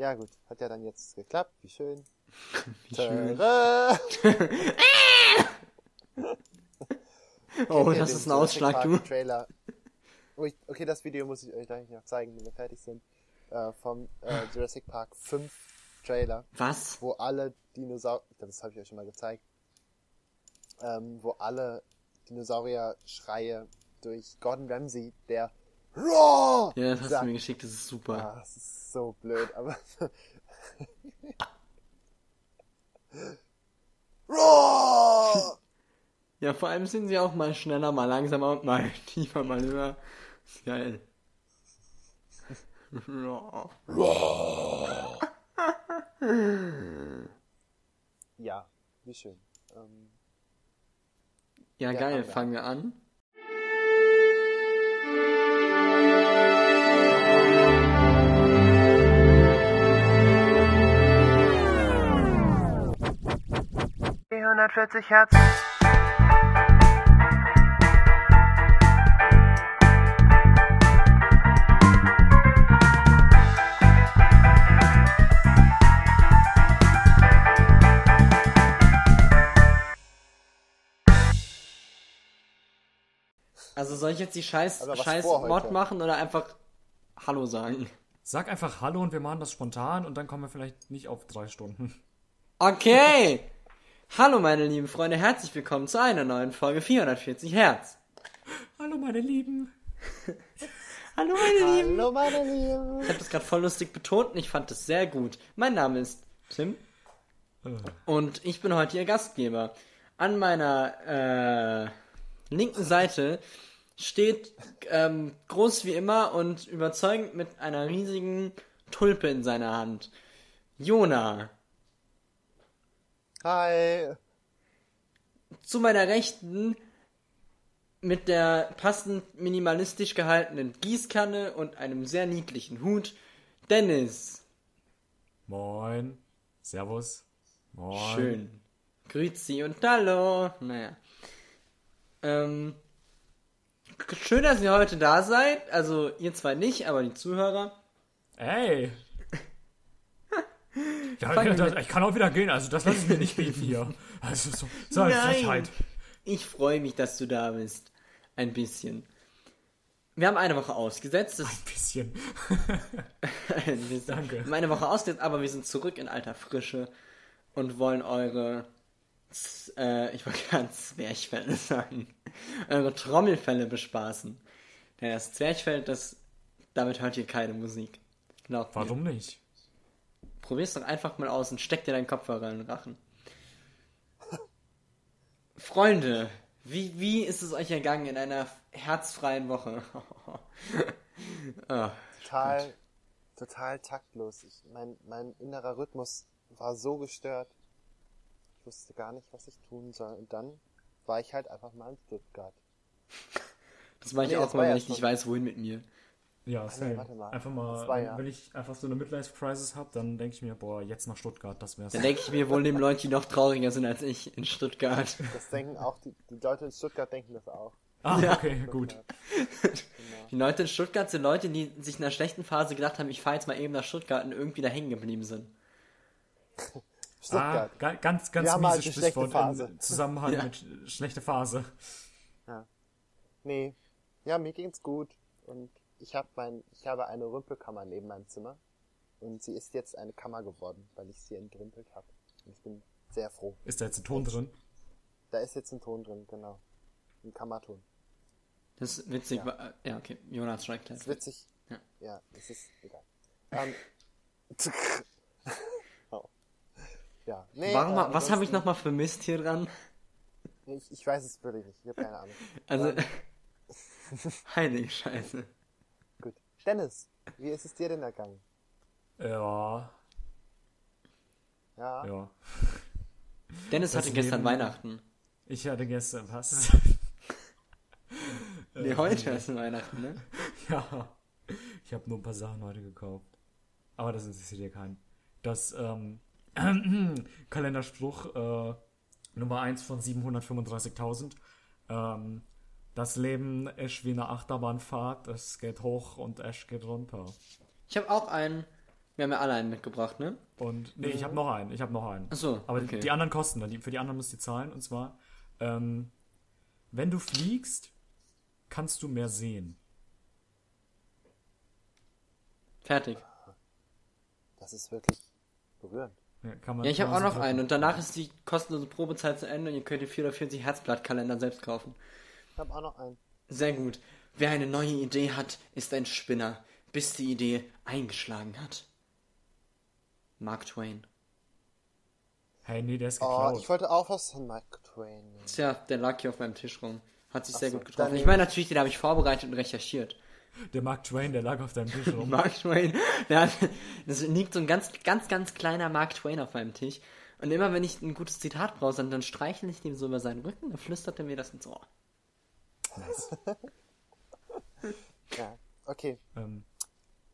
Ja, gut. Hat ja dann jetzt geklappt. Wie schön. Wie schön. Oh, das ist ein Ausschlag, du. Trailer. Oh, okay, das Video muss ich euch gleich noch zeigen, wenn wir fertig sind. Äh, vom äh, Jurassic Park 5 Trailer, Was? wo alle Dinosaurier, das habe ich euch schon mal gezeigt, ähm, wo alle Dinosaurier-Schreie durch Gordon Ramsay, der Roar! Ja, das hast sagt. du mir geschickt, das ist super. Ah, das ist so blöd, aber. Raw! Ja, vor allem sind sie auch mal schneller, mal langsamer und mal tiefer, mal höher. Ist geil. Ja, wie schön. Ähm, ja, geil. Fangen wir an. 440 Hertz. Also soll ich jetzt die scheiß, also scheiß Mod machen oder einfach Hallo sagen? Sag einfach Hallo und wir machen das spontan und dann kommen wir vielleicht nicht auf drei Stunden. Okay! Hallo meine lieben Freunde, herzlich willkommen zu einer neuen Folge 440 Hertz. Hallo meine Lieben. Hallo meine Lieben! Hallo, meine Lieben. Ich habe das gerade voll lustig betont und ich fand das sehr gut. Mein Name ist Tim Äh, und ich bin heute Ihr Gastgeber. An meiner äh, linken Seite steht ähm, groß wie immer und überzeugend mit einer riesigen Tulpe in seiner Hand. Jona. Hi. Zu meiner Rechten mit der passend minimalistisch gehaltenen Gießkanne und einem sehr niedlichen Hut. Dennis. Moin. Servus. Moin. Schön. Grüezi und Hallo. Naja. Ähm, schön, dass ihr heute da seid. Also ihr zwei nicht, aber die Zuhörer. Ey. Ja, wir das, ich kann auch wieder gehen, also das lasse ich mir nicht bieten hier. Also so, so Nein. Ich freue mich, dass du da bist. Ein bisschen. Wir haben eine Woche ausgesetzt. Das Ein bisschen. Ein bisschen. Danke. Wir haben eine Woche ausgesetzt, aber wir sind zurück in alter Frische und wollen eure, Z- äh, ich wollte gerade Zwerchfälle sagen, eure Trommelfälle bespaßen. Denn das Zwerchfell, das, damit hört ihr keine Musik. Glaubt mir. Warum nicht? Probier's doch einfach mal aus und steck dir deinen Kopfhörer in den Rachen. Freunde, wie, wie ist es euch ergangen in einer herzfreien Woche? Ah, Total, total taktlos. Ich, mein, mein innerer Rhythmus war so gestört. Ich wusste gar nicht, was ich tun soll. Und dann war ich halt einfach mal in Stuttgart. das mache ich Nee, auch mal, wenn ja ich nicht weiß, wohin mit mir. Ja, nee, same. warte mal. Einfach mal, war ja- wenn ich einfach so eine Midlife-Crisis habe, dann denke ich mir, boah, jetzt nach Stuttgart, das wär's. Dann denke ich mir, wohl nehmen Leute, die noch trauriger sind als ich in Stuttgart. Das denken auch die, die Leute in Stuttgart denken das auch. Ah, Ja. okay, gut. Die Leute in Stuttgart sind Leute, die sich in einer schlechten Phase gedacht haben, ich fahre jetzt mal eben nach Stuttgart und irgendwie da hängen geblieben sind. Ah, Stuttgart. ga- ganz, ganz Wir haben halt miese eine schlechte Sprichwort Phase. im Zusammenhang Ja. mit sch- schlechte Phase. Nee. Ja, mir ging's gut. Und ich hab mein, ich habe eine Rümpelkammer neben meinem Zimmer. Und sie ist jetzt eine Kammer geworden, weil ich sie entrümpelt habe. Und ich bin sehr froh. Ist da jetzt ein Ton drin? Da ist jetzt ein Ton drin, genau. Ein Kammerton. Das ist witzig. Ja. wa- Ja, okay. Jonas schreibt Das ist gleich. witzig. Ja. Ja, das ist egal. Ähm, oh. Ja. Nee, Warum, äh, was habe ich nochmal vermisst hier dran? Ich, ich weiß es wirklich nicht. Ich habe keine Ahnung. Also, Ähm, heilige Scheiße. Dennis, wie ist es dir denn ergangen? Ja, Ja. ja. Dennis Das hatte gestern Leben- Weihnachten. Ich hatte gestern was. Nee, heute ist Weihnachten, ne? ja. Ich habe nur ein paar Sachen heute gekauft. Aber das interessiert ja keinen. Das ähm, Kalenderspruch äh, Nummer 1 von 735.000. Ähm, das Leben ist wie eine Achterbahnfahrt. Es geht hoch und es geht runter. Ich habe auch einen Wir haben ja alle einen mitgebracht, ne? Und nee, ich habe noch einen. Ich habe noch einen. Ach so, Aber okay. die anderen kosten dann. Die, für die anderen müsst ihr zahlen. Und zwar, ähm, wenn du fliegst, kannst du mehr sehen. Fertig. Das ist wirklich berührend. Ja, kann man, Ja, ich habe auch noch einen und danach ist die kostenlose Probezeit zu Ende und ihr könnt die 440 Herzblattkalender selbst kaufen. Ich habe auch noch einen. Sehr gut. Wer eine neue Idee hat, ist ein Spinner, bis die Idee eingeschlagen hat. Mark Twain. Hey, nee, der ist Oh, geklaut. ich wollte auch was von Mark Twain nehmen. Tja, der lag hier auf meinem Tisch rum. Hat sich Ach sehr so, gut getroffen. Ich meine natürlich, den habe ich vorbereitet und recherchiert. Der Mark Twain, der lag auf deinem Tisch rum. Mark Twain, der hat, das liegt so ein ganz, ganz, ganz kleiner Mark Twain auf meinem Tisch. Und immer wenn ich ein gutes Zitat brauche, dann, dann streichle ich dem so über seinen Rücken, dann flüstert er mir das ins Ohr. Nice. Ja, okay. ähm,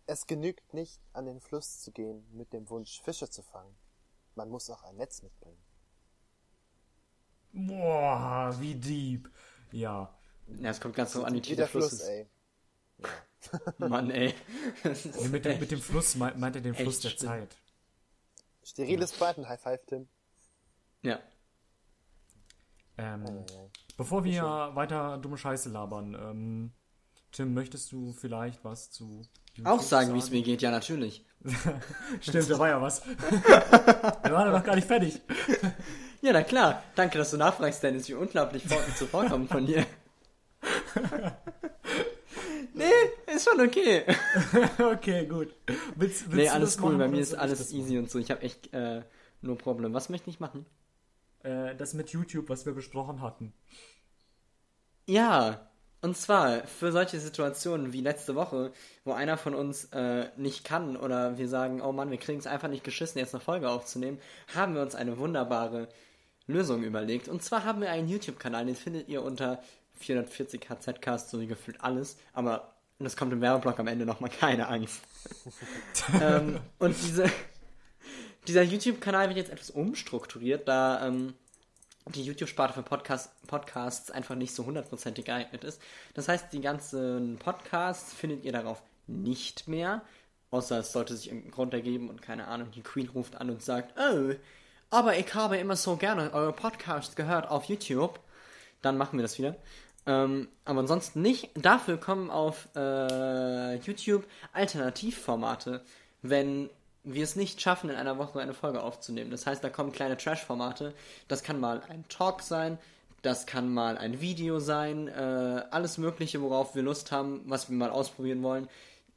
Es genügt nicht, an den Fluss zu gehen mit dem Wunsch, Fische zu fangen. Man muss auch ein Netz mitbringen. boah, wie deep. Ja. Ja, es kommt ganz so an die Wie Tiefe der des Fluss, Flusses. ey. Mann, ey. Ist Nee, mit, dem, mit dem Fluss meint, meint er den Fluss der schlimm. Zeit. Steriles Braten, High Five, Tim. Ja. Ähm, Ja, ja. Bevor wir weiter dumme Scheiße labern, ähm, Tim, möchtest du vielleicht was zu YouTube Auch sagen, wie es mir geht, ja, natürlich. Stimmt, da war ja was. wir waren ja noch gar nicht fertig. Ja, na klar. Danke, dass du nachfragst, Dennis. Wie unglaublich vor zuvorkommend von dir. nee, ist schon okay. okay, gut. Willst, willst Nee, alles cool. Bei mir ist alles easy und so. Ich habe echt äh, nur Problem. Was möchte ich machen? Äh, das mit YouTube, was wir besprochen hatten. Ja, und zwar für solche Situationen wie letzte Woche, wo einer von uns äh, nicht kann oder wir sagen, oh Mann, wir kriegen es einfach nicht geschissen, jetzt eine Folge aufzunehmen, haben wir uns eine wunderbare Lösung überlegt. Und zwar haben wir einen YouTube-Kanal, den findet ihr unter 440 HZcast, so wie gefühlt alles, aber das kommt im Werbeblock am Ende nochmal, keine Angst. ähm, und diese, dieser YouTube-Kanal wird jetzt etwas umstrukturiert, da ähm, die YouTube-Sparte für Podcast, Podcasts einfach nicht so hundertprozentig geeignet ist. Das heißt, die ganzen Podcasts findet ihr darauf nicht mehr. Außer es sollte sich irgendein Grund ergeben und keine Ahnung, die Queen ruft an und sagt, oh, aber ich habe immer so gerne eure Podcasts gehört auf YouTube. Dann machen wir das wieder. Ähm, aber ansonsten nicht. Dafür kommen auf äh, YouTube Alternativformate, wenn wir es nicht schaffen, in einer Woche eine Folge aufzunehmen. Das heißt, da kommen kleine Trash-Formate. Das kann mal ein Talk sein, das kann mal ein Video sein, äh, alles Mögliche, worauf wir Lust haben, was wir mal ausprobieren wollen.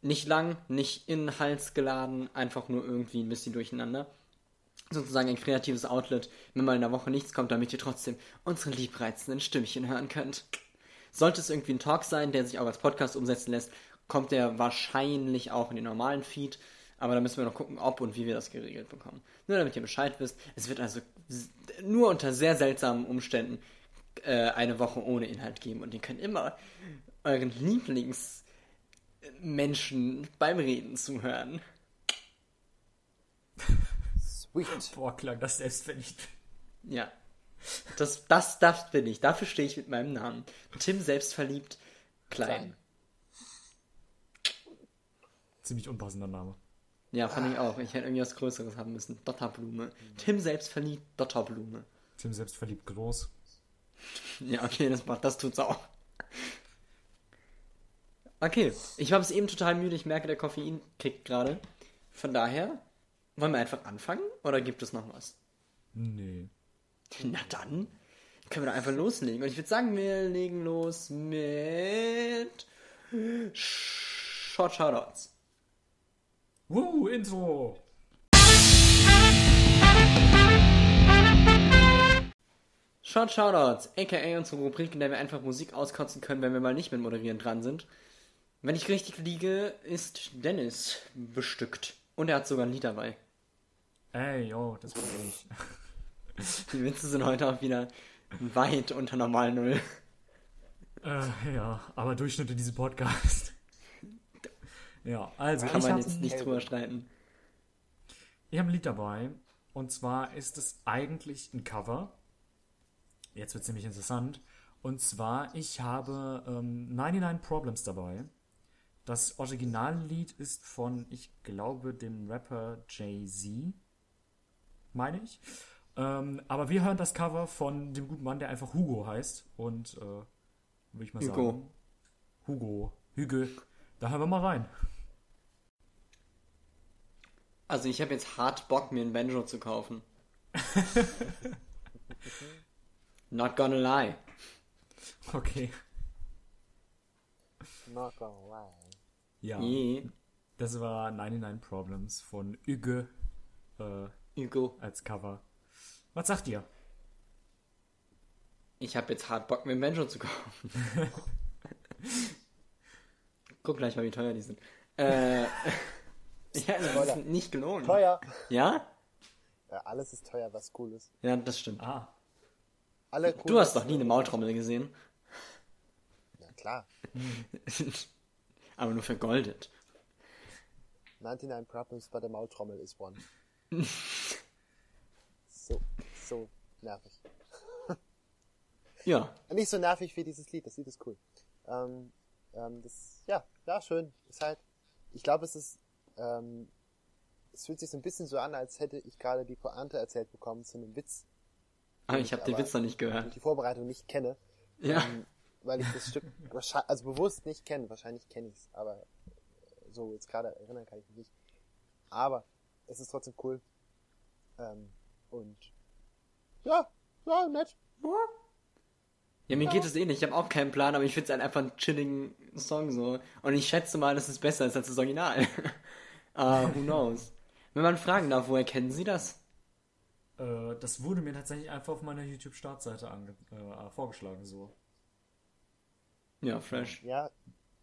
Nicht lang, nicht inhaltsgeladen, einfach nur irgendwie ein bisschen durcheinander sozusagen ein kreatives Outlet, wenn mal in der Woche nichts kommt, damit ihr trotzdem unsere liebreizenden Stimmchen hören könnt. Sollte es irgendwie ein Talk sein, der sich auch als Podcast umsetzen lässt, kommt der wahrscheinlich auch in den normalen Feed. Aber da müssen wir noch gucken, ob und wie wir das geregelt bekommen. Nur damit ihr Bescheid wisst. Es wird also nur unter sehr seltsamen Umständen äh, eine Woche ohne Inhalt geben. Und ihr könnt immer euren Lieblingsmenschen beim Reden zuhören. Sweet. Boah, klang das selbstverliebt. Ja. Das, das, das bin ich. Dafür stehe ich mit meinem Namen. Tim selbstverliebt, klein. Ziemlich unpassender Name. Ja, fand ich auch. Ich hätte irgendwie was Größeres haben müssen. Dotterblume. Tim selbstverliebt, Dotterblume. Tim selbstverliebt groß. Ja, okay, das macht, das tut's auch. Okay, ich war bis eben total müde. Ich merke, der Koffein kickt gerade. Von daher, wollen wir einfach anfangen? Oder gibt es noch was? Nee. Na dann, können wir doch einfach loslegen. Und ich würde sagen, wir legen los mit Short Shoutouts. Woo, Intro! Short Shoutouts, aka unsere Rubrik, in der wir einfach Musik auskotzen können, wenn wir mal nicht mit Moderieren dran sind. Wenn ich richtig liege, ist Dennis bestückt. Und er hat sogar ein Lied dabei. Ey, yo, das bin ich. Die Witze sind heute auch wieder weit unter normal Null. Äh, ja, aber Durchschnitte diese Podcast. Ja, also Kann man habe jetzt nicht drüber streiten. ich hab ein Lied dabei. Und zwar ist es eigentlich ein Cover. Jetzt wird ziemlich interessant. Und zwar, ich habe ähm, 99 Problems dabei. Das Originallied ist von, ich glaube, dem Rapper Jay-Z, meine ich. Ähm, aber wir hören das Cover von dem guten Mann, der einfach Hugo heißt. Und, äh, würde ich mal Hugo. sagen. Hugo. Hugo. Da hören wir mal rein. Also ich habe jetzt hart Bock, mir ein Banjo zu kaufen. Not gonna lie. Okay. Not gonna lie. Ja. Je. Das war 99 Problems von Hugo äh, Hugo. als Cover. Was sagt ihr? Ich habe jetzt hart Bock, mir ein Banjo zu kaufen. Guck gleich mal, wie teuer die sind. Äh, ja, das ist nicht gelohnt. Teuer. Ja? Ja, alles ist teuer, was cool ist. Ja, das stimmt. Ah, Alle cool Du hast doch nie eine Maultrommel gesehen. Ja, klar. Aber nur vergoldet. 99 Problems bei der Maultrommel ist one. so, so nervig. Ja. Nicht so nervig wie dieses Lied, das Lied ist cool. Ähm, ähm, das, ja, ja, schön. Ist halt, ich glaube, es ist, ähm, es fühlt sich so ein bisschen so an, als hätte ich gerade die Pointe erzählt bekommen zu einem Witz, Aber ich habe den Witz noch nicht gehört. die Vorbereitung nicht kenne. Ja. Ähm, weil ich das Stück wahrscheinlich, also bewusst nicht kenne. Wahrscheinlich kenne ich es, aber so jetzt gerade erinnern kann ich mich nicht. Aber es ist trotzdem cool. Ähm, und ja, ja, nett. Ja, mir geht es ähnlich. Ich habe auch keinen Plan, aber ich finde es halt einfach einen chilligen Song so. Und ich schätze mal, dass es besser ist als das Original. uh, who knows? Wenn man fragen darf, woher kennen Sie das? äh, das wurde mir tatsächlich einfach auf meiner YouTube-Startseite äh, vorgeschlagen, so. Ja, fresh. Ja,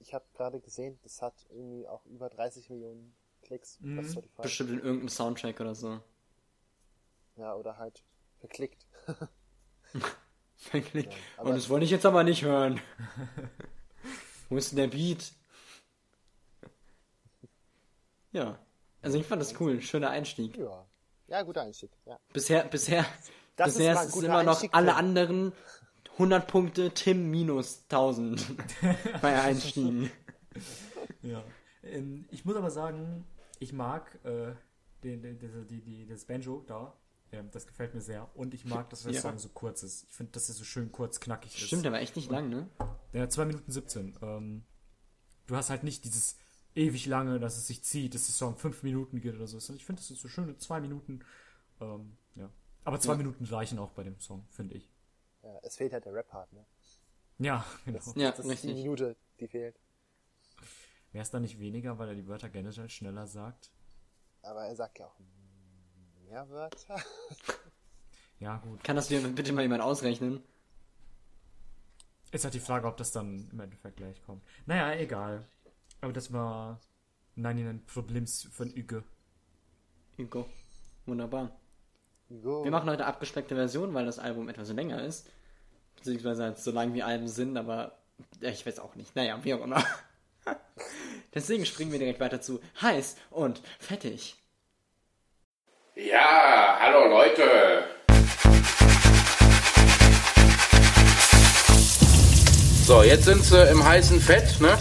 ich habe gerade gesehen, das hat irgendwie auch über 30 Millionen Klicks Mhm. Bestimmt in irgendeinem Soundtrack oder so. Ja, oder halt verklickt. Wirklich. Ja, aber- Und das wollte ich jetzt aber nicht hören. Wo ist denn der Beat? Ja. Also ich fand das cool. Schöner Einstieg. ja. Ja, guter Einstieg. Ja. Bisher, bisher, Das ist bisher ist guter immer noch Einstieg alle für- anderen 100 Punkte, Tim minus 1000 bei Einstiegen. Ja. Ähm, ich muss aber sagen, ich mag äh, den, den, die, die, die, das Banjo da. Ähm, das gefällt mir sehr. Und ich mag, dass der Ja. Song so kurz ist. Ich finde, dass er so schön kurz knackig ist. Stimmt, der war echt nicht lang, ne? Der hat 2 Minuten 17. Ähm, du hast halt nicht dieses ewig lange, dass es sich zieht, dass der Song 5 Minuten geht oder so. Ich finde, das ist so schöne 2 Minuten. Ähm, ja. Aber 2 Ja. Minuten reichen auch bei dem Song, finde ich. ja. Es fehlt halt der Rap-Part, ne? Ja, genau. Das, Ja, das ist die richtig. Minute, die fehlt. Wäre es dann nicht weniger, weil er die Wörter generell schneller sagt? Aber er sagt ja auch mehr Wörter. Ja, gut. Kann das mir bitte mal jemand ausrechnen? Ist halt die Frage, ob das dann im Endeffekt gleich kommt. Naja, egal. Aber das war 99 Problems von Üge. Hugo. Wunderbar. Go. Wir machen heute abgespeckte Version, weil das Album etwas länger ist. Beziehungsweise halt so lang wie Alben sind, aber ich weiß auch nicht. Naja, wie auch immer. Deswegen springen wir direkt weiter zu heiß und fettig. Ja, hallo Leute. So, jetzt sind sie im heißen Fett, ne?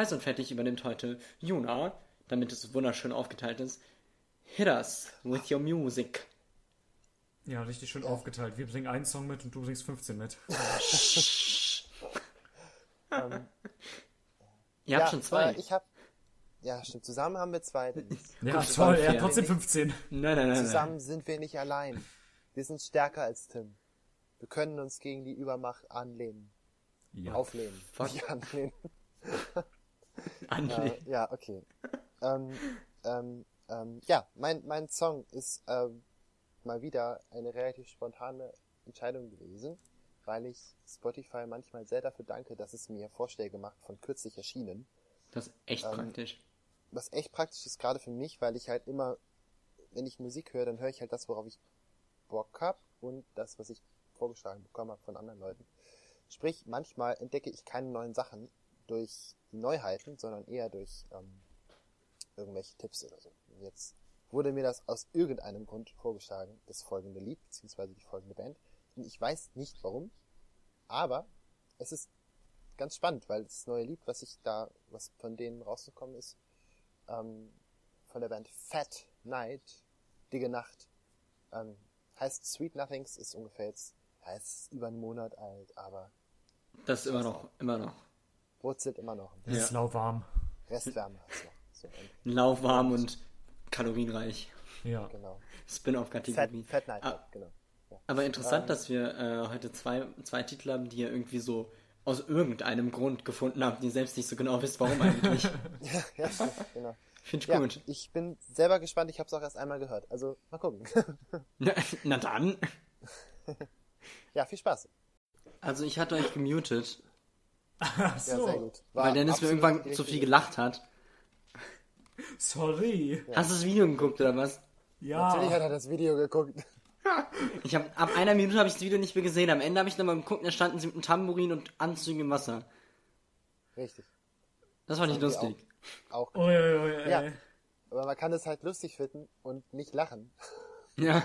Heiß und fettig übernimmt heute Juna, damit es wunderschön aufgeteilt ist. Hit us with your music. Ja, richtig schön aufgeteilt. Wir bringen einen Song mit und du bringst 15 mit. Ihr habt schon zwei. äh, Ich hab, ja, stimmt. Zusammen haben wir zwei. Ja, das toll. Er hat trotzdem 15. Nein, nein, nein, nein. Zusammen sind wir nicht allein. Wir sind stärker als Tim. Wir können uns gegen die Übermacht anlehnen. Ja. Auflehnen. Nicht anlehnen. Äh, ja, okay. ähm, ähm, ähm, ja, mein, mein Song ist ähm, mal wieder eine relativ spontane Entscheidung gewesen, weil ich Spotify manchmal sehr dafür danke, dass es mir Vorschläge macht von kürzlich erschienen. Das ist echt Ähm, praktisch. was echt praktisch ist, gerade für mich, weil ich halt immer, wenn ich Musik höre, dann höre ich halt das, worauf ich Bock hab und das, was ich vorgeschlagen bekommen habe von anderen Leuten. Sprich, manchmal entdecke ich keine neuen Sachen durch die Neuheiten, sondern eher durch ähm, irgendwelche Tipps oder so. Und jetzt wurde mir das aus irgendeinem Grund vorgeschlagen, das folgende Lied, beziehungsweise die folgende Band. Und ich weiß nicht warum, aber es ist ganz spannend, weil das neue Lied, was ich da, was von denen rausgekommen ist, ähm, von der Band Fat Night, Digge Nacht, ähm, heißt Sweet Nothings, ist ungefähr jetzt, ist über einen Monat alt, aber Das ist immer noch, immer noch. Brutzelt immer noch. Es ist lauwarm. Restwärme noch. So, und, Lauwarm und kalorienreich. Ja. genau. Fat, Spin-off-Kategorie. Fat Night, Ah. genau. Ja. Aber interessant, dass wir äh, heute zwei, zwei Titel haben, die ihr irgendwie so aus irgendeinem Grund gefunden habt, die ihr selbst nicht so genau wisst, warum eigentlich. ja, ja, stimmt, genau. Finde ich Ja, gut. ich bin selber gespannt, ich habe es auch erst einmal gehört. Also mal gucken. Na, na dann. ja, viel Spaß. Also ich hatte euch gemutet, Ach Ja, so. sehr gut. War weil Dennis mir irgendwann zu viel gelacht hat. Sorry. Hast du das Video geguckt oder was? Natürlich hat Ja. er das Video geguckt. Ich habe ab einer Minute habe ich das Video nicht mehr gesehen. Am Ende habe ich nochmal geguckt, da standen sie mit einem Tambourin und Anzügen im Wasser. Richtig. Das war nicht lustig. Auch. Ui, ui, ui, Ja. ey. Aber man kann es halt lustig finden und nicht lachen. Ja.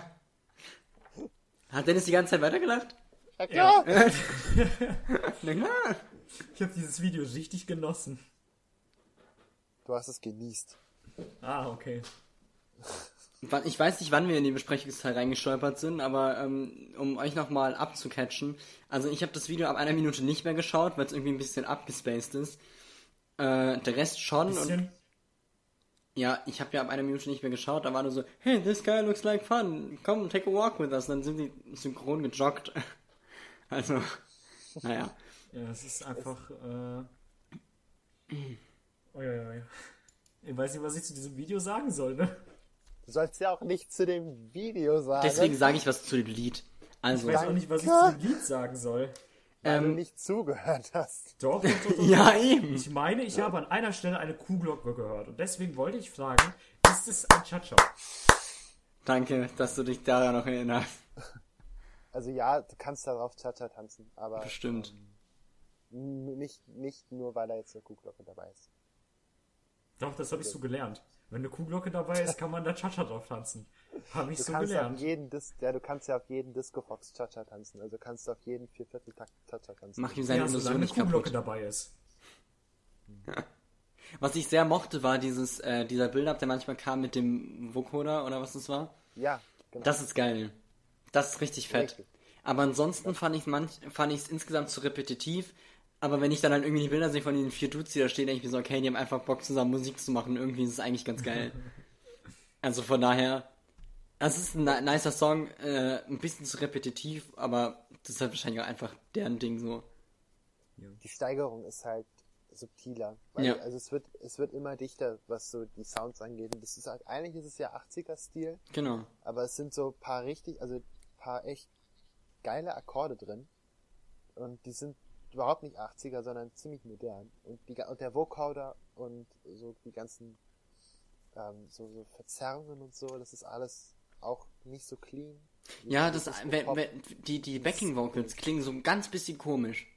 Hat Dennis die ganze Zeit weitergelacht? Ja klar. Na klar. Ich habe dieses Video richtig genossen. Du hast es genießt. Ah, okay. Ich weiß nicht, wann wir in den Besprechungsteil reingestolpert sind, aber ähm, um euch nochmal abzucatchen. Also ich habe das Video ab einer Minute nicht mehr geschaut, weil es irgendwie ein bisschen abgespaced ist. Äh, der Rest schon. Und, Bisschen. ja, ich habe ja ab einer Minute nicht mehr geschaut. Da war nur so, hey, this guy looks like fun. Come, take a walk with us. Und dann sind die synchron gejoggt. Also, naja. Ja, es ist einfach. Äh... Ui, ui, ui. Ich weiß nicht, was ich zu diesem Video sagen soll, ne? Du sollst ja auch nicht zu dem Video sagen, Deswegen sage ich was zu dem Lied. Also, Ich weiß auch nicht, was ich zu dem Lied sagen soll. weil du ähm, nicht zugehört hast. Doch, doch, doch, doch. ja eben. Ich meine, ich habe an einer Stelle eine Kuhglocke gehört. Und deswegen wollte ich fragen, ist es ein Cha-Cha? Danke, dass du dich daran noch erinnerst. Also ja, du kannst darauf Cha-Cha tanzen, aber Bestimmt. n- nicht, nicht nur, weil da jetzt eine Kuhglocke dabei ist. Doch, das habe ich so gelernt. Wenn eine Kuhglocke dabei ist, kann man da Cha-Cha drauf tanzen. Habe ich Du so kannst auf gelernt. jeden Dis ja, du kannst ja auf jeden Disco Fox Cha-Cha tanzen. Also kannst du auf jeden Viervierteltakt Cha-Cha tanzen. Mach ihm seine Ja, Illusion solange eine nicht Kuhglocke kaputt. dabei ist. Was ich sehr mochte, war dieses, äh, dieser Build-Up, der manchmal kam mit dem Vocoder oder was das war. Ja, genau. Das ist geil. Das ist richtig fett. Richtig. Aber ansonsten fand ich manch, fand ich es insgesamt zu repetitiv. Aber wenn ich dann halt irgendwie die Bilder sehe von den vier Dudes, die da stehen, denke ich mir so, okay, die haben einfach Bock zusammen Musik zu machen. Irgendwie ist es eigentlich ganz geil. also von daher, es ist ein ni- nicer Song, äh, ein bisschen zu repetitiv, aber das ist halt wahrscheinlich auch einfach deren Ding so. die Steigerung ist halt subtiler. Weil, Ja. Also es wird, es wird immer dichter, was so die Sounds angeht. Und das ist halt, eigentlich ist es ja 80er-Stil, Genau. aber es sind so paar richtig, also paar echt geile Akkorde drin. Und die sind überhaupt nicht 80er, sondern ziemlich modern. Und, die, ga- und der Vocoder und so die ganzen ähm, so, so Verzerrungen und so, das ist alles auch nicht so clean. Ja, die das, wenn, wenn, die, die Backing Vocals klingen so ein ganz bisschen komisch.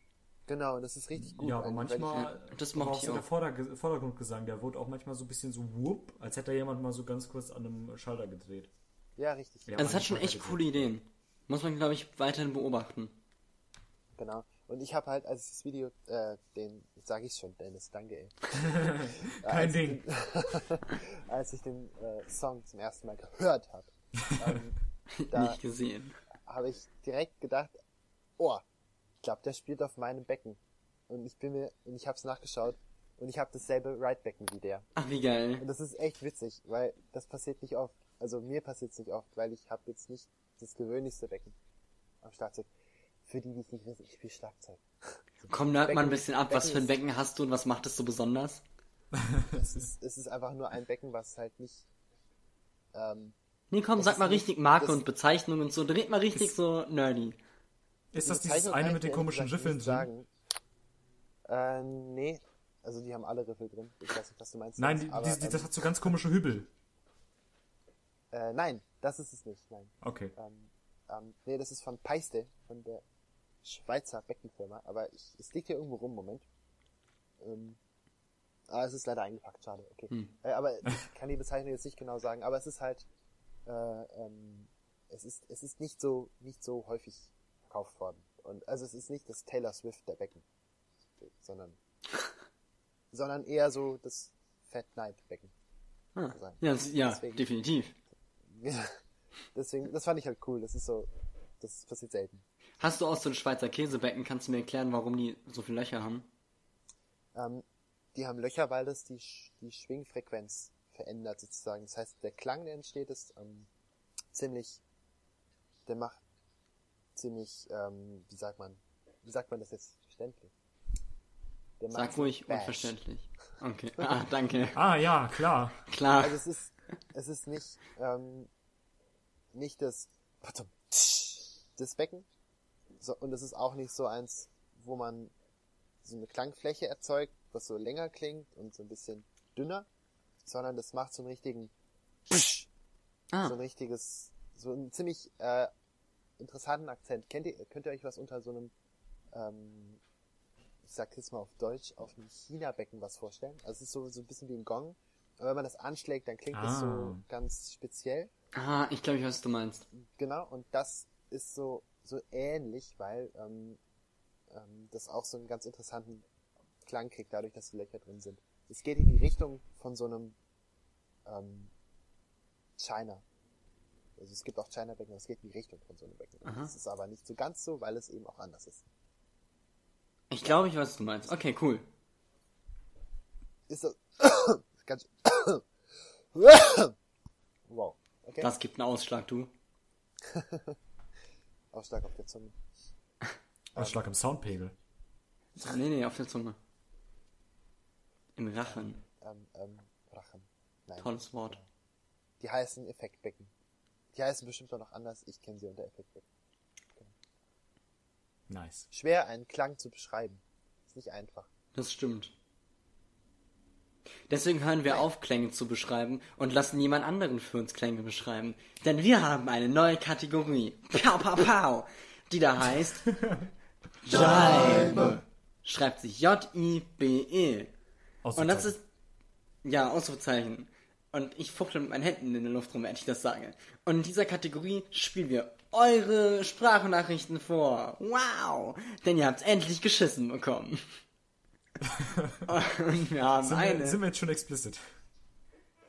Genau, das ist richtig gut. Ja, aber manchmal, Ja, das aber mochte auch ich so der. Vorder Vordergrundgesang, der wurde auch manchmal so ein bisschen so whoop, als hätte da jemand mal so ganz kurz an einem Schalter gedreht. Ich, ja, richtig. Ja. Also es hat schon echt coole Ideen. Muss man, glaube ich, weiterhin beobachten. Genau. Und ich habe halt, als ich das Video, äh, den, sage ich schon, Dennis, danke, ey. Kein als Ding. Ich den, als ich den äh, Song zum ersten Mal gehört habe, ähm, da Nicht gesehen. habe ich direkt gedacht, oh, ich glaube, der spielt auf meinem Becken. Und ich bin mir, und ich habe es nachgeschaut und ich habe dasselbe Right-Becken wie der. Ach, wie geil. Und das ist echt witzig, weil das passiert nicht oft. Also mir passiert es nicht oft, weil ich habe jetzt nicht das gewöhnlichste Becken am Schlagzeug. Für die, die es nicht wissen, ich spiele Schlagzeug. Komm, nerd mal ein bisschen ab. Was für ein ist- Becken hast du und was macht es so besonders? Es ist, es ist einfach nur ein Becken, was halt nicht. Ähm, Nee, komm, sag ist mal nicht- richtig Marke und Bezeichnung und so. Dreht mal richtig so nerdy. Ist das die dieses eine mit den komischen Riffeln drin? Sagen. Äh, nee. Also die haben alle Riffel drin. Ich weiß nicht, was du meinst. Nein, die, aber, die, die, ähm, das hat so ganz komische Hübbel. äh, nein, das ist es nicht. Nein. Okay. Ähm, ähm, nee, das ist von Peiste, von der Schweizer Beckenfirma. Aber ich, es liegt hier irgendwo rum, Moment. Ähm, ah, es ist leider eingepackt, schade. Okay. Hm. Äh, aber ich kann die Bezeichnung jetzt nicht genau sagen. Aber es ist halt, äh, ähm, es ist, es ist nicht so, nicht so häufig verkauft worden. Und also es ist nicht das Taylor Swift der Becken, sondern sondern eher so das Fat Night Becken. Ah, sein. ja, das- ja Deswegen. definitiv. Deswegen, das fand ich halt cool. Das ist so, das passiert selten. Hast du auch so ein Schweizer Käsebecken? Kannst du mir erklären, warum die so viele Löcher haben? Ähm, die haben Löcher, weil das die, die Schwingfrequenz verändert sozusagen. Das heißt, der Klang, der entsteht, ist ähm, ziemlich, der macht ziemlich, ähm, wie sagt man, wie sagt man das jetzt verständlich? Der macht Sag ruhig Bash. unverständlich. Okay. Ah, danke. Ah, ja, klar. Klar. Also es ist, es ist nicht, ähm, nicht das, warte, das Becken, so, und es ist auch nicht so eins, wo man so eine Klangfläche erzeugt, was so länger klingt und so ein bisschen dünner, sondern das macht so einen richtigen, so Ah, ein richtiges, so einen ziemlich äh, interessanten Akzent. Kennt ihr, könnt ihr euch was unter so einem, ähm, ich sag jetzt mal auf Deutsch, auf einem China-Becken was vorstellen? Also es ist so, so ein bisschen wie ein Gong. Aber wenn man das anschlägt, dann klingt das so Ah. ganz speziell. ah, ich glaube, ich weiß, was du meinst. Genau, und das ist so, so ähnlich, weil ähm, ähm, das auch so einen ganz interessanten Klang kriegt, dadurch, dass die Löcher drin sind. Es geht in die Richtung von so einem ähm, China. Also es gibt auch China-Becken, aber es geht in die Richtung von so einem Becken. Das ist aber nicht so ganz so, weil es eben auch anders ist. Ich glaube, ich weiß, was du meinst. Okay, cool. Ist das ganz Wow. Okay. Das gibt einen Ausschlag, du. Ausschlag auf der Zunge. Ausschlag im Soundpegel. Nee, nee, auf der Zunge. Im Rachen. Ähm, ähm, Rachen. Nein. Tolles Wort. Die heißen Effektbecken. Die heißen bestimmt auch noch anders. Ich kenne sie unter Effektbecken. Nice. Schwer, einen Klang zu beschreiben. Ist nicht einfach. Das stimmt. Deswegen hören wir auf, Klänge zu beschreiben und lassen jemand anderen für uns Klänge beschreiben. Denn wir haben eine neue Kategorie. Pow, pow, pow. Die da heißt Jibe. Schreibt sich J-I-B-E. Und das ist, ja, Ausrufezeichen. Und ich fuchtel mit meinen Händen in der Luft rum, wenn ich das sage. Und in dieser Kategorie spielen wir eure Sprachnachrichten vor. Wow! Denn ihr habt's endlich geschissen bekommen. Haben sind, eine. wir, sind wir jetzt schon explicit?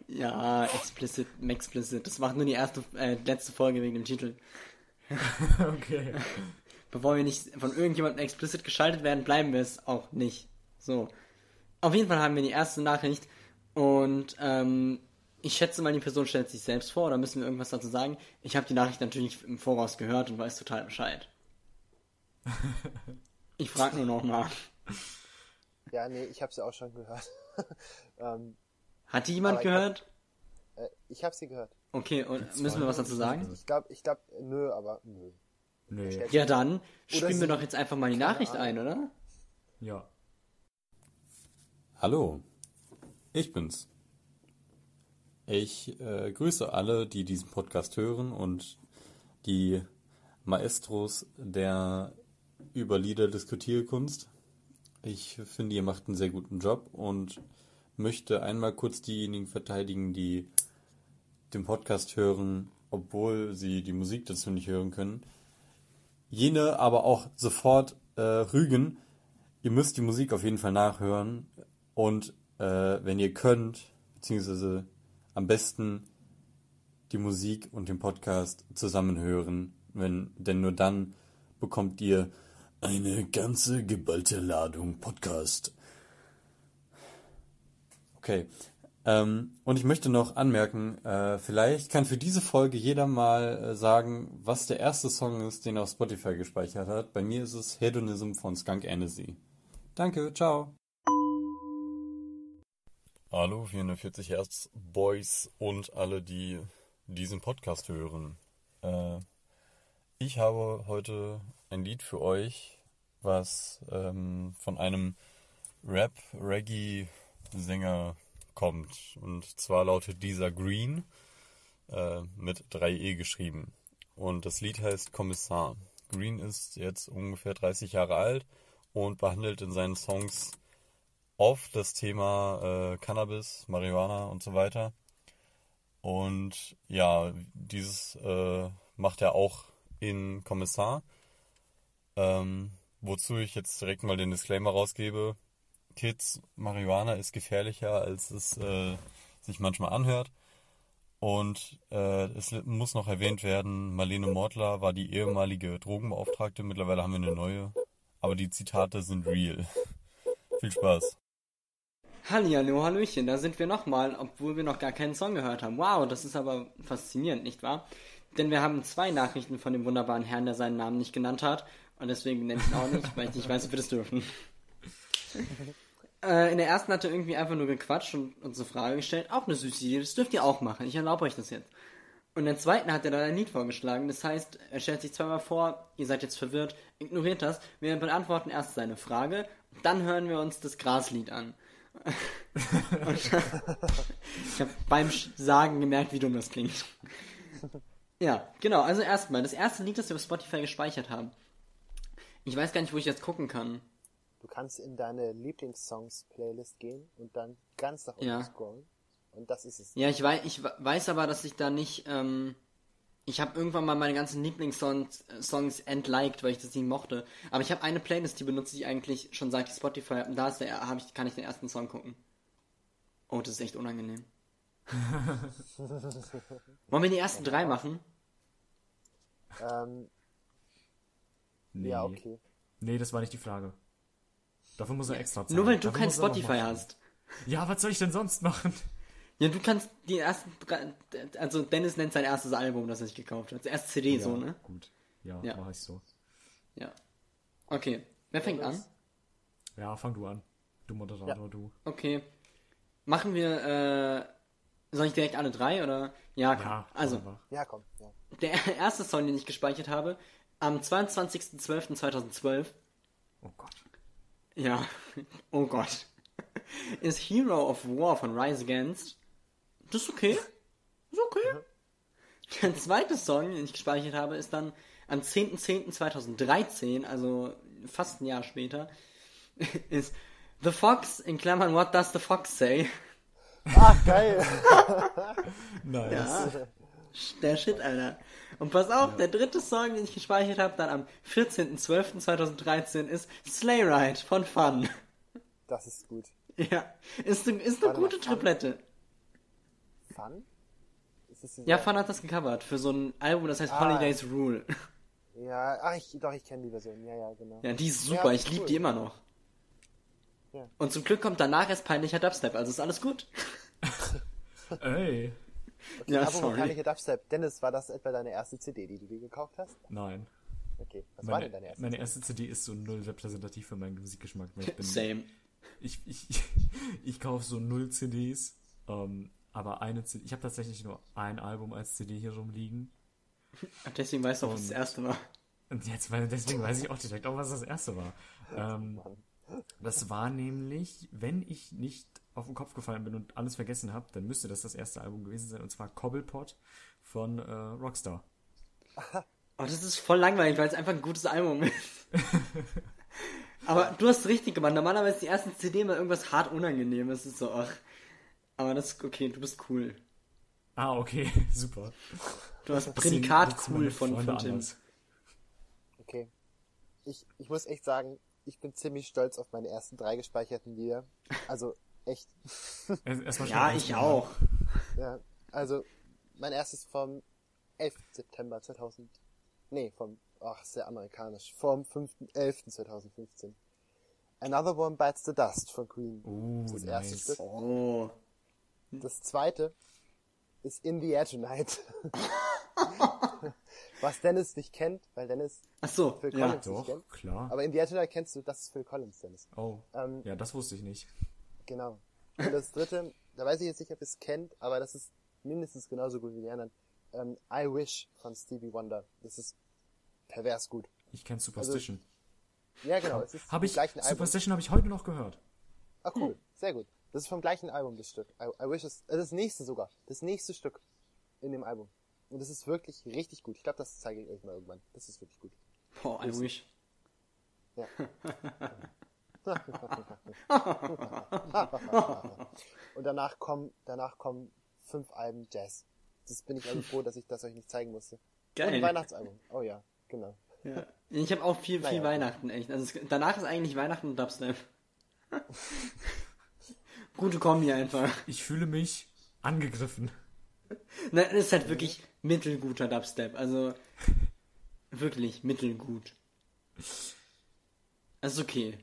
Ja, explicit, explicit. Das macht nur die erste, äh, letzte Folge wegen dem Titel. okay. Bevor wir nicht von irgendjemandem explicit geschaltet werden, bleiben wir es auch nicht. So. Auf jeden Fall haben wir die erste Nachricht und ähm, ich schätze mal, die Person stellt sich selbst vor oder müssen wir irgendwas dazu sagen? Ich habe die Nachricht natürlich im Voraus gehört und weiß total Bescheid. Ich frage nur noch mal. Ja, nee, ich habe sie auch schon gehört. ähm, Hat die jemand Aber ich hab- gehört? äh, ich habe sie gehört. Okay, und müssen wir was dazu sagen? Ich glaube, ich glaube, nö, aber nö. Nee. Ja, dann spielen wir doch jetzt einfach mal die Nachricht Ahnung. ein, oder? Ja. Hallo, ich bin's. Ich äh, grüße alle, die diesen Podcast hören und die Maestros der über Lieder Diskutierkunst. Ich finde, ihr macht einen sehr guten Job und möchte einmal kurz diejenigen verteidigen, die den Podcast hören, obwohl sie die Musik dazu nicht hören können. Jene aber auch sofort äh, rügen. Ihr müsst die Musik auf jeden Fall nachhören und äh, wenn ihr könnt, beziehungsweise am besten die Musik und den Podcast zusammen hören, wenn, denn nur dann bekommt ihr eine ganze geballte Ladung Podcast. Okay. Ähm, und ich möchte noch anmerken, äh, vielleicht kann für diese Folge jeder mal äh, sagen, was der erste Song ist, den er auf Spotify gespeichert hat. Bei mir ist es Hedonism von Skunk Annecy. Danke, ciao. Hallo 440 Hertz Boys und alle, die diesen Podcast hören. Äh, ich habe heute ein Lied für euch, was ähm, von einem Rap-Reggae-Sänger kommt. Und zwar lautet dieser Green äh, mit 3e geschrieben. Und das Lied heißt Kommissar. Green ist jetzt ungefähr 30 Jahre alt und behandelt in seinen Songs oft das Thema äh, Cannabis, Marihuana und so weiter. Und ja, dieses äh, macht er auch in Kommissar. Ähm, wozu ich jetzt direkt mal den Disclaimer rausgebe. Kids, Marihuana ist gefährlicher, als es äh, sich manchmal anhört. Und äh, es muss noch erwähnt werden, Marlene Mortler war die ehemalige Drogenbeauftragte, mittlerweile haben wir eine neue. Aber die Zitate sind real. Viel Spaß. Hallihallo, Hallöchen, da sind wir nochmal, obwohl wir noch gar keinen Song gehört haben. Wow, das ist aber faszinierend, nicht wahr? Denn wir haben zwei Nachrichten von dem wunderbaren Herrn, der seinen Namen nicht genannt hat. Und deswegen nenne ich ihn auch nicht, weil ich nicht weiß, ob wir das dürfen. Äh, in der ersten hat er irgendwie einfach nur gequatscht und uns eine Frage gestellt. Auch eine süße Idee, das dürft ihr auch machen. Ich erlaube euch das jetzt. Und in der zweiten hat er dann ein Lied vorgeschlagen. Das heißt, er stellt sich zweimal vor, ihr seid jetzt verwirrt, ignoriert das. Wir beantworten erst seine Frage, dann hören wir uns das Graslied an. ich habe beim Sagen gemerkt, wie dumm das klingt. Ja, genau. Also erstmal, das erste Lied, das wir auf Spotify gespeichert haben. Ich weiß gar nicht, wo ich jetzt gucken kann. Du kannst in deine Lieblingssongs-Playlist gehen und dann ganz nach unten Ja. scrollen. Und das ist es. Ja, ich weiß, ich weiß aber, dass ich da nicht. Ähm, ich habe irgendwann mal meine ganzen Lieblingssongs äh, Songs entliked, weil ich das nicht mochte. Aber ich habe eine Playlist, die benutze ich eigentlich schon seit ich Spotify habe. Und da ist der, hab ich, kann ich den ersten Song gucken. Oh, das ist echt unangenehm. Wollen wir die ersten drei machen? Ähm, Nee. Ja, okay. Nee, das war nicht die Frage. Dafür muss er extra zahlen. Nur weil du Dafür kein Spotify hast. Ja, was soll ich denn sonst machen? Ja, du kannst die ersten drei. Also Dennis nennt sein erstes Album, das er sich gekauft hat. Das erste CD, so, ja, ne? Gut. Ja, Ja. mach ich so. Ja. Okay. Wer fängt an? Ja, fang du an. Du Moderator, du. Okay. Machen wir, äh, soll ich direkt alle drei oder? Ja, komm. Ja, also. Ja, komm. Ja. der erste Song, den ich gespeichert habe, am 22.12.2012, Oh Gott. ja, oh Gott, ist Hero of War von Rise Against. Das ist okay. Ist okay. Der zweite Song, den ich gespeichert habe, ist dann am 10.10.2013, also fast ein Jahr später, ist The Fox, in Klammern, What Does the Fox Say? Ach, geil. Nice. Ja. Der Shit, Alter. Und pass auf, der dritte Song, den ich gespeichert habe, dann am 14.12.2013 ist Sleigh Ride von Fun. Das ist gut. Ja, ist, eine- ist eine mal, gute Fun? Triplette. Fun? Ist das Ja, Fun hat das gecovert für so ein Album, das heißt Ah. Holidays Rule. Ja, ach, ich, doch, ich kenne die Version. Ja, ja, genau. Ja, die ist Ja, super, ich liebe cool. die immer noch. Ja. Und zum Glück kommt danach erst peinlicher Dubstep, also ist alles gut. Ey. Ja, Aber sorry. Dubstep. Dennis, war das etwa deine erste CD, die du dir gekauft hast? Nein. Okay. Was war denn Meine, deine erste meine CD? erste CD ist so null repräsentativ für meinen Musikgeschmack. Ich, bin, Same. ich, ich, ich kaufe so null CDs, ähm, aber eine CD, ich habe tatsächlich nur ein Album als CD hier rumliegen. Deswegen weißt du auch, was das Und- erste war. Und jetzt, weil deswegen weiß ich auch direkt auch, was das erste war. Ähm, das war nämlich, wenn ich nicht auf den Kopf gefallen bin und alles vergessen habe, dann müsste das das erste Album gewesen sein, und zwar Cobblepot von äh, Rockstar. Oh, das ist voll langweilig, weil es einfach ein gutes Album ist. Aber du hast richtig gemacht. Normalerweise ist die erste CD mal irgendwas hart unangenehmes. Es ist so, ach. Aber das ist okay, du bist cool. Ah, okay, super. Du hast Prädikat cool von, von Tim. anders. Okay. Ich, ich muss echt sagen, ich bin ziemlich stolz auf meine ersten drei gespeicherten Lieder. Also, echt. Ja, ich auch. Ja, also, mein erstes vom 11. September 2000. Nee, vom, ach, sehr amerikanisch. Vom 5.11.2015. Another One Bites the Dust von Queen. Oh, das ist das erste nice. Stück. Oh. Das zweite ist In the Air Tonight. Was Dennis nicht kennt, weil Dennis Ach so, Phil ja. Collins nicht Doch, kennt. klar. Aber In the Air Tonight kennst du, das ist Phil Collins, Dennis. Oh, Ähm, ja, das wusste ich nicht. Genau. Und das dritte, da weiß ich jetzt nicht, ob ihr es kennt, aber das ist mindestens genauso gut wie die anderen. Ähm, I Wish von Stevie Wonder. Das ist pervers gut. Ich kenne Superstition. Ja, genau. Es ist vom ich, gleichen Album. Superstition habe ich heute noch gehört. Ah, cool. Sehr gut. Das ist vom gleichen Album, das Stück. I, I Wish ist, äh, das nächste sogar. Das nächste Stück in dem Album. Und das ist wirklich richtig gut. Ich glaube, das zeige ich euch mal irgendwann. Das ist wirklich gut. Boah, I wish. Ja. Und danach kommen, danach kommen fünf Alben Jazz. Das bin ich also froh, dass ich das euch nicht zeigen musste. Und ein Geil. Weihnachtsalbum. Oh ja, genau. Ja. Ich habe auch viel, viel Naja. Weihnachten, echt. Also es, danach ist eigentlich Weihnachten und Dubstep. Gute Kombi einfach. Ich fühle mich angegriffen. Nein, das ist halt wirklich mittelguter Dubstep. Also wirklich mittelgut. Das ist okay.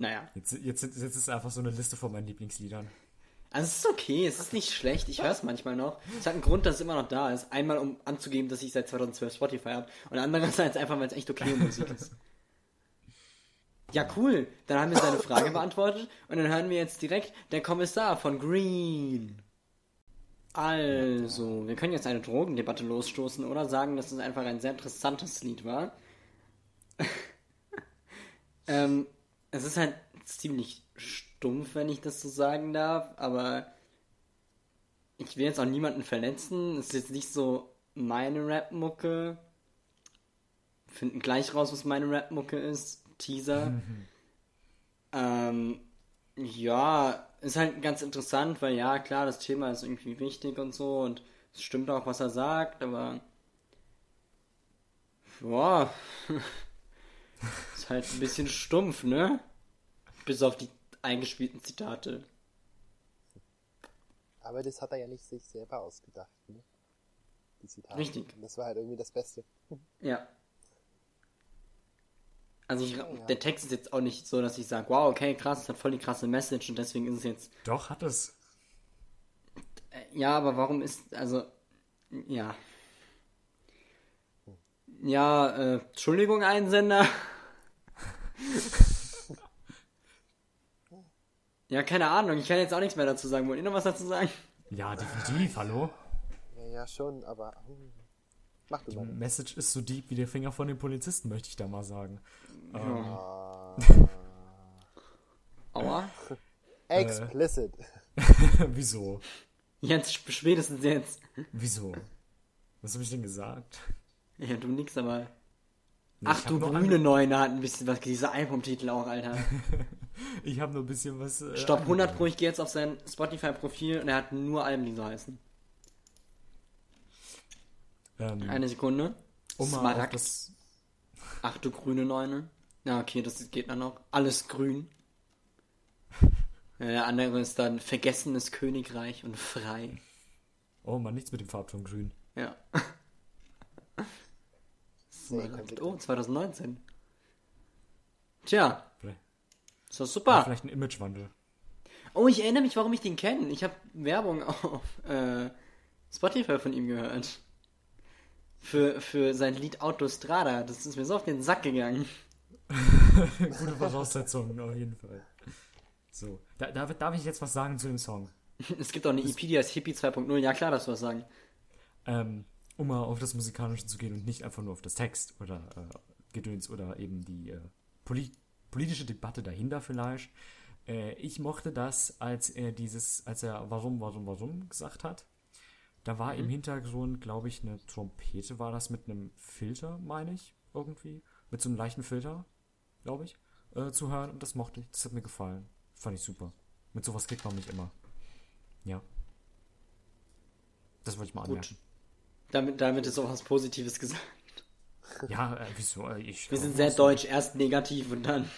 Naja. Jetzt, jetzt, jetzt ist es einfach so eine Liste von meinen Lieblingsliedern. Also es ist okay, es ist nicht schlecht, ich höre es manchmal noch. Es hat einen Grund, dass es immer noch da ist. Einmal, um anzugeben, dass ich seit 2012 Spotify habe. Und andererseits einfach, weil es echt okay Musik ist. Ja, cool. Dann haben wir seine Frage beantwortet. Und dann hören wir jetzt direkt der Kommissar von Green. Also, wir können jetzt eine Drogendebatte losstoßen oder sagen, dass es einfach ein sehr interessantes Lied war. ähm, es ist halt ziemlich stumpf, wenn ich das so sagen darf, aber ich will jetzt auch niemanden verletzen. Es ist jetzt nicht so meine Rap-Mucke. Finden gleich raus, was meine Rap-Mucke ist. Teaser. ähm, ja, ist halt ganz interessant, weil ja, klar, das Thema ist irgendwie wichtig und so und es stimmt auch, was er sagt, aber ja, ist halt ein bisschen stumpf, ne? Bis auf die eingespielten Zitate. Aber das hat er ja nicht sich selber ausgedacht, ne? Die Zitate. Richtig. Und Das war halt irgendwie das Beste. Ja. Also ich, ja. der Text ist jetzt auch nicht so, dass ich sage, wow, okay, krass, es hat voll die krasse Message und deswegen ist es jetzt. Doch, hat es. Ja, aber warum ist, also, ja. Ja, äh, Entschuldigung, Einsender. ja, keine Ahnung, ich kann jetzt auch nichts mehr dazu sagen. Wollt ihr noch was dazu sagen? Ja, definitiv, hallo. Ja, ja, schon, aber. Hm. Mach du Die mal. Message ist so deep wie der Finger von den Polizisten, möchte ich da mal sagen. Ähm, Ah, Aua. explicit. wieso? Jetzt, spätestens jetzt. Wieso? Was habe ich denn gesagt? Ja, du nix, aber. Ach du grüne Neune hat ein bisschen was, dieser Albumtitel auch, Alter. Ich habe nur ein bisschen was. Äh, Stopp 100 angegeben. Pro, ich gehe jetzt auf sein Spotify-Profil und er hat nur Alben, die so heißen. Ähm, Eine Sekunde. auf Smaragd. das, Ach du grüne Neune. Ja, okay, das geht dann noch. Alles grün. Ja, der andere ist dann Vergessenes Königreich und frei. oh man, nichts mit dem Farbton grün. Ja. Nee, konsequent. Oh, 2019. Tja, ist doch ja, super. vielleicht ein Imagewandel. Oh, ich erinnere mich, warum ich den kenne. Ich habe Werbung auf äh, Spotify von ihm gehört. Für, für sein Lied Autostrada. Das ist mir so auf den Sack gegangen. Gute Voraussetzungen, auf jeden Fall. So, da, da, darf ich jetzt was sagen zu dem Song? Es gibt auch eine EP, die heißt Hippie 2.0. Ja, klar, dass du was sagen. Ähm, um mal auf das Musikalische zu gehen und nicht einfach nur auf das Text oder äh, Gedöns oder eben die äh, poli politische Debatte dahinter vielleicht. Äh, ich mochte das, als er dieses, als er warum, warum, warum gesagt hat. Da war im Hintergrund, glaube ich, eine Trompete, war das mit einem Filter, meine ich, irgendwie. Mit so einem leichten Filter, glaube ich, äh, zu hören. Und das mochte ich, das hat mir gefallen. Fand ich super. Mit sowas kriegt man mich immer. Ja. Das wollte ich mal anmerken. Damit, damit ist auch was Positives gesagt. Ja, äh, wieso? Äh, Ich, Wir sind äh, sehr deutsch. Erst negativ und dann.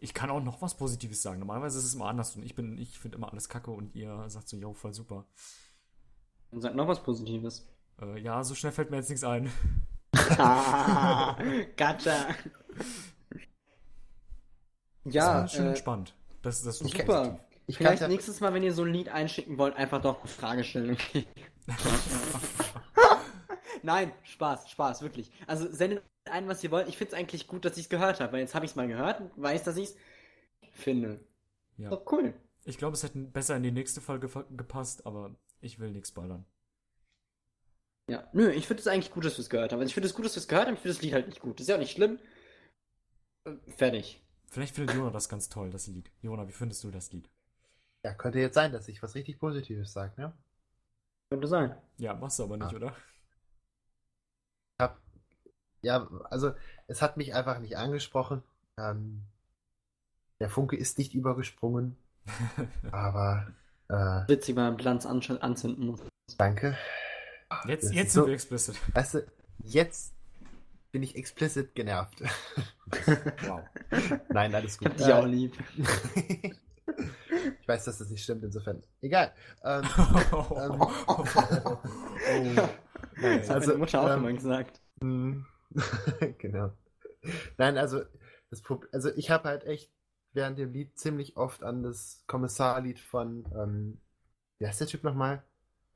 Ich kann auch noch was Positives sagen. Normalerweise ist es immer anders und ich bin, ich finde immer alles kacke und ihr sagt so, yo, voll super. Und sagt noch was Positives. Äh, ja, so schnell fällt mir jetzt nichts ein. Ah, gotcha. Das Ja, war schön äh, entspannt. Das, das ist super. Ich Vielleicht nächstes Mal, wenn ihr so ein Lied einschicken wollt, einfach doch eine Frage stellen, okay? Nein, Spaß, Spaß, wirklich. Also sendet ein, was ihr wollt. Ich finde es eigentlich gut, dass ich es gehört habe, weil jetzt habe ich es mal gehört und weiß, dass ich es finde. Ja. Doch cool. Ich glaube, es hätte besser in die nächste Folge gepasst, aber ich will nichts spoilern. Ja, nö, ich finde es eigentlich gut, dass wir es gehört haben. Also ich finde es gut, dass wir es gehört haben, ich finde das Lied halt nicht gut. Das ist ja auch nicht schlimm. Äh, Fertig. Vielleicht findet Jona das ganz toll, das Lied. Jona, wie findest du das Lied? Ja, könnte jetzt sein, dass ich was richtig Positives sage, ne? Könnte sein. Ja, machst du aber nicht, Ah. oder? Ja, also es hat mich einfach nicht angesprochen. Ähm, der Funke ist nicht übergesprungen, aber äh, Witzig, weil man Glanz ansch- anzünden muss. danke. Jetzt, Das jetzt sind so- wir explicit. Weißt du, jetzt bin ich explicit genervt. Wow. Nein, alles Ich hab gut. dich auch lieb. ich weiß, dass das nicht stimmt, insofern. Egal. Ähm, ähm, oh. Nein, Das hat also, meine Mutter auch ähm, immer gesagt. Mm, genau. Nein, also, das also ich habe halt echt während dem Lied ziemlich oft an das Kommissarlied von, ähm, wie heißt der Typ nochmal?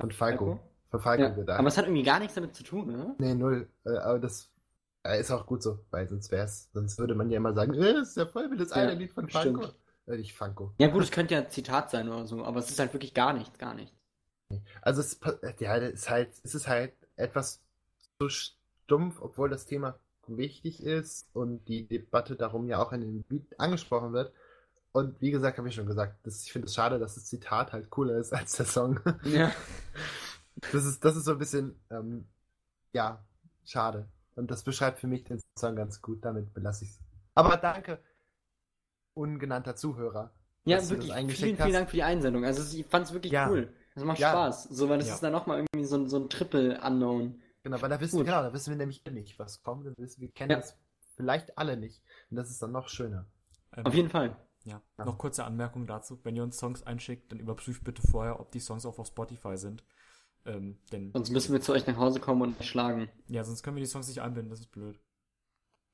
Von Falco. Falco? Von Falco Ja. gedacht. Aber es hat irgendwie gar nichts damit zu tun, ne? nee, null. Äh, aber das äh, ist auch gut so, weil sonst wär's, sonst würde man ja immer sagen, äh, das ist ja voll wie das eine Ja, Lied von Falco. stimmt. Äh, nicht Falco. Ja gut, es könnte ja ein Zitat sein oder so, aber es ist halt wirklich gar nichts, gar nichts. Also es, ja, das ist halt, es ist halt etwas so stumpf, obwohl das Thema wichtig ist und die Debatte darum ja auch in dem Lied angesprochen wird. Und wie gesagt, habe ich schon gesagt, das, ich finde es schade, dass das Zitat halt cooler ist als der Song. Ja. Das ist, das ist so ein bisschen, ähm, ja, schade. Und das beschreibt für mich den Song ganz gut, damit belasse ich es. Aber danke, ungenannter Zuhörer. Ja, wirklich, vielen, eingeschickt vielen hast. Dank für die Einsendung. Also ich fand es wirklich Ja. cool. Das macht Ja. Spaß. So, weil das Ja. ist dann nochmal irgendwie so ein, so ein Triple-Unknown. Genau, weil da wissen, Gut. genau, da wissen wir nämlich nicht, was kommt. Wir, wissen, wir kennen Ja. das vielleicht alle nicht. Und das ist dann noch schöner. Ähm, Auf jeden Fall. Ja, Ja. noch kurze Anmerkung dazu. Wenn ihr uns Songs einschickt, dann überprüft bitte vorher, ob die Songs auch auf Spotify sind. Ähm, denn, Sonst müssen wir zu euch nach Hause kommen und euch schlagen. ja, sonst können wir die Songs nicht einbinden, das ist blöd.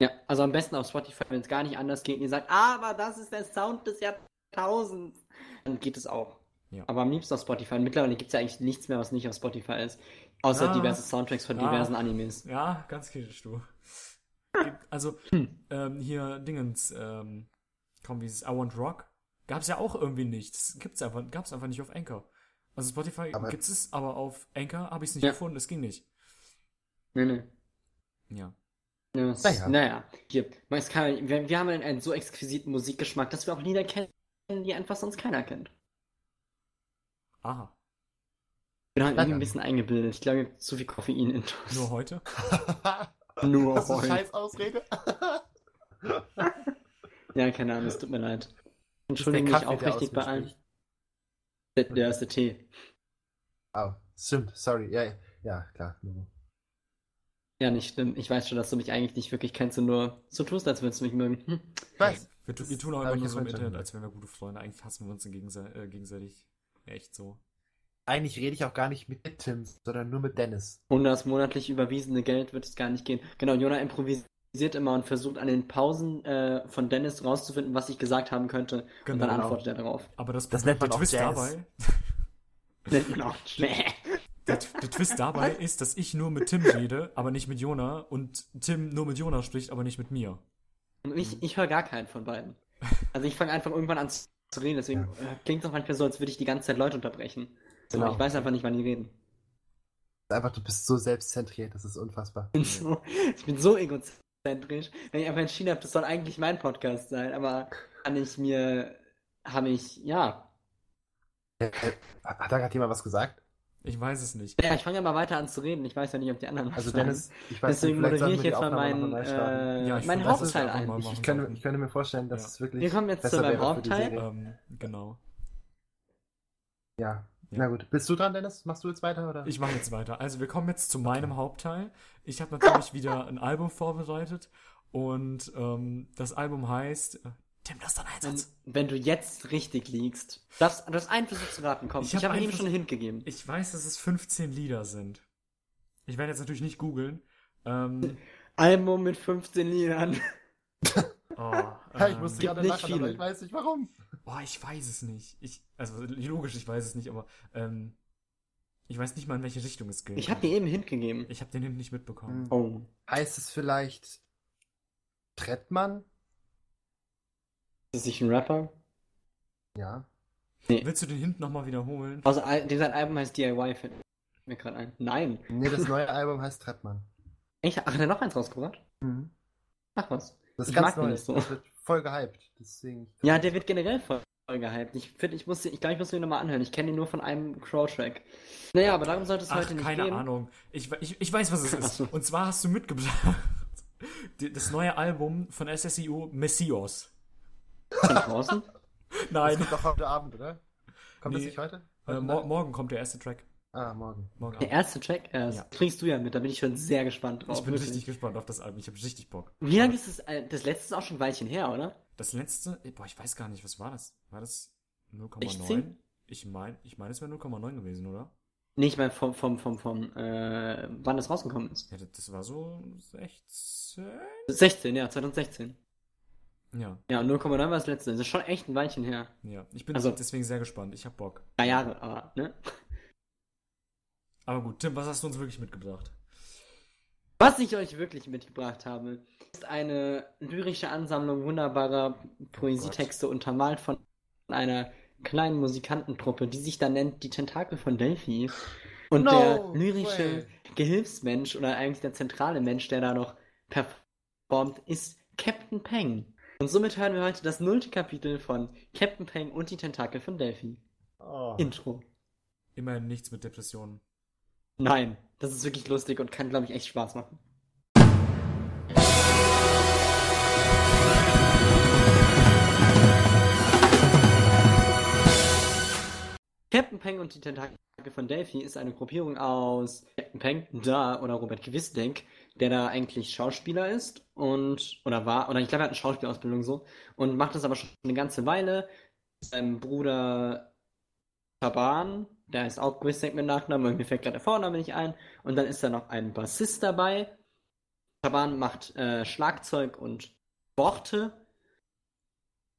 Ja, also am besten auf Spotify, wenn es gar nicht anders geht und ihr sagt, aber das ist der Sound des Jahrtausends, dann geht es auch. Ja. Aber am liebsten auf Spotify. Und mittlerweile gibt es ja eigentlich nichts mehr, was nicht auf Spotify ist. Außer Ah. diverse Soundtracks von Ah. diversen Animes. Ja, ganz kritisch, du. Also, ähm, hier Dingens, ähm, komm, wie ist es, I Want Rock? Gab's ja auch irgendwie nicht. Das gibt's einfach, gab's einfach nicht auf Anchor. Also Spotify Aber- gibt's es, aber auf Anchor habe ich es nicht Ja. gefunden, es ging nicht. Nee, nee. Ja. Ja, es- Naja. naja. Hier, Karl, wir, wir haben einen, einen so exquisiten Musikgeschmack, dass wir auch Lieder kennen, die einfach sonst keiner kennt. Aha. Ich bin halt irgendwie ein bisschen eingebildet. Ich glaube, ich habe zu viel Koffein in Nur heute? Nur das heute. scheiß Ausrede. Ja, keine Ahnung, es tut mir leid. Das Entschuldige mich aufrichtig aus bei allen. Der, der ist der Tee. Oh, stimmt, sorry. Ja, ja, klar. Ja, nicht schlimm. Ich weiß schon, dass du mich eigentlich nicht wirklich kennst und nur so tust, als würdest du mich mögen. Hm. Weiß. Wir, Das wir tun auch immer nur so im Internet, als wären wir gute Freunde. Eigentlich hassen wir uns gegense äh, gegenseitig. Echt so. Eigentlich rede ich auch gar nicht mit Tim, sondern nur mit Dennis. Ohne das monatlich überwiesene Geld wird es gar nicht gehen. Genau, Jona improvisiert immer und versucht an den Pausen äh, von Dennis rauszufinden, was ich gesagt haben könnte. und Genau. dann antwortet er darauf. Aber das, Das der nennt man auch Twist Jazz. dabei, Nennt man auch der, der Twist dabei ist, dass ich nur mit Tim rede, aber nicht mit Jona und Tim nur mit Jona spricht, aber nicht mit mir. Und ich, ich höre gar keinen von beiden. Also ich fange einfach irgendwann an zu reden, deswegen äh, klingt es auch manchmal so, als würde ich die ganze Zeit Leute unterbrechen. Genau. Ich weiß einfach nicht, wann die reden. Einfach, du bist so selbstzentriert, das ist unfassbar. Ich bin so, ich bin so egozentrisch, wenn ich einfach entschieden habe, das soll eigentlich mein Podcast sein, aber kann ich mir, habe ich, ja. Äh, Hat da gerade jemand was gesagt? Ich weiß es nicht. Ja, ich fange ja mal weiter an zu reden, ich weiß ja nicht, ob die anderen was Also sagen. Dennis, ich weiß Deswegen nicht, moderiere ich jetzt mal meinen, äh, Ja, ich meinen Hauptteil ein. Ich, ich, könnte, ich könnte mir vorstellen, dass Ja. es wirklich Wir kommen jetzt zu meinem Hauptteil. Ähm, genau. Ja. Ja. Na gut, bist du dran, Dennis? Machst du jetzt weiter oder? Ich mache jetzt weiter. Also wir kommen jetzt zu meinem Hauptteil. Ich habe natürlich wieder ein Album vorbereitet und ähm, das Album heißt äh, Tim, das ist dein Wenn, Einsatz. wenn du jetzt richtig liegst, darfst, du hast einen Versuch zu raten, komm. Ich Ich, hab habe einen ihm schon einen Hint gegeben. Ich weiß, dass es 15 Lieder sind. Ich werde jetzt natürlich nicht googeln. Ähm, Album mit 15 Liedern. oh, Ja, ich ähm, musste gerade nicht lachen, aber viele. ich weiß nicht warum. Boah, ich weiß es nicht. Ich, also logisch, ich weiß es nicht, aber ähm, ich weiß nicht mal, in welche Richtung es geht. Ich habe dir eben einen Hint gegeben. ich habe den Hint nicht mitbekommen. Oh. Heißt es vielleicht Trettmann? Ist das nicht ein Rapper? Ja. Willst du den Hint nochmal wiederholen? Also, Al- dieser Album heißt DIY, fällt mir gerade ein. Nein. Nee, das neue Album heißt Trettmann. Echt? Ach, hat er noch eins rausgebracht? Mhm. Ach was. Das ist Ich ganz mag neu. nicht so. Das wird voll gehypt. Deswegen. Ja, der wird generell voll gehypt. Ich finde, ich muss, ich glaube, ich muss den nochmal anhören. Ich kenne ihn nur von einem Crow-Track. Naja, aber darum sollte es Ach, heute nicht keine gehen. Ahnung. Ich, ich, ich weiß, was es ist. Und zwar hast du mitgebracht das neue Album von SSIO Messios. Draußen? Das Nein, kommt doch heute Abend, oder? Kommt das Nee. nicht heute? äh, Heute mor Nacht? morgen kommt der erste Track. Ah, morgen. Morgen Der erste Track erst. Ja. Bringst du ja mit, da bin ich schon sehr gespannt drauf. Ich bin wirklich. richtig gespannt auf das Album. Ich habe richtig Bock. Wie lange ist das? äh, Das letzte ist auch schon ein Weilchen her, oder? Das letzte, eh, boah, ich weiß gar nicht, was war das? War das 16? 0,9? Ich meine, ich meine, es wäre 0,9 gewesen, oder? Nee, ich meine vom, vom, vom, vom, äh, wann das rausgekommen ist. Ja, das, das war so 16? 16, ja, 2016. Ja, Ja, und 0,9 war das letzte. Das ist schon echt ein Weilchen her. ja. Ich bin Also- deswegen sehr gespannt. Ich hab Bock. Drei Jahre, aber, ne? Aber gut, Tim, was hast du uns wirklich mitgebracht? Was ich euch wirklich mitgebracht habe, ist eine lyrische Ansammlung wunderbarer Poesietexte untermalt von einer kleinen Musikantentruppe, die sich da nennt Die Tentakel von Delphi. Und No der lyrische way. Gehilfsmensch oder eigentlich der zentrale Mensch, der da noch performt, ist Captain Peng. Und somit hören wir heute das nullte Kapitel von Captain Peng und die Tentakel von Delphi. Oh. Intro. Immerhin nichts mit Depressionen. Nein, das ist wirklich lustig und kann, glaube ich, echt Spaß machen. Captain Peng und die Tentakel von Delphi ist eine Gruppierung aus Captain Peng, da, oder Robert Gewissenk, der da eigentlich Schauspieler ist und, oder war, oder ich glaube, er hat eine Schauspielausbildung so, und macht das aber schon eine ganze Weile. Sein Bruder Taban, der heißt auch Gewissenk mit Nachnamen, mir fällt gerade der Vorname nicht ein. Und dann ist da noch ein Bassist dabei. Taban macht äh, Schlagzeug und Worte.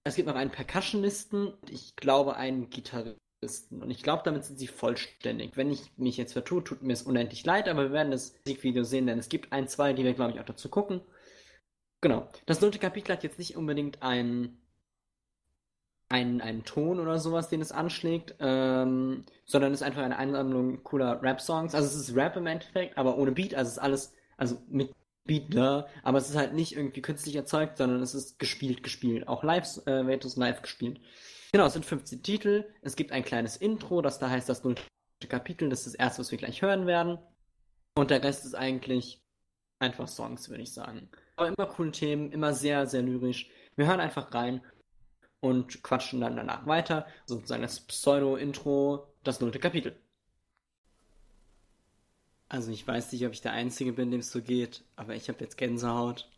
Es gibt noch einen Percussionisten und ich glaube einen Gitarristen. Und ich glaube, damit sind sie vollständig. Wenn ich mich jetzt vertue, tut mir es unendlich leid, aber wir werden das Musikvideo sehen, denn es gibt ein, zwei, die wir, glaube ich, auch dazu gucken. Genau. Das nullte Kapitel hat jetzt nicht unbedingt einen, einen, einen Ton oder sowas, den es anschlägt, ähm, sondern ist einfach eine Ansammlung cooler Rap-Songs. Also es ist Rap im Endeffekt, aber ohne Beat. Also es ist alles, also mit Beat, ne? Aber es ist halt nicht irgendwie künstlich erzeugt, sondern es ist gespielt, gespielt. Auch live äh, wird es live gespielt. Genau, es sind 15 Titel. Es gibt ein kleines Intro, das da heißt das nullte Kapitel. Das ist das erste, was wir gleich hören werden. Und der Rest ist eigentlich einfach Songs, würde ich sagen. Aber immer coole Themen, immer sehr, sehr lyrisch. Wir hören einfach rein und quatschen dann danach weiter. Sozusagen das Pseudo-Intro, das nullte Kapitel. Also ich weiß nicht, ob ich der Einzige bin, dem es so geht, aber ich habe jetzt Gänsehaut.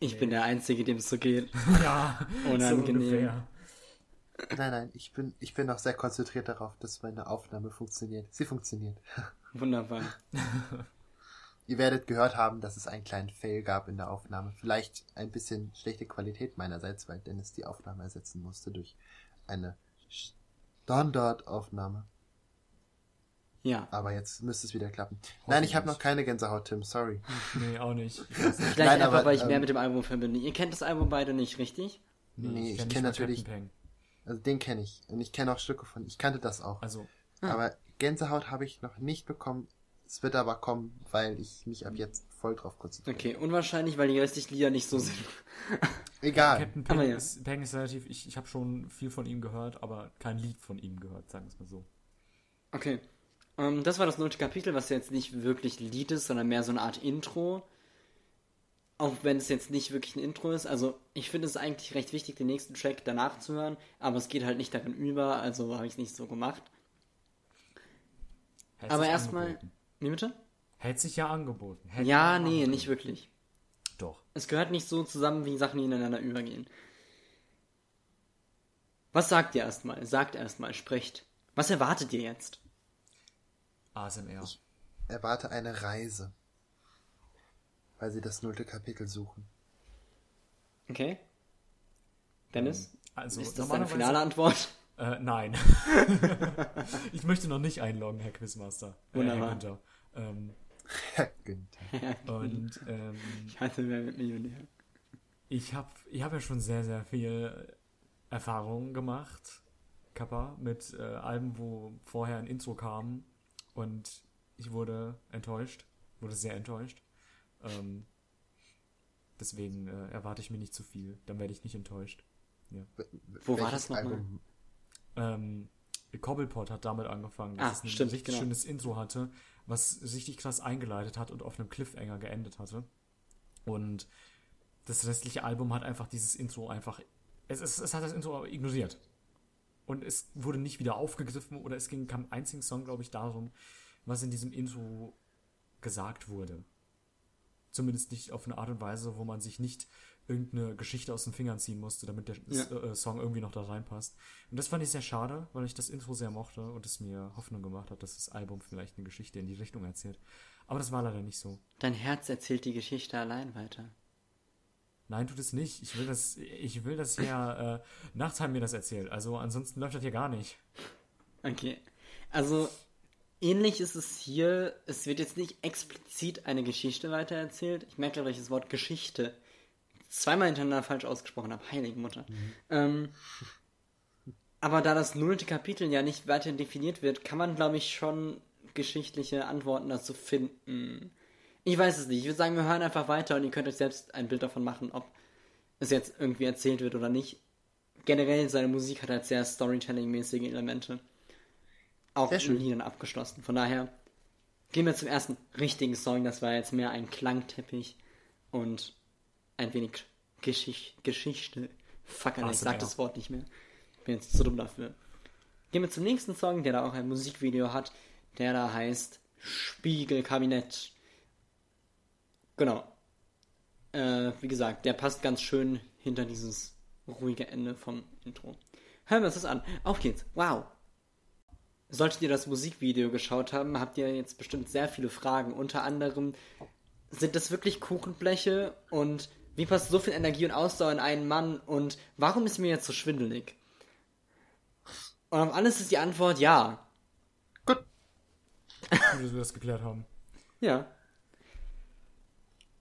Ich bin der Einzige, dem es so geht. Ja, Unangenehm. so. Nein, nein, ich bin, ich bin noch sehr konzentriert darauf, dass meine Aufnahme funktioniert. Sie funktioniert. Wunderbar. Ihr werdet gehört haben, dass es einen kleinen Fail gab in der Aufnahme. Vielleicht ein bisschen schlechte Qualität meinerseits, weil Dennis die Aufnahme ersetzen musste durch eine Standardaufnahme. Ja. Aber jetzt müsste es wieder klappen. Nein, ich habe noch keine Gänsehaut, Tim. Sorry. Nee, auch nicht. Ich. Vielleicht Nein, einfach, aber, weil ich mehr ähm, mit dem Album verbinde. Ihr kennt das Album beide nicht, richtig? Nee, ich kenn kenn nicht mal natürlich-. Also den kenne ich. Und ich kenne auch Stücke von. Ich kannte das auch. Also, Aber Gänsehaut habe ich noch nicht bekommen. Es wird aber kommen, weil ich mich ab jetzt voll drauf konzentriere. Okay, unwahrscheinlich, weil die restlichen Lieder nicht so sind. Egal. Captain Peng, ja. ist, Peng ist relativ, ich, ich habe schon viel von ihm gehört, aber kein Lied von ihm gehört, sagen wir es mal so. Okay. Ähm, das war das nullte Kapitel, was jetzt nicht wirklich Lied ist, sondern mehr so eine Art Intro. Auch wenn es jetzt nicht wirklich ein Intro ist. Also, ich finde es eigentlich recht wichtig, den nächsten Track danach zu hören, aber es geht halt nicht darin über, also habe ich es nicht so gemacht. Hätte aber erstmal. angeboten. Wie bitte? Hätte sich ja angeboten. Hätte Ja, nee, machen nicht wirklich. Doch. Es gehört nicht so zusammen, wie Sachen, die ineinander übergehen. Was sagt ihr erstmal? Sagt erstmal, sprecht. Was erwartet ihr jetzt? ASMR. Erwarte eine Reise. Weil sie das nullte Kapitel suchen. Okay? Dennis? Also, ist das deine finale Antwort? Äh, nein. ich möchte noch nicht einloggen, Herr Quizmaster. Äh, Wunderbar. Herr Günther. Ähm, Herr Günther. und ähm, Ich hasse wer mit Millionär. ich habe ich hab ja schon sehr, sehr viel Erfahrung gemacht, Kappa, mit äh, Alben, wo vorher ein Intro kam und ich wurde enttäuscht, wurde sehr enttäuscht. Ähm, deswegen äh, erwarte ich mir nicht zu viel, dann werde ich nicht enttäuscht. Wo war das nochmal? Ähm, Cobblepot hat damit angefangen, dass Ah, es ein stimmt, richtig genau. schönes Intro hatte, was richtig krass eingeleitet hat und auf einem Cliffhanger geendet hatte. Und das restliche Album hat einfach dieses Intro einfach. Es, es, es hat das Intro ignoriert. und es wurde nicht wieder aufgegriffen oder es ging kein einzigen Song, glaube ich, darum, was in diesem Intro gesagt wurde. Zumindest nicht auf eine Art und Weise, wo man sich nicht irgendeine Geschichte aus den Fingern ziehen musste, damit der Ja. äh, Song irgendwie noch da reinpasst. Und das fand ich sehr schade, weil ich das Intro sehr mochte und es mir Hoffnung gemacht hat, dass das Album vielleicht eine Geschichte in die Richtung erzählt. Aber das war leider nicht so. Dein Herz erzählt die Geschichte allein weiter. Nein, tut es nicht. Ich will das, ich will das ja, äh, Nachtheim mir das erzählt. Also ansonsten läuft das hier gar nicht. Okay. Also, ähnlich ist es hier. Es wird jetzt nicht explizit eine Geschichte weitererzählt. Ich merke, dass ich das Wort Geschichte zweimal hintereinander falsch ausgesprochen habe. Heilige Mutter. Ähm, aber da das nullte Kapitel ja nicht weiter definiert wird, kann man, glaube ich, schon geschichtliche Antworten dazu finden. Ich weiß es nicht. Ich würde sagen, wir hören einfach weiter und ihr könnt euch selbst ein Bild davon machen, ob es jetzt irgendwie erzählt wird oder nicht. Generell, seine Musik hat halt sehr Storytelling-mäßige Elemente. Auch Sehr in schön. Liedern abgeschlossen. Von daher gehen wir zum ersten richtigen Song. Das war jetzt mehr ein Klangteppich und ein wenig Geschicht Geschichte. Fuck, Alter, ich sag das Wort nicht mehr. Ich bin jetzt zu dumm dafür. Gehen wir zum nächsten Song, der da auch ein Musikvideo hat, der da heißt Spiegelkabinett. Genau. Äh, wie gesagt, der passt ganz schön hinter dieses ruhige Ende vom Intro. Hören wir uns das an. Auf geht's. Wow. Solltet ihr das Musikvideo geschaut haben, habt ihr jetzt bestimmt sehr viele Fragen. Unter anderem, sind das wirklich Kuchenbleche? Und wie passt so viel Energie und Ausdauer in einen Mann? Und warum ist mir jetzt so schwindelig? Und auf alles ist die Antwort ja. Gut. Gut, dass wir das geklärt haben. Ja.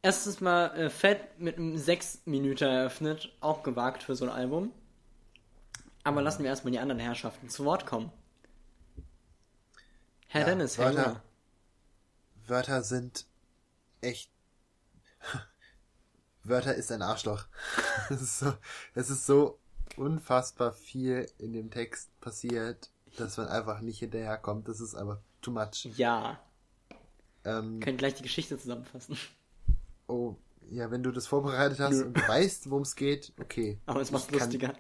Erstens mal äh, Fett mit einem 6 Minuten eröffnet, auch gewagt für so ein Album. Aber lassen wir erstmal die anderen Herrschaften zu Wort kommen. Herr Ja, Dennis, Herr Wörter. Wörter sind echt. Wörter ist ein Arschloch. Es ist so, es ist so unfassbar viel in dem Text passiert, dass man einfach nicht hinterherkommt. Das ist einfach too much. Ja. Ähm, Können gleich die Geschichte zusammenfassen. oh, ja, wenn du das vorbereitet hast Nö. und weißt, worum es geht, okay. Aber es macht Ich kann- lustiger.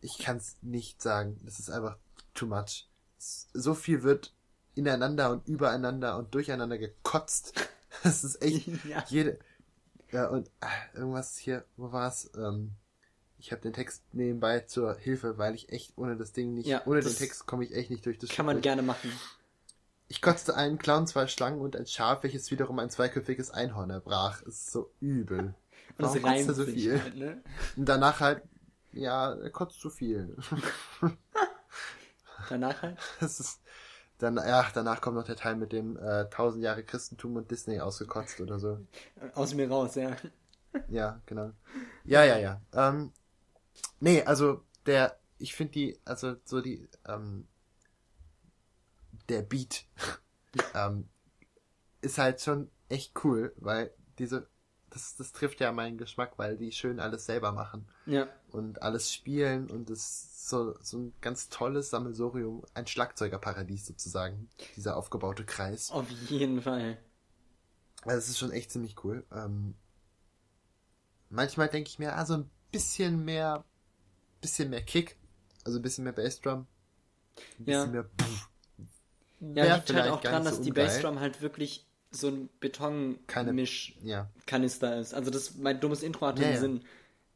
Ich kann es nicht sagen. Das ist einfach too much. So viel wird ineinander und übereinander und durcheinander gekotzt. Das ist echt Ja. jede. Ja, und ah, irgendwas hier, wo war's? Ähm, ich habe den Text nebenbei zur Hilfe, weil ich echt ohne das Ding nicht, Ja, ohne den Text komme ich echt nicht durch das Kann man Stück. gerne machen. Ich kotzte einen Clown, zwei Schlangen und ein Schaf, welches wiederum ein zweiköpfiges Einhorn erbrach. Es ist so übel. Und Warum kotzt er so viel? halt, ne? Und danach halt, ja, er kotzt zu viel. Danach halt. Das ist dann, ja, danach kommt noch der Teil mit dem äh, 1000 Jahre Christentum und Disney ausgekotzt oder so. Aus mir raus, ja. Ja, genau. Ja, ja, ja. Ähm, nee, also der, ich finde die, also so die, ähm, der Beat ähm, ist halt schon echt cool, weil diese, das, das trifft ja meinen Geschmack, weil die schön alles selber machen Ja. und alles spielen und es ist so, so ein ganz tolles Sammelsurium, ein Schlagzeugerparadies sozusagen, dieser aufgebaute Kreis. Auf jeden Fall. Also es ist schon echt ziemlich cool. Ähm, manchmal denke ich mir, also ein bisschen mehr, bisschen mehr Kick, also ein bisschen mehr Bassdrum, ein Ja. bisschen mehr. Pff, Ja, liegt halt auch dran, so dass die ungeil. Bassdrum halt wirklich so ein Keine- Betonmischkanister Ja, ist. Also das, mein dummes Intro hatte Ja, den ja. Sinn.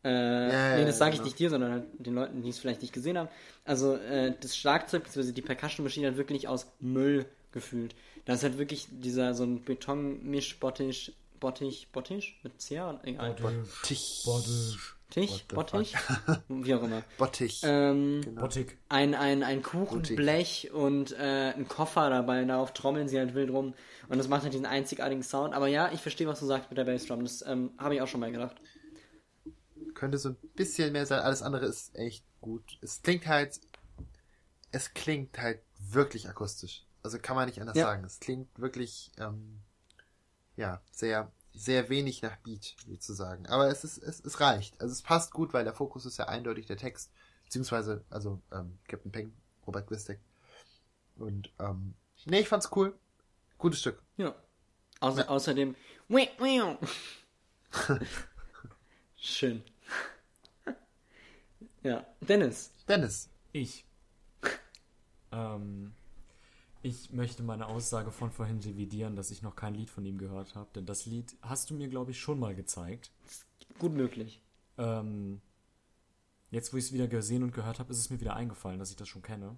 Äh, ja, nee, das sage ich genau. nicht dir, sondern halt den Leuten, die es vielleicht nicht gesehen haben. Also äh, das Schlagzeug bzw. die Percussion-Maschine hat wirklich aus Müll gefühlt. Da ist halt wirklich dieser so ein Betonmisch, Bottich, Bottich, Bottich mit C, egal. Bottich. Bodisch. Tisch, the Bottich, wie auch immer. Bottich. Ähm, genau. Bottig. ein, ein, ein Kuchenblech und äh, ein Koffer dabei, darauf trommeln sie halt wild rum und das macht halt diesen einzigartigen Sound. Aber ja, ich verstehe, was du sagst mit der Bassdrum. Das ähm, habe ich auch schon mal gedacht. Könnte so ein bisschen mehr sein, alles andere ist echt gut. Es klingt halt, es klingt halt wirklich akustisch. Also kann man nicht anders Ja. sagen. Es klingt wirklich, ähm, ja, sehr, sehr wenig nach Beat, sozusagen. Aber es ist, es, es reicht. Also es passt gut, weil der Fokus ist ja eindeutig der Text. Beziehungsweise, also, ähm, Captain Peng, Robert Gwistek. Und, ähm, nee, ich fand's cool. Gutes Stück. Ja. Außer, Ja. Außerdem. Schön. ja. Dennis, Dennis. Ich. Ähm, ich möchte meine Aussage von vorhin revidieren, dass ich noch kein Lied von ihm gehört habe. Denn das Lied hast du mir, glaube ich, schon mal gezeigt. Gut möglich. Ähm, jetzt, wo ich es wieder gesehen und gehört habe, ist es mir wieder eingefallen, dass ich das schon kenne.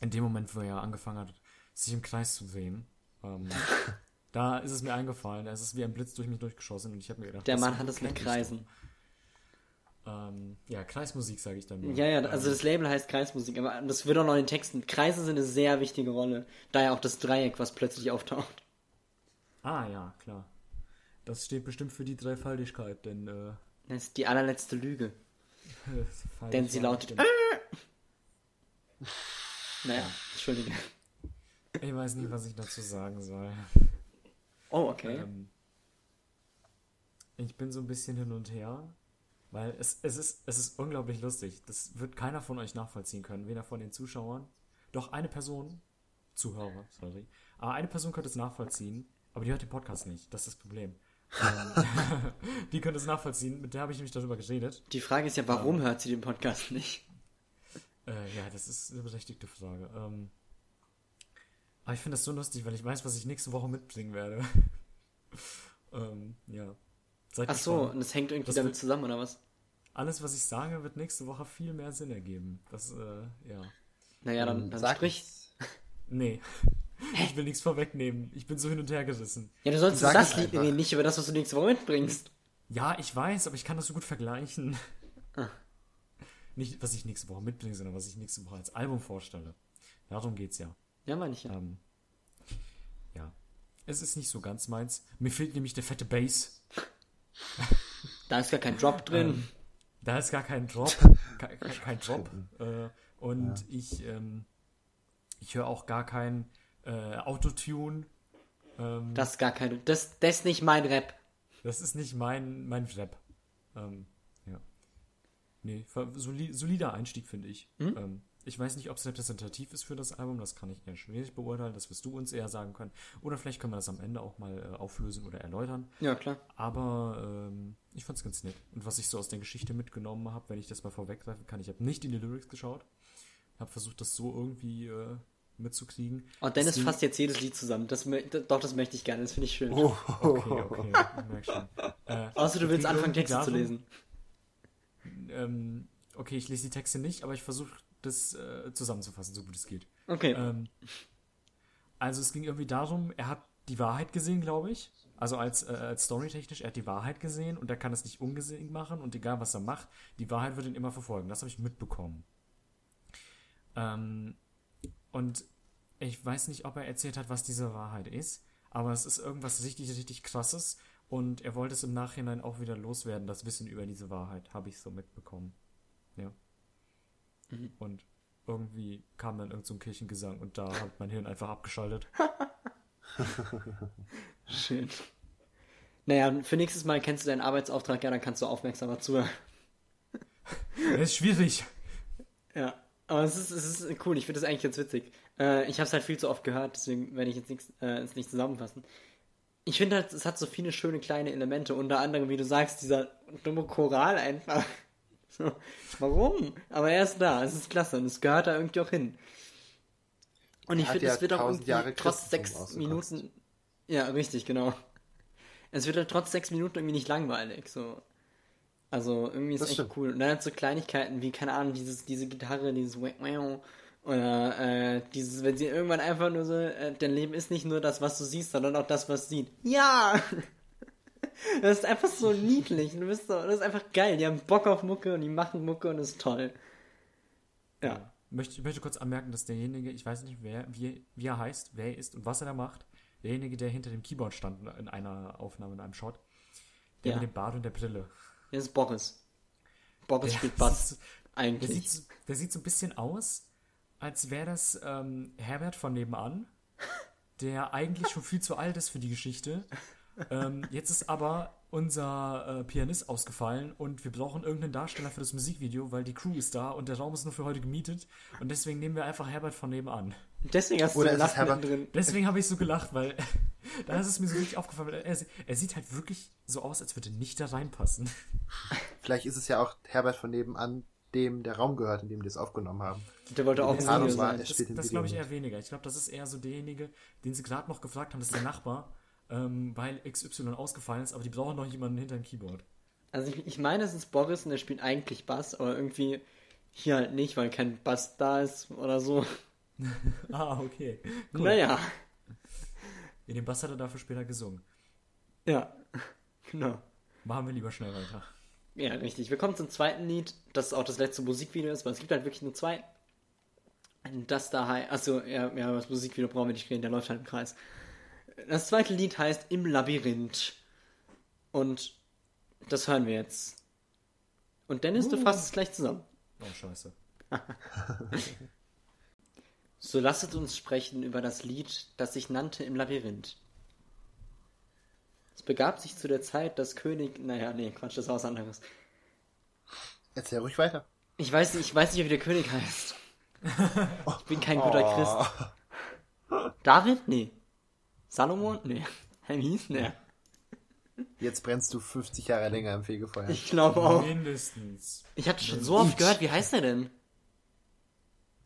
In dem Moment, wo er angefangen hat, sich im Kreis zu sehen. Ähm, da ist es mir eingefallen. Es ist wie ein Blitz durch mich durchgeschossen und ich habe mir gedacht, Der Mann hat es mit Kreisen. doch. Ähm, ja, Kreismusik sage ich dann nur. Ja, ja, also Ähm, das Label heißt Kreismusik, aber das wird auch noch in den Texten. Kreise sind eine sehr wichtige Rolle. Daher auch das Dreieck, was plötzlich auftaucht. Ah, ja, klar. Das steht bestimmt für die Dreifaltigkeit, denn äh, Das ist die allerletzte Lüge. Denn sie lautet. Naja, entschuldige. Ich weiß nicht, was ich dazu sagen soll. Oh, okay. Ähm, ich bin so ein bisschen hin und her, weil es, es, ist, es ist unglaublich lustig. Das wird keiner von euch nachvollziehen können, weder von den Zuschauern. Doch eine Person, Zuhörer, sorry, aber eine Person könnte es nachvollziehen, aber die hört den Podcast nicht. Das ist das Problem. Ähm, die könnte es nachvollziehen, mit der habe ich nämlich darüber geredet. Die Frage ist ja, warum hört sie den Podcast nicht? Äh, ja, das ist eine berechtigte Frage. Ähm, aber ich finde das so lustig, weil ich weiß, was ich nächste Woche mitbringen werde. ähm, ja. Seid Ach so, gespannt. und das hängt irgendwie Das damit zusammen, oder was? Alles, was ich sage, wird nächste Woche viel mehr Sinn ergeben. Das, äh, ja. Naja, dann, dann Sag sprich. es. Nee. Ich will nichts vorwegnehmen. Ich bin so hin und her gerissen. Ja, du sollst Sag das Lied nicht über das, was du nächste Woche mitbringst. Ja, ich weiß, aber ich kann das so gut vergleichen. Ah. Nicht, was ich nächste Woche mitbringe, sondern was ich nächste Woche als Album vorstelle. Darum geht's ja. Ja, meine ich ja. Ähm, ja. Es ist nicht so ganz meins. Mir fehlt nämlich der fette Bass. Da ist gar kein Drop drin. Ähm, da ist gar kein Drop. Kein, kein, Drop. Äh, und ich, ähm, ich höre auch gar kein äh, Autotune. Ähm, das ist gar kein. Das, das ist nicht mein Rap. Das ist nicht mein, mein Rap. Ähm, ja. Nee, solider Einstieg, finde ich. Ähm, ich weiß nicht, ob es repräsentativ ist für das Album, das kann ich eher schwierig beurteilen, das wirst du uns eher sagen können. Oder vielleicht können wir das am Ende auch mal äh, auflösen oder erläutern. Ja, klar. Aber ähm, ich fand's ganz nett. Und was ich so aus der Geschichte mitgenommen habe, wenn ich das mal vorweggreifen kann, ich habe nicht in die Lyrics geschaut, habe versucht, das so irgendwie äh, mitzukriegen. Und Dennis Es ging- fasst jetzt jedes Lied zusammen. Das, doch, das möchte ich gerne. Das finde ich schön. Oh, Okay, okay, ich merk schon. Äh, Außer du es willst anfangen, Texte zu lesen. ähm, okay, ich lese die Texte nicht, aber ich versuche das äh, zusammenzufassen, so gut es geht. Okay. Ähm, also es ging irgendwie darum, er hat die Wahrheit gesehen, glaube ich. Also als, äh, als storytechnisch, er hat die Wahrheit gesehen und er kann es nicht ungesehen machen und egal was er macht, die Wahrheit wird ihn immer verfolgen. Das habe ich mitbekommen. Ähm, und ich weiß nicht, ob er erzählt hat, was diese Wahrheit ist, aber es ist irgendwas richtig, richtig krasses und er wollte es im Nachhinein auch wieder loswerden, das Wissen über diese Wahrheit, habe ich so mitbekommen. Ja. Und irgendwie kam dann irgend so ein Kirchengesang und da hat mein Hirn einfach abgeschaltet. Schön. Naja, für nächstes Mal kennst du deinen Arbeitsauftrag, ja, dann kannst du aufmerksamer zuhören. Das ist schwierig. Ja, aber es ist, es ist cool, ich finde das eigentlich ganz witzig. Äh, ich habe es halt viel zu oft gehört, deswegen werde ich jetzt nichts, äh, es nicht zusammenfassen. Ich finde halt, es hat so viele schöne kleine Elemente, unter anderem, wie du sagst, dieser dumme Choral einfach. So, warum? Aber er ist da, es ist klasse und es gehört da irgendwie auch hin. Und ich finde, ja es wird auch 1000 irgendwie Jahre trotz sechs. Minuten. Ja, richtig, genau. Es wird halt trotz sechs Minuten irgendwie nicht langweilig. So. Also irgendwie ist Das echt stimmt. cool. Und dann hat so Kleinigkeiten wie, keine Ahnung, dieses, diese Gitarre, dieses oder äh, dieses, wenn sie irgendwann einfach nur so, äh, dein Leben ist nicht nur das, was du siehst, sondern auch das, was sieht. Ja! Das ist einfach so niedlich. Du bist so, das ist einfach geil. Die haben Bock auf Mucke und die machen Mucke und das ist toll. Ja. Möchte, ich möchte kurz anmerken, dass derjenige, ich weiß nicht, wer, wie, wie er heißt, wer er ist und was er da macht, derjenige, der hinter dem Keyboard stand in einer Aufnahme, in einem Shot, der Ja. mit dem Bart und der Brille. Das ist Boris. Boris Der spielt Bass. sieht- Der Eigentlich. sieht, so- der sieht so ein bisschen aus, als wäre das ähm, Herbert von nebenan, der eigentlich schon viel zu alt ist für die Geschichte. Ähm, jetzt ist aber unser äh, Pianist ausgefallen und wir brauchen irgendeinen Darsteller für das Musikvideo, weil die Crew ist da und der Raum ist nur für heute gemietet und deswegen nehmen wir einfach Herbert von nebenan. Deswegen hast du Oder es Lachen Herbert- drin. Deswegen habe ich so gelacht, weil da ist es mir so richtig aufgefallen. weil Er, er sieht halt wirklich so aus, als würde er nicht da reinpassen. Vielleicht ist es ja auch Herbert von nebenan, dem der Raum gehört, in dem die es aufgenommen haben. Der wollte auch Ahnung war, Das, spielt das Video glaube ich eher weniger. Ich glaube, das ist eher so derjenige, den sie gerade noch gefragt haben, das ist der Nachbar, ähm, weil XY ausgefallen ist, aber die brauchen noch jemanden hinter dem Keyboard. Also ich, ich meine, es ist Boris und der spielt eigentlich Bass, aber irgendwie hier halt nicht, weil kein Bass da ist oder so. Ah, okay. Cool. Naja, In dem Bass hat er dafür später gesungen. ja, genau. Machen wir lieber schnell weiter. Ja, richtig. Wir kommen zum zweiten Lied, das auch das letzte Musikvideo ist, weil es gibt halt wirklich nur zwei. Das da heißt, achso, ja, ja, das Musikvideo brauchen wir nicht reden, der läuft halt im Kreis. Das zweite Lied heißt Im Labyrinth. Und das hören wir jetzt. Und Dennis, du fasst es gleich zusammen. Oh, scheiße. So lasset uns sprechen über das Lied, das sich nannte Im Labyrinth. Es begab sich zu der Zeit, dass König. Naja, nee, Quatsch, das war was anderes. Erzähl ruhig weiter. Ich weiß nicht, ich weiß nicht, wie der König heißt. Ich bin kein guter Christ. David? Nee. Salomon? Nee. Wie hieß der? Jetzt brennst du 50 Jahre länger im Fegefeuer. Ich glaube auch. Mindestens. Ich hatte schon so oft gehört, wie heißt der denn?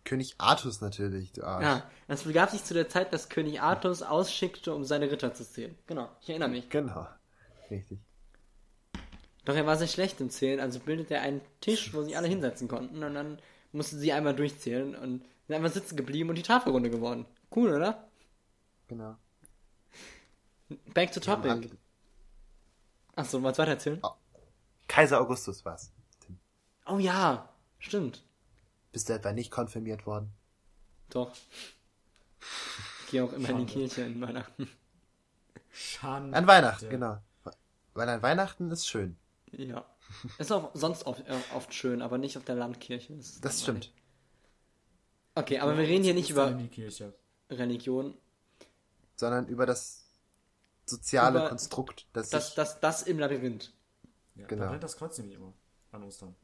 König Artus natürlich, du Arsch. Ja, es begab sich zu der Zeit, dass König Artus ausschickte, um seine Ritter zu zählen. Genau, ich erinnere mich. Genau. Richtig. Doch er war sehr schlecht im Zählen, also bildete er einen Tisch, wo sich alle hinsetzen konnten und dann mussten sie einmal durchzählen und sind einfach sitzen geblieben und die Tafelrunde geworden. Cool, oder? Genau. Back to topic. Hand- Achso, du weiter erzählen? Kaiser Augustus war's. Tim. Oh ja, stimmt. Bist du etwa nicht konfirmiert worden? Doch. Ich gehe auch immer in die Kirche in Weihnachten. Schande. An Weihnachten, genau. Weil an Weihnachten ist schön. Ja. Ist auch sonst oft, äh, oft schön, aber nicht auf der Landkirche. Das langweilig. stimmt. Okay, aber wir reden hier nicht über. Religion. Sondern über das soziale Über Konstrukt, das, Das, das, das im Labyrinth. Ja, Genau. Da brennt das Kreuz nämlich immer. An Ostern.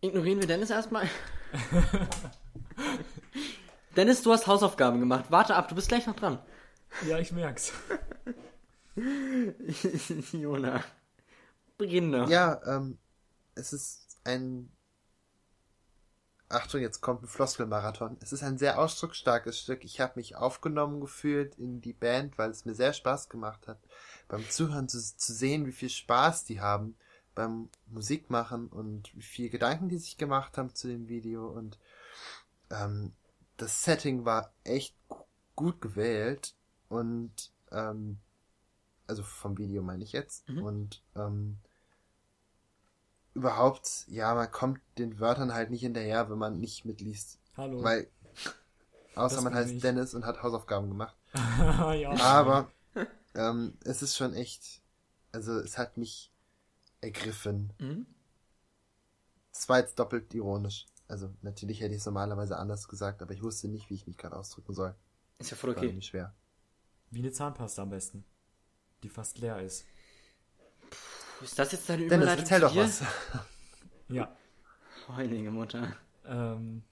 Ignorieren wir Dennis erstmal. Dennis, du hast Hausaufgaben gemacht. Warte ab, du bist gleich noch dran. Ja, ich merk's. Jona. Beginn doch. Ja, ähm, es ist ein... Achtung, jetzt kommt ein Floskelmarathon. Es ist ein sehr ausdrucksstarkes Stück. Ich habe mich aufgenommen gefühlt in die Band, weil es mir sehr Spaß gemacht hat, beim Zuhören zu, zu sehen, wie viel Spaß die haben beim Musikmachen und wie viel Gedanken die sich gemacht haben zu dem Video und ähm, das Setting war echt gu- gut gewählt und ähm, also vom Video meine ich jetzt Mhm. und ähm, überhaupt ja man kommt den Wörtern halt nicht hinterher, wenn man nicht mitliest, Hallo. weil außer Das man heißt ich. Dennis und hat Hausaufgaben gemacht, ja. aber ähm, es ist schon echt, also es hat mich ergriffen. Mhm. Es war jetzt doppelt ironisch. Also natürlich hätte ich es normalerweise anders gesagt, aber ich wusste nicht, wie ich mich gerade ausdrücken soll. Ist ja voll War okay. nämlich schwer. Wie eine Zahnpasta am besten. Die fast leer ist. Ist das jetzt deine Dennis, Überleitung erzähl zu doch was. Ja. Heilige Mutter. Ähm,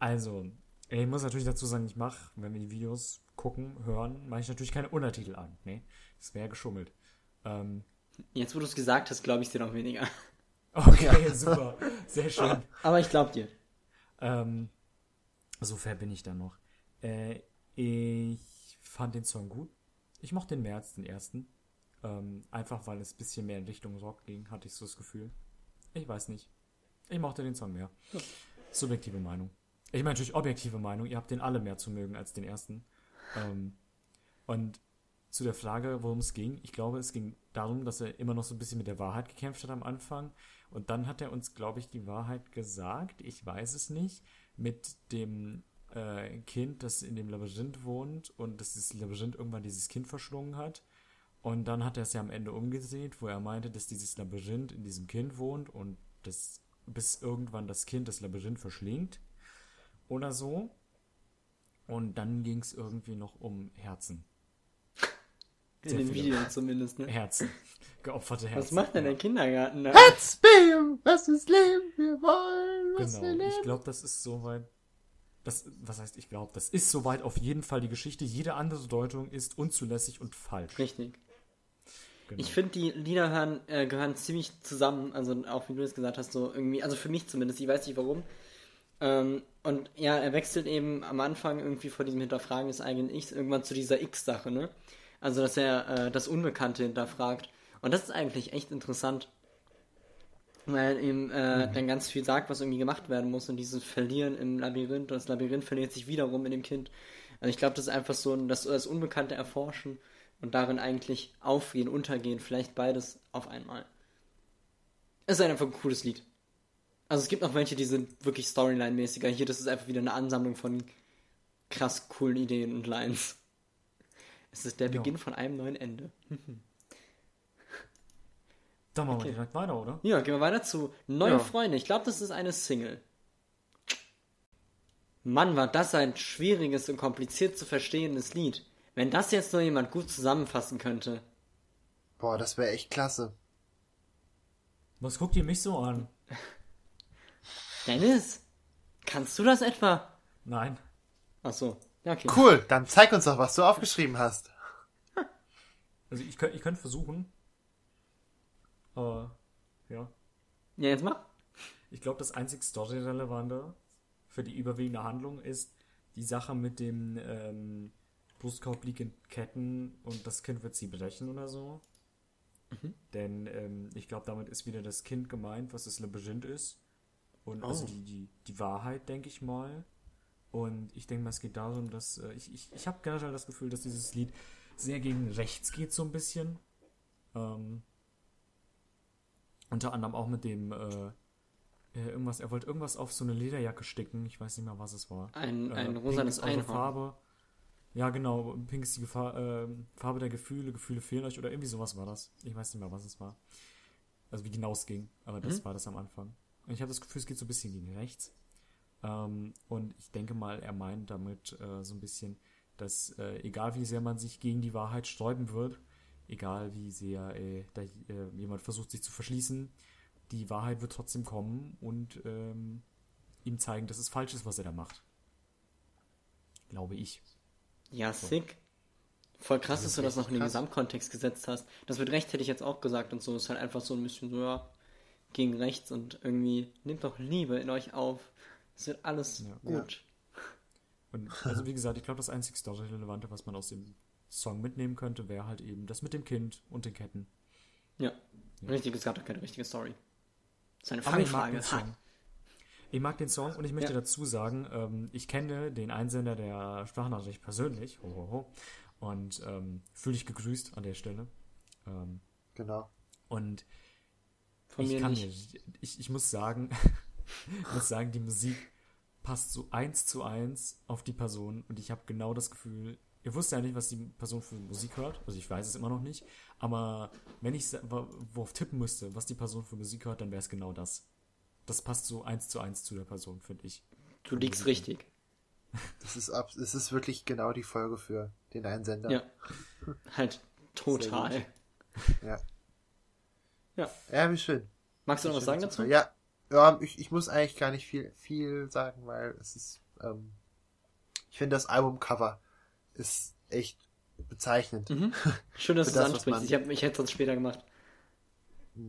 also, ich muss natürlich dazu sagen, ich mache, wenn wir die Videos gucken, hören, mache ich natürlich keine Untertitel an. Ne? Das wäre geschummelt. Ähm, Jetzt, wo du es gesagt hast, glaube ich dir noch weniger. okay, super. Sehr schön. Aber ich glaube dir. Ähm, so fair bin ich dann noch. Äh, ich fand den Song gut. Ich mochte den mehr als den ersten. Ähm, einfach weil es ein bisschen mehr in Richtung Rock ging, hatte ich so das Gefühl. Ich weiß nicht. Ich mochte den Song mehr. Subjektive Meinung. Ich meine natürlich objektive Meinung. Ihr habt den alle mehr zu mögen als den ersten. Ähm, und zu der Frage, worum es ging. Ich glaube, es ging darum, dass er immer noch so ein bisschen mit der Wahrheit gekämpft hat am Anfang. Und dann hat er uns, glaube ich, die Wahrheit gesagt. Ich weiß es nicht. Mit dem äh, Kind, das in dem Labyrinth wohnt und dass dieses Labyrinth irgendwann dieses Kind verschlungen hat. Und dann hat er es ja am Ende umgedreht, wo er meinte, dass dieses Labyrinth in diesem Kind wohnt und das, bis irgendwann das Kind das Labyrinth verschlingt. Oder so. Und dann ging es irgendwie noch um Herzen. In Sehr dem viele. Video zumindest, ne? Herzen. Geopferte Herzen. Was macht denn der Kindergarten da? Herzbeam, was ist Leben, wir wollen, was wir Genau, leben. ich glaube, das ist soweit. Das, was heißt, ich glaube, das ist soweit auf jeden Fall die Geschichte. Jede andere Deutung ist unzulässig und falsch. Richtig. Genau. Ich finde, die Lieder hören, äh, gehören ziemlich zusammen, also auch wie du es gesagt hast, so irgendwie, also für mich zumindest, ich weiß nicht warum. Ähm, und ja, er wechselt eben am Anfang irgendwie vor diesem Hinterfragen des eigenen Ichs irgendwann zu dieser X-Sache, ne? Also, dass er äh, das Unbekannte hinterfragt. Und das ist eigentlich echt interessant. Weil ihm äh, dann ganz viel sagt, was irgendwie gemacht werden muss und dieses Verlieren im Labyrinth und das Labyrinth verliert sich wiederum in dem Kind. Also ich glaube, das ist einfach so ein, das, das Unbekannte erforschen und darin eigentlich aufgehen, untergehen, vielleicht beides auf einmal. Es ist einfach ein cooles Lied. Also es gibt noch welche, die sind wirklich Storyline-mäßiger. Hier, das ist einfach wieder eine Ansammlung von krass coolen Ideen und Lines. Es ist der Ja. Beginn von einem neuen Ende. Dann machen Okay. wir direkt weiter, oder? Ja, gehen wir weiter zu Neue Ja. Freunde. Ich glaube, das ist eine Single. Mann, war das ein schwieriges und kompliziert zu verstehendes Lied. Wenn das jetzt nur jemand gut zusammenfassen könnte. Boah, das wäre echt klasse. Was guckt ihr mich so an? Dennis, kannst du das etwa? Nein. Ach so. Ja, okay. Cool, dann zeig uns doch, was du aufgeschrieben hast. Also ich könnte ich könnt versuchen. Aber ja. Ja, jetzt mach. Ich glaube, das einzig Story-Relevante für die überwiegende Handlung ist die Sache mit dem ähm, Brustkorb liegt in Ketten und das Kind wird sie brechen oder so. Denn ähm, ich glaube, damit ist wieder das Kind gemeint, was das Labyrinth ist. Und also Oh. die, die, die Wahrheit, denke ich mal. Und ich denke mal, es geht darum, dass äh, ich, ich, ich habe generell das Gefühl, dass dieses Lied sehr gegen rechts geht, so ein bisschen. Ähm, unter anderem auch mit dem äh, äh, irgendwas, er wollte irgendwas auf so eine Lederjacke sticken, ich weiß nicht mehr, was es war. Ein, ein Äh, rosanes pink ist eure Einhorn. Farbe. Ja, genau, pink ist die Gefahr, äh, Farbe der Gefühle, Gefühle fehlen euch oder irgendwie sowas war das. Ich weiß nicht mehr, was es war. Also wie genau es ging, aber das Mhm. war das am Anfang. Und ich habe das Gefühl, es geht so ein bisschen gegen rechts. Ähm, und ich denke mal, er meint damit äh, so ein bisschen, dass äh, egal wie sehr man sich gegen die Wahrheit sträuben wird, egal wie sehr äh, da, äh, jemand versucht sich zu verschließen, die Wahrheit wird trotzdem kommen und ähm, ihm zeigen, dass es falsch ist, was er da macht. Glaube ich. Ja, sick. Voll krass, Das dass du das noch in den. Gesamtkontext gesetzt hast. Das mit Recht hätte ich jetzt auch gesagt und so. Ist halt einfach so ein bisschen so, ja, gegen rechts und irgendwie nehmt doch Liebe in euch auf. Es wird alles Ja. gut. Und also wie gesagt, ich glaube, das einzig Story-Relevante, was man aus dem Song mitnehmen könnte, wäre halt eben das mit dem Kind und den Ketten. Ja. Richtig, es gab doch keine richtige Story. Das ist eine Fangfrage. Ich mag den Song und ich möchte Ja. dazu sagen, ähm, ich kenne den Einsender der Sprachnachricht persönlich. Ho, ho, ho. Und ähm, fühle dich gegrüßt an der Stelle. Ähm, Genau. und Von ich mir kann nicht. mir, ich, ich muss sagen, ich muss sagen, die Musik passt so eins zu eins auf die Person und ich habe genau das Gefühl, ihr wusst ja nicht, was die Person für Musik hört, also ich weiß es immer noch nicht, aber wenn ich worauf tippen müsste, was die Person für Musik hört, dann wäre es genau das. Das passt so eins zu eins zu der Person, finde ich. Du liegst richtig. Das ist, ab, das ist wirklich genau die Folge für den Einsender. Ja. Halt total. Ja. Ja. Ja, wie schön. Magst du noch was sagen dazu? Ja, ja ich, ich muss eigentlich gar nicht viel, viel sagen, weil es ist, ähm, ich finde das Albumcover ist echt bezeichnend. Mhm. Schön, dass du es das, ansprichst. man- Ich, hab, ich hätte es sonst später gemacht.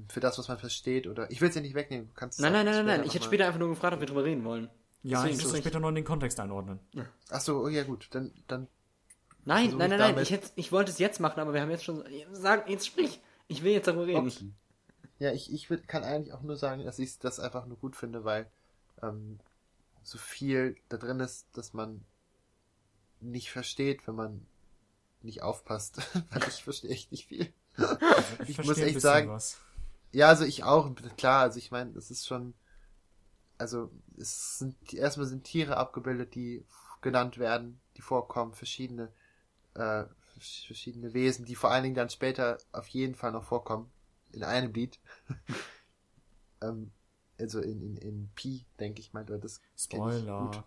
Für das, was man versteht oder, ich will es ja nicht wegnehmen. Kannst Nein, nein, nein, nein, nein. Ich hätte später einfach nur gefragt, ob wir drüber reden wollen. Ja, Deswegen ich muss später noch in den Kontext einordnen. mal- Ach so, oh ja gut, dann, dann, Nein, nein, ich nein, nein. Ich, hätte, ich wollte es jetzt machen, aber wir haben jetzt schon. Sag, jetzt sprich. Ich will jetzt darüber reden. Okay. Ja, ich, ich würd, kann eigentlich auch nur sagen, dass ich das einfach nur gut finde, weil ähm, so viel da drin ist, dass man nicht versteht, wenn man nicht aufpasst. weil ich verstehe echt nicht viel. Ich muss verstehe ein echt sagen- was. Ja, also ich auch, klar, also ich meine, es ist schon, also es sind, erstmal sind Tiere abgebildet, die genannt werden, die vorkommen, verschiedene, äh, verschiedene Wesen, die vor allen Dingen dann später auf jeden Fall noch vorkommen, in einem Lied. ähm, also in, in, in Pi, denke ich mal, das Spoiler.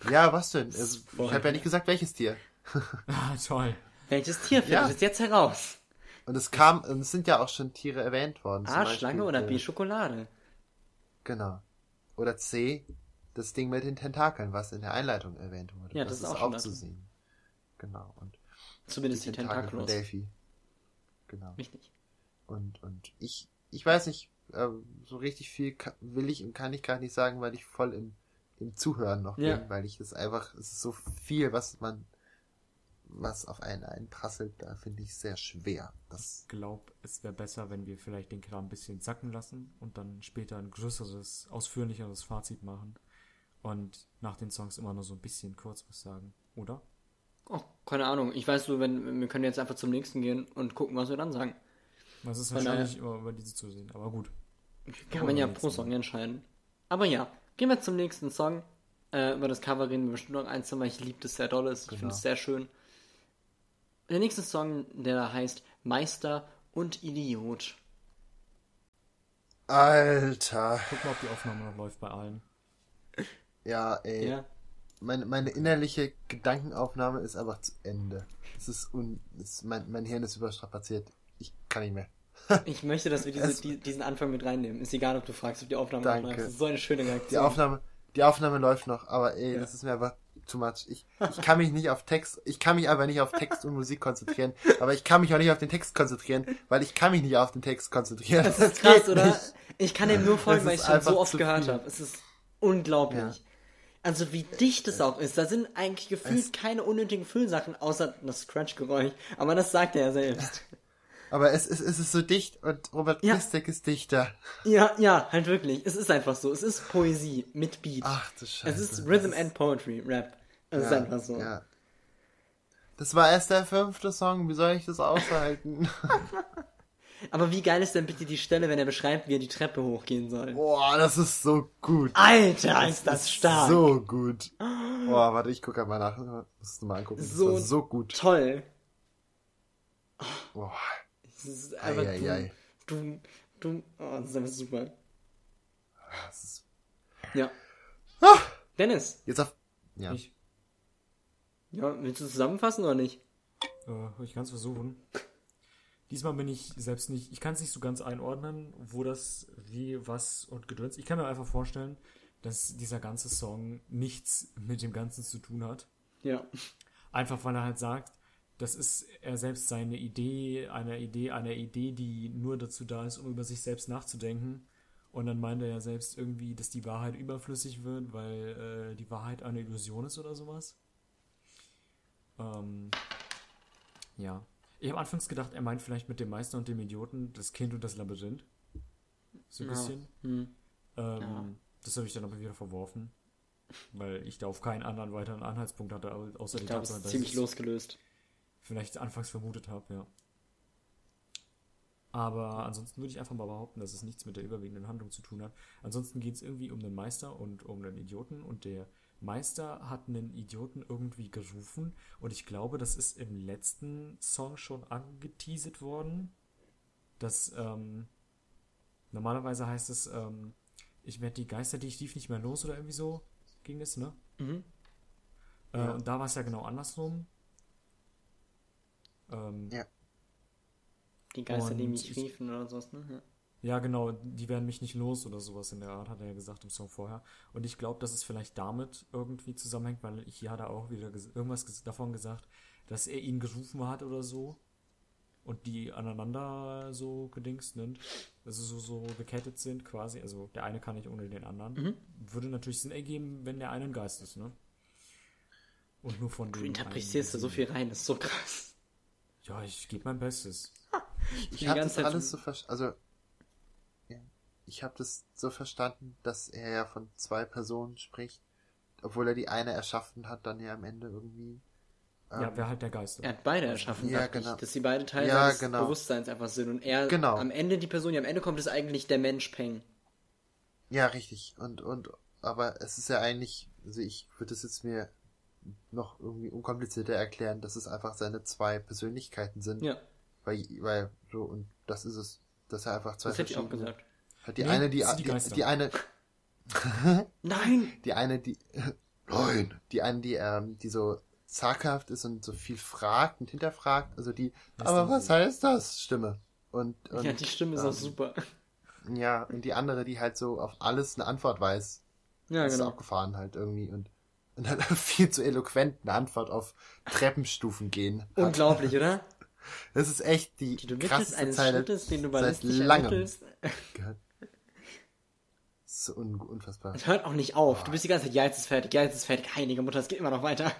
gut. Ja, was denn? Also, ich habe ja nicht gesagt, welches Tier. Ah, toll. Welches Tier findet Ja. es jetzt heraus? Und es kam, und es sind ja auch schon Tiere erwähnt worden. A, Schlange oder äh, B, Schokolade? Genau. Oder C, das Ding mit den Tentakeln, was in der Einleitung erwähnt wurde. Ja, das ist auch auch zu sehen. Genau. Und Zumindest die Tentakel von. Delphi. genau. Richtig. Und, und ich, ich weiß nicht, äh, so richtig viel will ich und kann ich gar nicht sagen, weil ich voll im, im Zuhören noch Ja. bin, weil ich das einfach, es ist so viel, was man, was auf einen einprasselt, da finde ich sehr schwer. Das, Ich glaube, es wäre besser, wenn wir vielleicht den Kram ein bisschen sacken lassen und dann später ein größeres, ausführlicheres Fazit machen. Und nach den Songs immer nur so ein bisschen kurz was sagen, oder? Oh, keine Ahnung. Ich weiß nur, wenn wir können jetzt einfach zum nächsten gehen und gucken, was wir dann sagen. Das ist Von wahrscheinlich immer über diese zu sehen, aber gut. Kann man ja pro Song entscheiden. Aber ja, gehen wir zum nächsten Song. Äh, über das Cover reden wir bestimmt noch eins, weil ich liebe das sehr doll. Ich finde Genau. es sehr schön. Der nächste Song, der da heißt Meister und Idiot. Alter, Guck mal, ob die Aufnahme noch läuft bei allen. ja, ey. Ja. Meine, meine innerliche Gedankenaufnahme ist einfach zu Ende. Es ist un, es, mein, mein Hirn ist überstrapaziert. Ich kann nicht mehr. Ich möchte, dass wir diese, Es- die, diesen Anfang mit reinnehmen. Ist egal, ob du fragst, ob die Aufnahme noch Danke. läuft. Das ist so eine schöne Die Reaktion. Aufnahme, die Aufnahme läuft noch, aber ey, Ja. das ist mir einfach too much. Ich, ich kann mich nicht auf Text, ich kann mich einfach nicht auf Text und Musik konzentrieren, aber ich kann mich auch nicht auf den Text konzentrieren, weil ich kann mich nicht auf den Text konzentrieren. Das ist krass, oder? nicht. Ich kann dem nur folgen, Das weil ich ist schon einfach so oft gehört habe. Es ist unglaublich. Ja. Also wie dicht es auch ist. Da sind eigentlich gefühlt Es- keine unnötigen Füllsachen, außer das Scratch-Geräusch. Aber das sagt er ja selbst. Aber es, es, es ist so dicht und Robert Ja. Pistek ist dichter. Ja, ja, halt wirklich. Es ist einfach so. Es ist Poesie mit Beat. Ach du Scheiße. es ist Rhythm and Poetry, Rap. Ist ja, einfach so. Ja. Das war erst der fünfte Song, wie soll ich das aushalten? Aber wie geil ist denn bitte die Stelle, wenn er beschreibt, wie er die Treppe hochgehen soll? Boah, das ist so gut. Alter, ist das stark. So gut. Boah, warte, ich gucke mal nach. Muss mal angucken. Das So so gut. Toll. Boah. Es ist einfach Ei, ei, ei. du, du, du, oh, das ist einfach super. Das ist Ja. Ah! Dennis, Jetzt auf. Ja. Ich, ja, willst du zusammenfassen oder nicht? äh, ich kann es versuchen. Diesmal bin ich selbst nicht, ich kann es nicht so ganz einordnen, wo das, wie, was und gedöns. Ich kann mir einfach vorstellen, dass dieser ganze Song nichts mit dem Ganzen zu tun hat. Ja. Einfach weil er halt sagt, das ist er selbst seine Idee, einer Idee, einer Idee, die nur dazu da ist, um über sich selbst nachzudenken. Und dann meint er ja selbst irgendwie, dass die Wahrheit überflüssig wird, weil äh, die Wahrheit eine Illusion ist oder sowas. Ähm, ja. Ich habe anfangs gedacht, er meint vielleicht mit dem Meister und dem Idioten das Kind und das Labyrinth. So ein Ja. bisschen. Hm. Ähm, Ja. Das habe ich dann aber wieder verworfen. Weil ich da auf keinen anderen weiteren Anhaltspunkt hatte, au- außer Ich die glaube, es Tatsache, ist dass ziemlich ich losgelöst. vielleicht anfangs vermutet habe, ja. Aber ansonsten würde ich einfach mal behaupten, dass es nichts mit der überwiegenden Handlung zu tun hat. Ansonsten geht es irgendwie um den Meister und um den Idioten und der Meister hat einen Idioten irgendwie gerufen und ich glaube, das ist im letzten Song schon angeteasert worden. Dass ähm, normalerweise heißt es, ähm, ich werde die Geister, die ich lief, nicht mehr los oder irgendwie so ging es, ne? Mhm. Äh, Ja. Und da war es ja genau andersrum. Ähm, Ja. Die Geister, die mich ich- riefen oder sowas, ne? Ja. Ja, genau, die werden mich nicht los oder sowas in der Art, hat er ja gesagt im Song vorher. Und ich glaube, dass es vielleicht damit irgendwie zusammenhängt, weil hier hat er auch wieder ges irgendwas ges davon gesagt, dass er ihn gerufen hat oder so. Und die aneinander so gedingst sind, also so, so gekettet sind quasi. Also der eine kann nicht ohne den anderen. Mhm. Würde natürlich Sinn ergeben, wenn der eine ein Geist ist, ne? Und nur von Du dem interpretierst da so viel rein, das ist so krass. Ja, ich gebe mein Bestes. Ich die habe das Zeit alles so verstanden. Also, ich habe das so verstanden, dass er ja von zwei Personen spricht, obwohl er die eine erschaffen hat, dann ja am Ende irgendwie. ja, ähm, wer halt der Geist ist. Er hat beide erschaffen, Ja, genau. ich, dass sie beide Teile Ja, seines genau. Bewusstseins einfach sind. Und er Genau. am Ende die Person, die am Ende kommt, ist eigentlich der Mensch Peng. Ja, richtig. Und, und, aber es ist ja eigentlich, also ich würde es jetzt mir noch irgendwie unkomplizierter erklären, dass es einfach seine zwei Persönlichkeiten sind. Ja, Weil, weil, so, und das ist es, dass er einfach zwei das hätte ich auch verschiedene- gesagt. Hat die Nee, eine, die, das sind die die, die eine, Nein! die eine, die, nein, die eine, die, ähm, die so zaghaft ist und so viel fragt und hinterfragt, also die, Was aber was so? heißt das, Stimme? Und, und ja, die Stimme ist ähm, auch super. Ja, und die andere, die halt so auf alles eine Antwort weiß. Ja, das ist genau. abgefahren halt irgendwie und, und halt viel zu eloquent eine Antwort auf Treppenstufen gehen. hat. Unglaublich, oder? Das ist echt die, Die krasseste eines Zeile Schrittes, den du seit langem ermittelst. So un unfassbar. Es hört auch nicht auf. Du bist die ganze Zeit, ja, jetzt ist fertig, ja, jetzt ist fertig. Heilige Mutter, es geht immer noch weiter.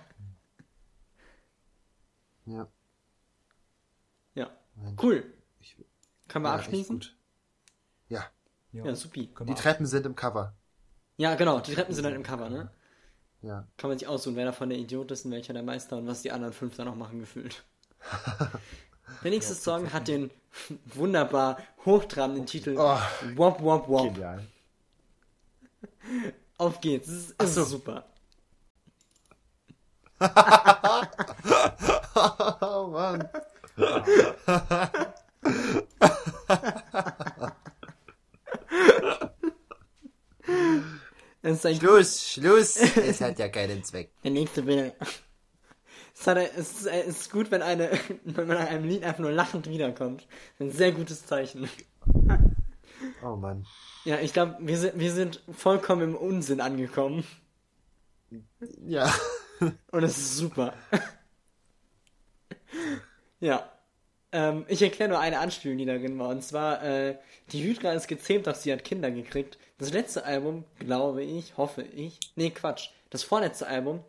Ja. Ja. Mensch. Cool. Ich, Können wir ja, abschließen? gut. Ja. Ja, supi. Die Treppen sind im Cover. Ja, genau, die Treppen sind dann im Cover, ne? Ja. Kann man sich aussuchen, wer davon der Idiot ist und welcher der Meister und was die anderen fünf dann noch machen gefühlt. Der nächste Song hat den wunderbar hochtrabenden Titel Oh. Wop Wop Wop. Genial. Auf geht's, es ist, es ist super. Oh Mann. Es ist ein Schluss, Schluss. Es hat ja keinen Zweck. Der nächste bitte. Es, es, ist, gut, wenn, eine, wenn man einem Lied einfach nur lachend wiederkommt. Ein sehr gutes Zeichen. Oh Mann. Ja, ich glaube, wir sind, wir sind vollkommen im Unsinn angekommen. Ja. Und es ist super. ja. Ähm, ich erkläre nur eine Anspielung, die darin war. Und zwar, äh, die Hydra ist gezähmt, doch sie hat Kinder gekriegt. Das letzte Album, glaube ich, hoffe ich. Nee, Quatsch. Das vorletzte Album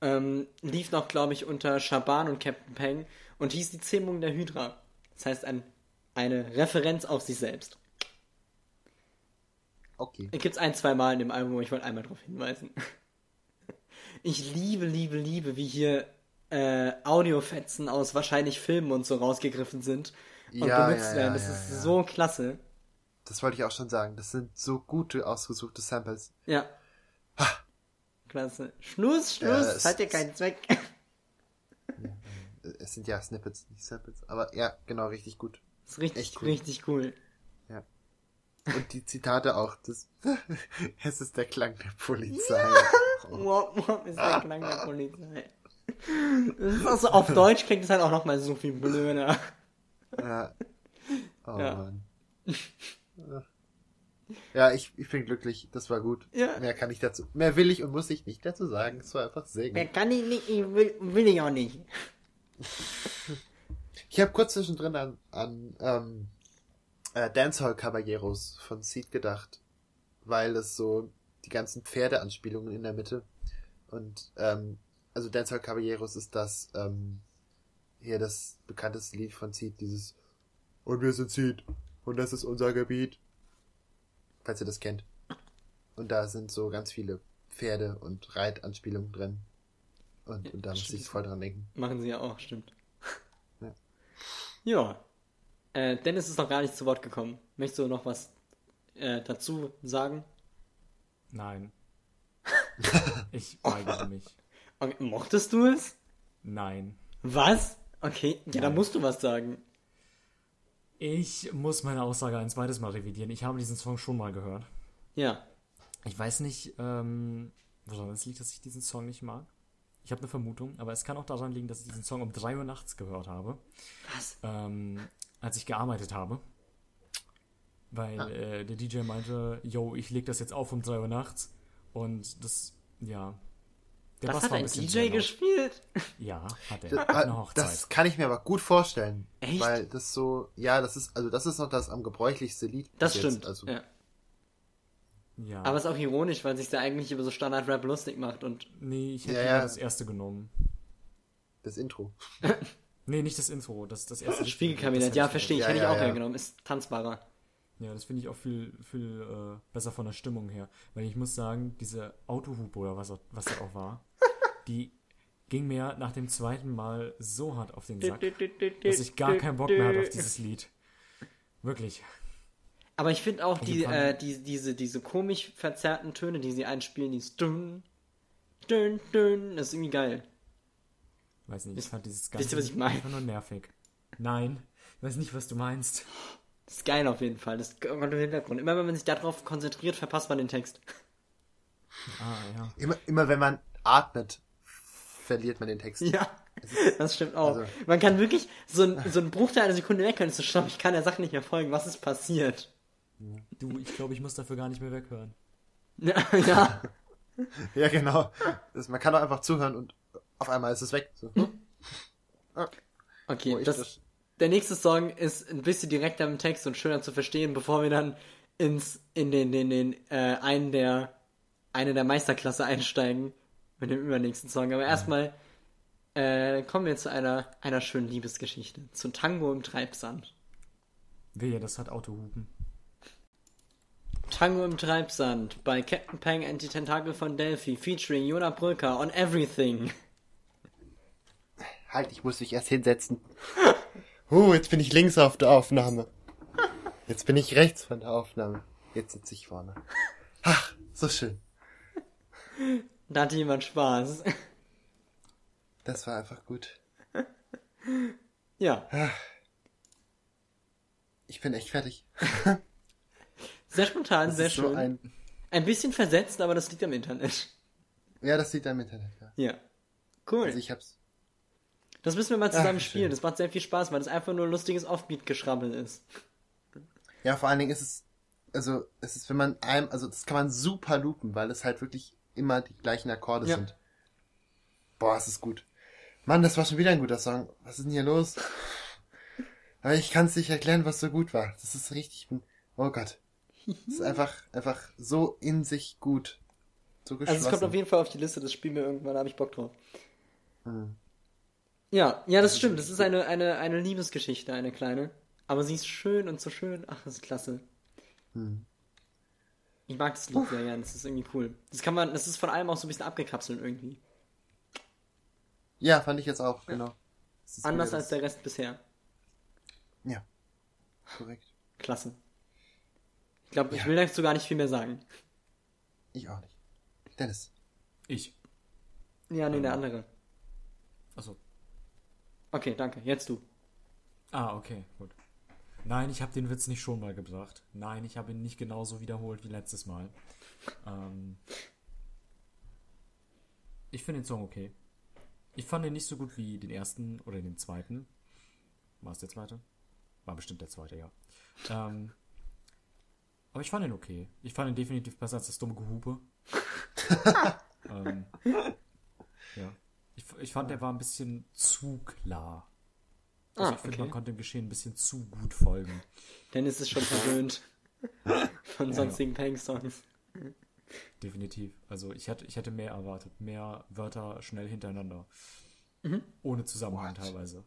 ähm, lief noch, glaube ich, unter Shaban und Captain Peng und hieß die Zähmung der Hydra. Das heißt, ein, eine Referenz auf sich selbst. Okay. Gibt es ein, zwei Mal in dem Album, aber ich wollte einmal darauf hinweisen. Ich liebe, liebe, liebe, wie hier äh, Audiofetzen aus wahrscheinlich Filmen und so rausgegriffen sind und Ja, benutzt ja, werden. Das ja, ist so klasse. Das wollte ich auch schon sagen. Das sind so gute ausgesuchte Samples. Ja. Klasse. Schluss, Schluss, es- hat ja keinen Zweck. Es sind ja Snippets, nicht Samples. Aber ja, genau, richtig gut. Das ist richtig, cool. richtig cool. Und die Zitate auch. Das es ist der Klang der Polizei. Oh. Wop, wop ist der Klang der Polizei. Das ist auch so, auf Deutsch klingt es halt auch nochmal so viel blöder. Ja. Oh Ja. Mann. Ja, ich, ich bin glücklich. Das war gut. Ja. Mehr kann ich dazu. Mehr will ich und muss ich nicht dazu sagen. Es war einfach Wer gut. kann ich nicht, ich will, will ich auch nicht. Ich habe kurz zwischendrin an, an ähm, äh, Dancehall Caballeros von Seed gedacht, weil es so die ganzen Pferdeanspielungen in der Mitte und ähm, also Dancehall Caballeros ist das ähm, hier das bekannteste Lied von Seed, dieses und wir sind Seed und das ist unser Gebiet, falls ihr das kennt. Und da sind so ganz viele Pferde und Reitanspielungen drin. Und, und da muss ich voll dran denken. Machen sie ja auch, stimmt. Ja. Äh, Dennis ist noch gar nicht zu Wort gekommen. Möchtest du noch was äh, dazu sagen? Nein. Ich weigere mich. Okay, mochtest du es? Nein. Was? Okay, ja, dann Nein. musst du was sagen. Ich muss meine Aussage ein zweites Mal revidieren. Ich habe diesen Song schon mal gehört. Ja. Ich weiß nicht, ähm, woran es liegt, dass ich diesen Song nicht mag. Ich habe eine Vermutung, aber es kann auch daran liegen, dass ich diesen Song um 3 Uhr nachts gehört habe, Was? ähm, als ich gearbeitet habe. Weil Ah. äh, der DJ meinte, yo, ich leg das jetzt auf um 3 Uhr nachts. Und das, ja. Der Das Bass hat war ein bisschen DJ gespielt? Ja, hat er. Das, Hochzeit. das kann ich mir aber gut vorstellen. Echt? Weil das so, ja, das ist, also das ist noch das am gebräuchlichste Lied. Das stimmt. Jetzt. Also, ja. Ja. Aber es ist auch ironisch, weil sich da eigentlich über so Standard-Rap lustig macht und nee, ich hätte Ja, ja. das erste genommen. Das Intro. Nee, nicht das Intro, das das erste Lied. Spiegelkabinett, Das ja, verstehe ich, Ja, hätte ich ja, auch ja. hergenommen. Ist tanzbarer. Ja, das finde ich auch viel, viel äh, besser von der Stimmung her. Weil ich muss sagen, diese Autohupe oder was, auch- was das auch war, die ging mir nach dem zweiten Mal so hart auf den Sack, dass ich gar keinen Bock mehr hatte auf dieses Lied. Wirklich. Aber ich finde auch die, die äh, die, diese, diese komisch verzerrten Töne, die sie einspielen, dieses dünn, dünn, dünn, das ist irgendwie geil. Weiß nicht, ich fand dieses wisst ganze ihr, was ich meine? einfach nur nervig. Nein, ich weiß nicht, was du meinst. Das ist geil auf jeden Fall. Das kommt im Hintergrund. Immer wenn man sich darauf konzentriert, verpasst man den Text. Ah, ja. Immer, immer wenn man atmet, verliert man den Text. Ja, das stimmt auch. Also- Man kann wirklich so, ein, so einen Bruchteil einer Sekunde weg können. So, stopp, ich kann der Sache nicht mehr folgen. Was ist passiert? Du, ich glaube, ich muss dafür gar nicht mehr weghören. Ja, ja. Ja, genau. Das, man kann doch einfach zuhören und auf einmal ist es weg. So. hm? Ah. Okay, das, das- der nächste Song ist ein bisschen direkter im Text und schöner zu verstehen, bevor wir dann ins, in den, den, den, äh, einen der, eine der Meisterklasse einsteigen mit dem übernächsten Song. Aber erstmal, äh, kommen wir zu einer, einer schönen Liebesgeschichte. Zu Tango im Treibsand. Wehe, das hat Autohupen. Tango im Treibsand bei Captain Pang and die Tentakel von Delphi featuring Jona Brücker on everything. Halt, ich muss mich erst hinsetzen. Uh, jetzt bin ich links auf der Aufnahme. Jetzt bin ich rechts von der Aufnahme. Jetzt sitze ich vorne. Ach, so schön. Da hatte jemand Spaß. Das war einfach gut. Ja, Ich bin echt fertig. Sehr spontan, Das sehr ist so schön. ein... ein. bisschen versetzt, aber das liegt am Internet. Ja, das sieht am Internet, ja. Ja. Cool. Also ich hab's. Das müssen wir mal zusammen Ach, spielen. schön. Das macht sehr viel Spaß, weil das einfach nur lustiges Offbeat-Geschrabbel ist. Ja, vor allen Dingen ist es. Also, es ist, wenn man einem. Also, das kann man super loopen, weil es halt wirklich immer die gleichen Akkorde Ja. sind. Boah, es ist gut. Mann, das war schon wieder ein guter Song. Was ist denn hier los? Aber ich kann es nicht erklären, was so gut war. Das ist richtig. Oh Gott. Es ist einfach, einfach so in sich gut. So. Also es kommt auf jeden Fall auf die Liste, das spielen wir irgendwann, da habe ich Bock drauf. Mhm. Ja, ja, das stimmt. Das ist eine, eine, eine Liebesgeschichte, eine kleine. Aber sie ist schön und so schön. Ach, das ist klasse. Hm. Ich mag das Lied sehr gern, das ist irgendwie cool. Das kann man, das ist von allem auch so ein bisschen abgekapselt irgendwie. Ja, fand ich jetzt auch, genau. Es ist Anders als der Rest bisher. das- Ja. Korrekt. Klasse. Ich glaube, ich Ja. will dazu gar nicht viel mehr sagen. Ich auch nicht. Dennis. Ich. Ja, nee, der andere. Achso. Okay, danke. Jetzt du. Ah, okay, gut. Nein, ich habe den Witz nicht schon mal gebracht. Nein, ich habe ihn nicht genauso wiederholt wie letztes Mal. Ähm, ich finde den Song okay. Ich fand ihn nicht so gut wie den ersten oder den zweiten. War es der zweite? War bestimmt der zweite, ja. Ähm, aber ich fand ihn okay. Ich fand ihn definitiv besser als das dumme Gehupe. ähm, ja. Ich, ich fand, der war ein bisschen zu klar. Also Ah, ich finde, okay. man konnte dem Geschehen ein bisschen zu gut folgen. Dennis ist schon verwöhnt von Ja, sonstigen Pang-Songs. Definitiv. Also ich hätte, ich hätte mehr erwartet. Mehr Wörter schnell hintereinander. Mhm. Ohne Zusammenhang What? teilweise.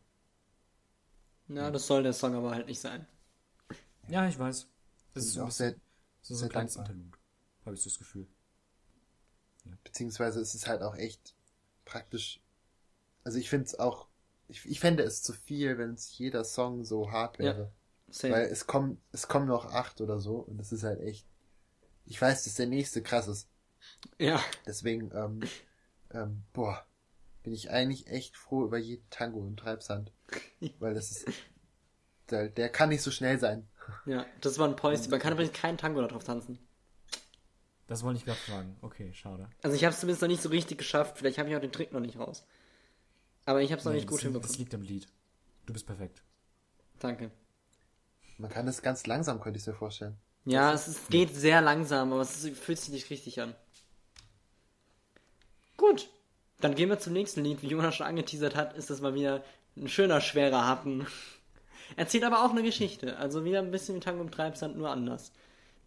Na, das soll der Song aber halt nicht sein. Ja, ich weiß. Es Das ist ist auch bisschen, sehr, so sehr ein kleines dankbar. Interlude. Habe ich das Gefühl. beziehungsweise es ist halt auch echt praktisch. Also ich finde es auch, ich, ich fände es zu viel, wenn es jeder Song so hart Ja. wäre. Same. Weil es kommen, es kommen noch acht oder so und das ist halt echt. Ich weiß, dass der nächste krass ist. ja, Deswegen, ähm, ähm, boah, bin ich eigentlich echt froh über jeden Tango im Treibsand. Weil das ist. Der, der kann nicht so schnell sein. Ja, das war ein Päuschen. Man kann übrigens keinen Tango darauf tanzen. Das wollte ich gerade fragen. Okay, schade. Also ich habe es zumindest noch nicht so richtig geschafft. Vielleicht habe ich auch den Trick noch nicht raus. Aber ich habe es noch Nee, nicht gut hinbekommen. Das liegt am Lied. Du bist perfekt. Danke. Man kann das ganz langsam, könnte ich mir vorstellen. Ja, es ist, geht sehr langsam, aber es ist, fühlt sich nicht richtig an. Gut. Dann gehen wir zum nächsten Lied. Wie Jonas schon angeteasert hat, ist das mal wieder ein schöner, schwerer Happen. Erzählt aber auch eine Geschichte. Also wieder ein bisschen wie Tango im Treibsand, nur anders.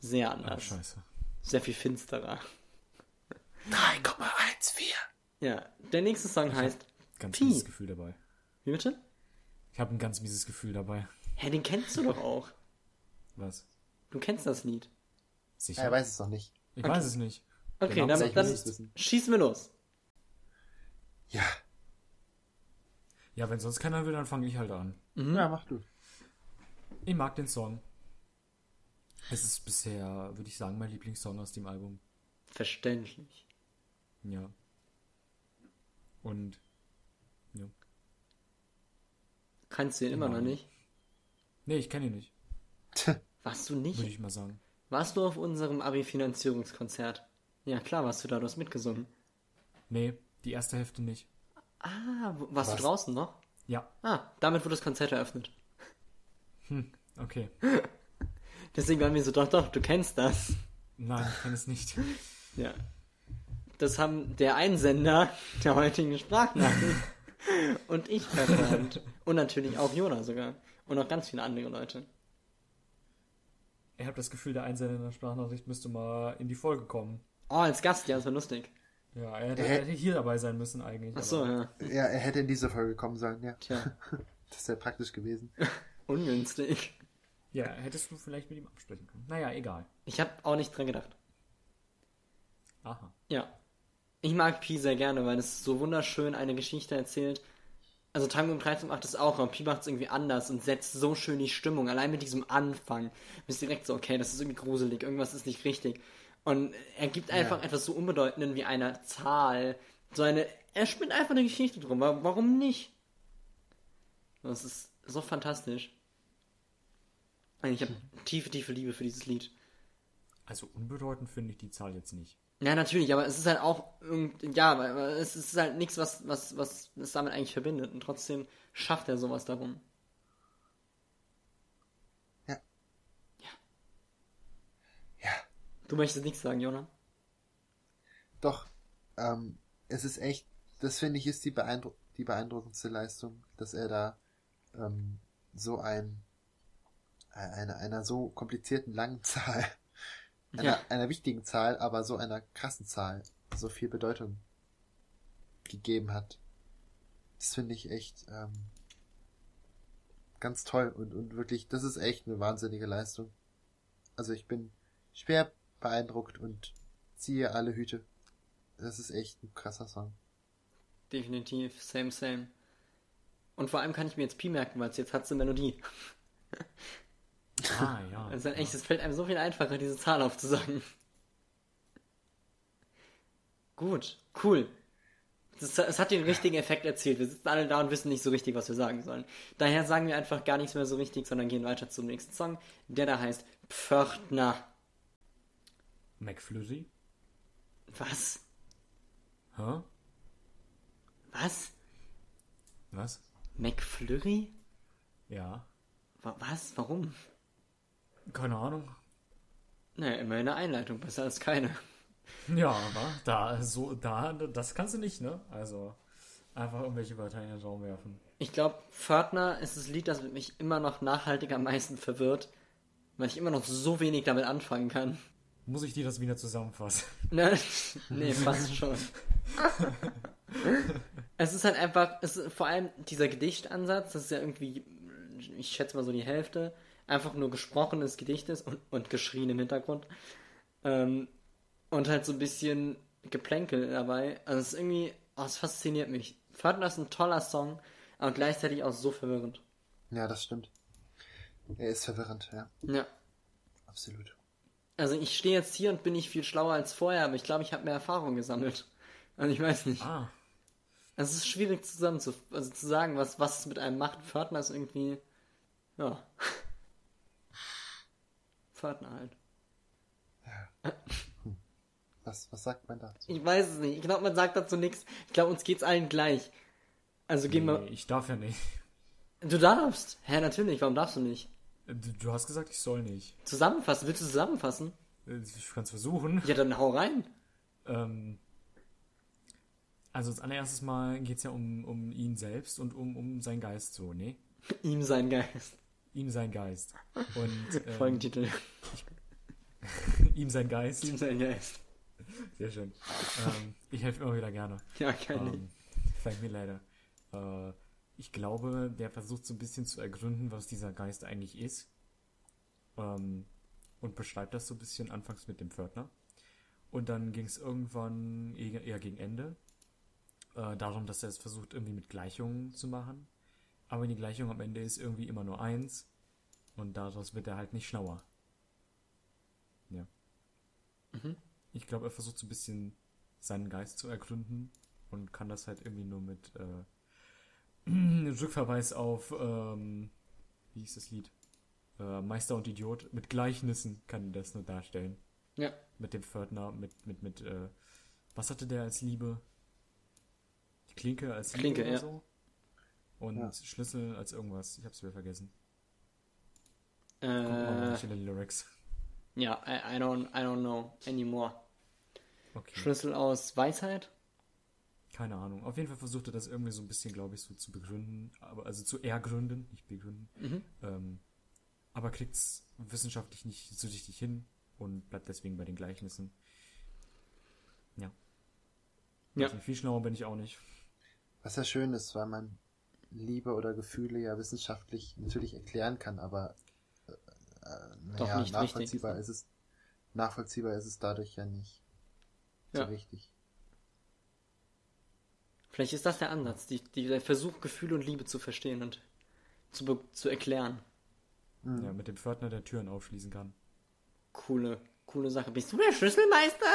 Sehr Ah, anders. scheiße. Sehr viel finsterer. 3,14. Ja, der nächste Song heißt Ganz Pi. mieses Gefühl dabei. Wie bitte? Ich habe ein ganz mieses Gefühl dabei. Hä, den kennst du doch auch. Was? Du kennst das Lied. Sicher? Er weiß es noch nicht. ich Okay. weiß es nicht. Okay, Genau, dann, dann schießen wir los. Ja. Ja, wenn sonst keiner will, dann fange ich halt an. Ja, mach du. Ich mag den Song. Es ist bisher, würde ich sagen, mein Lieblingssong aus dem Album. Verständlich. Ja. Und. Ja. Kannst du ihn immer Genau. noch nicht? Nee, ich kenne ihn nicht, Warst du nicht? würde ich mal sagen. Warst du auf unserem Abi-Finanzierungskonzert? Ja, klar, warst du da, du hast mitgesungen. Nee, die erste Hälfte nicht. Ah, warst Was? du draußen noch? Ja, Ah, damit wurde das Konzert eröffnet. Okay. Deswegen waren wir so, doch, doch, du kennst das. Nein, ich kenne es nicht. Ja. Das haben der Einsender der heutigen Sprachnachricht Und ich Ferdinand. Und natürlich auch Jona sogar. Und noch ganz viele andere Leute. Ich habe das Gefühl, der Einsender in der Sprachnachricht müsste mal in die Folge kommen. Oh, als Gast, ja, das war lustig. Ja, er hätte, er hätte hier dabei sein müssen eigentlich. Ach so, aber- ja. Ja, er hätte in diese Folge kommen sollen, ja. Tja, Das wäre praktisch gewesen. Ungünstig. Ja, hättest du vielleicht mit ihm absprechen können. Naja, egal. Ich habe auch nicht dran gedacht. Aha. Ja. Ich mag Pi sehr gerne, weil es so wunderschön eine Geschichte erzählt. Also Tango im Kreis macht das auch, aber Pi macht es irgendwie anders und setzt so schön die Stimmung. Allein mit diesem Anfang bist direkt so, okay, das ist irgendwie gruselig, irgendwas ist nicht richtig. Und er gibt einfach etwas so Unbedeutenden wie einer Zahl. So eine, er spinnt einfach eine Geschichte drum. wa- Warum nicht? Das ist so fantastisch. Ich habe tiefe, tiefe Liebe für dieses Lied. Also unbedeutend finde ich die Zahl jetzt nicht. Ja, natürlich, aber es ist halt auch irgend, ja, es ist halt nichts, was, was, was es damit eigentlich verbindet. Und trotzdem schafft er sowas darum. Ja. Du möchtest nichts sagen, Jona? Doch, ähm, es ist echt, das finde ich ist die, beeindruck die beeindruckendste Leistung, dass er da ähm, so ein einer, einer so komplizierten langen Zahl, einer, Ja. einer wichtigen Zahl, aber so einer krassen Zahl so viel Bedeutung gegeben hat. Das finde ich echt ähm, ganz toll und, und wirklich, das ist echt eine wahnsinnige Leistung. Also ich bin schwer beeindruckt und ziehe alle Hüte. Das ist echt ein krasser Song. Definitiv, same, same. Und vor allem kann ich mir jetzt Pi merken, weil es jetzt hat eine Melodie. Ah, ja. Es ist halt echt, es fällt einem so viel einfacher, diese Zahl aufzusagen. Gut, cool. Es, hat den richtigen Effekt erzielt. Wir sitzen alle da und wissen nicht so richtig, was wir sagen sollen. Daher sagen wir einfach gar nichts mehr so richtig, sondern gehen weiter zum nächsten Song, der da heißt Pförtner. McFlurry? Was? Hä? Was? Was? McFlurry? Ja. Wa- Was? Warum? Keine Ahnung. Naja, immerhin eine Einleitung, besser als keine. Ja, aber da, so, da, das kannst du nicht, ne? Also, einfach irgendwelche Wörter in den Raum werfen. Ich glaube, Pförtner ist das Lied, das mich immer noch nachhaltig am meisten verwirrt, weil ich immer noch so wenig damit anfangen kann. Muss ich dir das wieder zusammenfassen? Ne? nee, fast schon. es ist halt einfach, es vor allem dieser Gedichtansatz, das ist ja irgendwie, ich schätze mal so die Hälfte, einfach nur gesprochenes Gedicht ist und, und geschrien im Hintergrund. Ähm, und halt so ein bisschen Geplänkel dabei. Also es ist irgendwie, oh, es fasziniert mich. Pförtner ist ein toller Song, aber gleichzeitig auch so verwirrend. Ja, das stimmt. Er ist verwirrend, ja. Ja. Absolut. Also ich stehe jetzt hier und bin nicht viel schlauer als vorher, aber ich glaube, ich habe mehr Erfahrung gesammelt. Also ich weiß nicht. Ah, Es ist schwierig zusammen zu, also zu sagen, was, was es mit einem macht. Pförtner ist irgendwie, ja. Pförtner halt. Was, was sagt man dazu? Ich weiß es nicht. Ich glaube, man sagt dazu nichts. Ich glaube, uns geht's allen gleich. Also gehen nee, wir. ich darf ja nicht. Du darfst. Hä, natürlich. Warum darfst du nicht? Du, du hast gesagt, ich soll nicht. Zusammenfassen. Willst du zusammenfassen? Ich kann es versuchen. Ja, dann hau rein. Ähm, also als allererstes Mal geht es ja um, um ihn selbst und um, um seinen Geist so, ne? Ihm sein Geist. Ihm sein Geist. Und ähm, Folgentitel. ihm sein Geist. Ihm sein Geist. Sehr schön. ähm, ich helfe immer wieder gerne. Ja, kein Ding. Ähm, fällt mir leider. Äh, ich glaube, der versucht so ein bisschen zu ergründen, was dieser Geist eigentlich ist. Ähm, und beschreibt das so ein bisschen anfangs mit dem Pförtner. Und dann ging es irgendwann eher, eher gegen Ende äh, darum, dass er es versucht, irgendwie mit Gleichungen zu machen. Aber die Gleichung am Ende ist irgendwie immer nur eins. Und daraus wird er halt nicht schlauer. Ja. Ich glaube, er versucht so ein bisschen seinen Geist zu ergründen und kann das halt irgendwie nur mit äh, Rückverweis auf, ähm, wie hieß das Lied? Äh, Meister und Idiot. Mit Gleichnissen kann er das nur darstellen. Ja. Mit dem Pförtner, mit, mit, mit, äh, was hatte der als Liebe? Die Klinke als Liebe Klinke, oder ja. so? Und Ja. Schlüssel als irgendwas. Ich hab's wieder vergessen. Guck mal Äh, nicht in den Lyrics. ja, I, I, don't, I don't know anymore. Okay. Schlüssel aus Weisheit? keine Ahnung. Auf jeden Fall versucht er das irgendwie so ein bisschen, glaube ich, so zu begründen, aber also zu ergründen, nicht begründen. Mhm. Ähm, aber kriegt's wissenschaftlich nicht so richtig hin und bleibt deswegen bei den Gleichnissen. Ja. Ja. Also viel schlauer bin ich auch nicht. Was ja schön ist, weil man Liebe oder Gefühle ja wissenschaftlich natürlich erklären kann, aber äh, äh, naja, nachvollziehbar richtig, ist es nachvollziehbar ist es dadurch ja nicht Ja. so richtig. Vielleicht ist das der Ansatz, die, die, der Versuch, Gefühle und Liebe zu verstehen und zu, zu erklären. Mhm. Ja, mit dem Pförtner, der Türen aufschließen kann. Coole, coole Sache. Bist du der Schlüsselmeister?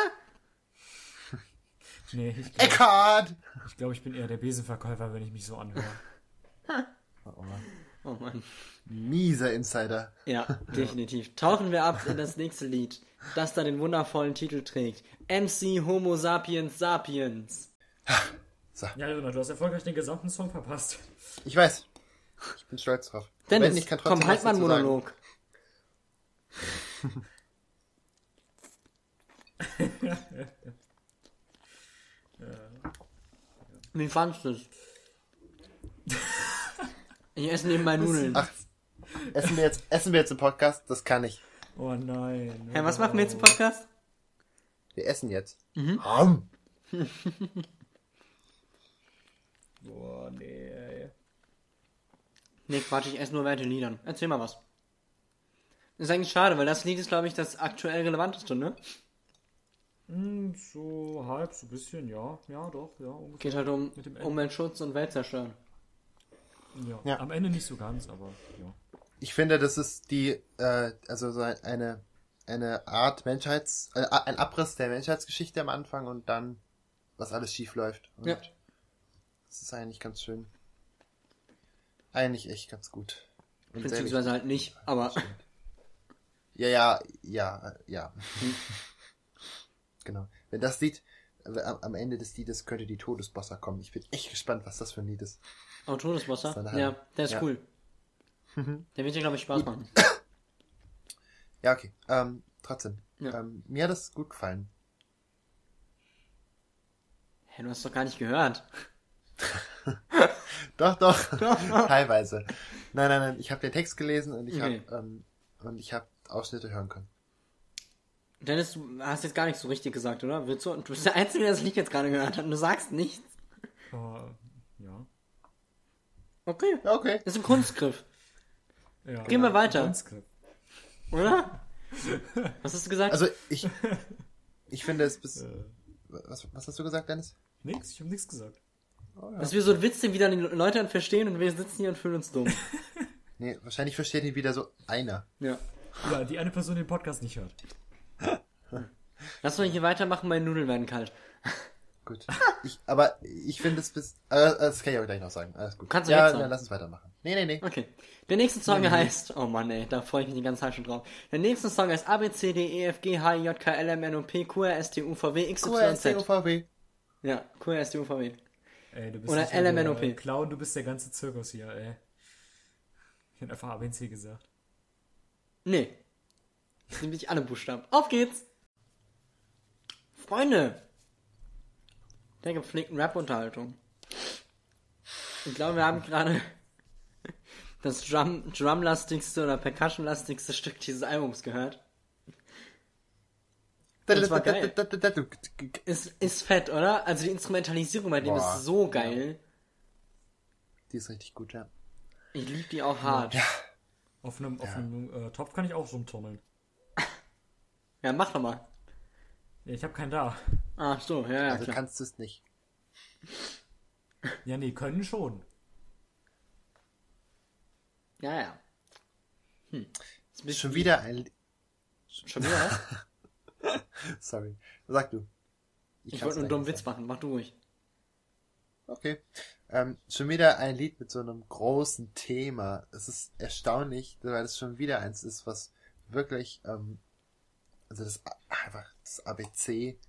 Nee, ich glaube, ich, glaub, ich bin eher der Besenverkäufer, wenn ich mich so anhöre. Oh, Mann. Mieser Insider. Ja, definitiv. Tauchen wir ab in das nächste Lied, das da den wundervollen Titel trägt. MC Homo Sapiens Sapiens. Ja, Jonah, du hast erfolgreich den gesamten Song verpasst. Ich weiß. Ich bin stolz drauf. Dennis, ich kann trotzdem komm, halt mal einen. Monolog. Wie fandest du es? Ich esse nebenbei Nudeln. Ach, essen wir jetzt, essen wir jetzt im Podcast? Das kann ich. Oh nein. Hey, was machen wir jetzt im Podcast? Wir essen jetzt. Mhm. Ham. Boah, nee, ey. Nee, Quatsch, ich esse nur während den Liedern. Erzähl mal was. Ist eigentlich schade, weil das Lied ist, glaube ich, das aktuell relevanteste, ne? Hm, so halb, so ein bisschen, ja. Ja, doch, ja. Ungefähr. Geht halt um Mit dem Ende. Umweltschutz und Weltzerstören. Ja. Ja. Am Ende nicht so ganz, aber ja. Ich finde, das ist die, äh, also so eine, eine Art Menschheits, äh, ein Abriss der Menschheitsgeschichte am Anfang und dann, was alles schief läuft. Und Ja. Das ist eigentlich ganz schön. Eigentlich echt ganz gut. Und Beziehungsweise halt nicht, aber Ja, ja, ja, ja. Hm. genau. Wenn das Lied, äh, am am Ende des Liedes könnte die Todesbossa kommen. Ich bin echt gespannt, was das für ein Lied ist. Oh, Todesbossa? Seine Ja, der ist Ja. cool. Der wird dir, glaube ich, Spaß machen. Ja, okay. Ähm, trotzdem. Ja. Ähm, mir hat das gut gefallen. Hä, du hast doch gar nicht gehört. Doch, doch. Teilweise. Nein, nein, nein. Ich habe den Text gelesen und ich Okay. habe ähm, und ich habe Ausschnitte hören können. Dennis, du hast jetzt gar nichts so richtig gesagt, oder? Willst du, du bist der Einzige, der das Lied jetzt gerade gehört hat und du sagst nichts. Äh, ja. Okay. Ja, okay. Das ist ein Kunstgriff, ja. Gehen wir weiter. Kunstgriff. oder? Was hast du gesagt? Also ich ich finde es bis Äh, was, was hast du gesagt, Dennis? nix, ich habe nichts gesagt. Dass wir so einen Witz, den wieder die Leute dann verstehen und wir sitzen hier und fühlen uns dumm. Nee, wahrscheinlich versteht ihn wieder so einer. Ja. Ja, die eine Person den Podcast nicht hört. Lass uns hier weitermachen, meine Nudeln werden kalt. Gut. Ich, aber ich finde es bis äh, das kann ich auch gleich noch sagen. Alles gut. Kannst du ja, sagen? dann lass uns weitermachen. Nee, nee, nee. Okay. Der nächste Song heißt, oh Mann ey, da freue ich mich die ganze Zeit schon drauf. Der nächste Song heißt A, B, C, D, E, F, G, H, I, J, K, L, M, N, O, P, Q, R, S, T, U, V, W, X, Y, Z. QSCOVW. Ja, Q, R, S, T, U, V, W. Ey, du bist Oder nicht nur der LMNOP. Clown, du bist der ganze Zirkus hier, ey. Ich hätte einfach ABC gesagt. Nee. Das sind nämlich alle Buchstaben. Auf geht's! Freunde! Der gepflegten Rap-Unterhaltung. Ich glaube, wir haben gerade das Drum, Drumlastigste oder Percussion-lastigste Stück dieses Albums gehört. Das war geil. Ist, ist fett, oder? Also die Instrumentalisierung bei dem Boah. ist so geil. Die ist richtig gut, ja. Ich liebe die auch hart. Ja, Auf einem, auf einem äh, Topf kann ich auch rumtummeln. mach doch mal. Ja, ich habe keinen da. Ach so, ja, ja, Also klar. kannst du es nicht. Ja, nee, können schon. Ja, ja. Hm. Bisschen Schon wieder ein Schon wieder was? Sorry. Sag du. Ich kann's wollte nur einen dummen Witz machen, mach du ruhig. Okay. Ähm, schon wieder ein Lied mit so einem großen Thema. Es ist erstaunlich, weil es schon wieder eins ist, was wirklich, ähm, also das einfach das ABC,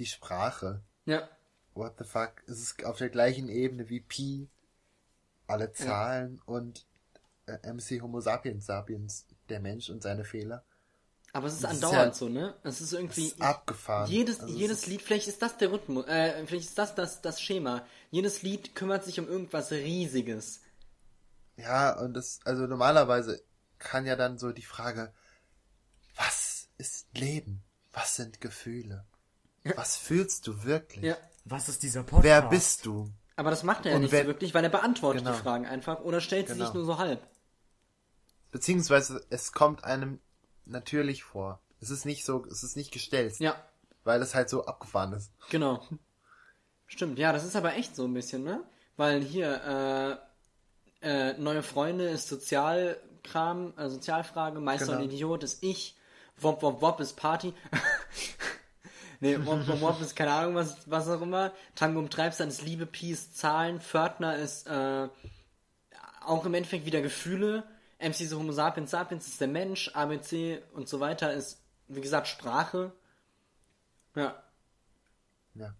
die Sprache. Ja, What the fuck? Es ist auf der gleichen Ebene wie Pi, alle Zahlen und äh, MC Homo sapiens sapiens, der Mensch und seine Fehler. Aber es ist Das ist andauernd ja- so, ne? Es ist irgendwie. ist abgefahren. Jedes, Also es jedes ist- Lied, vielleicht ist das der Rhythmus, äh, vielleicht ist das, das das Schema. Jedes Lied kümmert sich um irgendwas Riesiges. Ja, und das, also normalerweise kann ja dann so die Frage, was ist Leben? Was sind Gefühle? Was fühlst du wirklich? Ja. Was ist dieser Podcast? Wer bist du? Aber das macht er ja Und nicht wenn- so wirklich, weil er beantwortet Genau. die Fragen einfach oder stellt sie sich Genau. nur so halb. Beziehungsweise es kommt einem natürlich vor. Es ist nicht so, es ist nicht gestellt, Ja, weil es halt so abgefahren ist. genau. Stimmt, ja, das ist aber echt so ein bisschen, ne? Weil hier, äh, äh, neue Freunde ist Sozialkram, äh, Sozialfrage, Meister Genau. und Idiot ist ich, Wop Wop Wop ist Party. nee, Wop ist keine Ahnung, was, was auch immer. Tango Treibsand ist Liebe, Peace, Zahlen. Pförtner ist, äh, auch im Endeffekt wieder Gefühle. MC so Homo sapiens sapiens ist der Mensch, ABC und so weiter ist, wie gesagt, Sprache. Ja, Ja.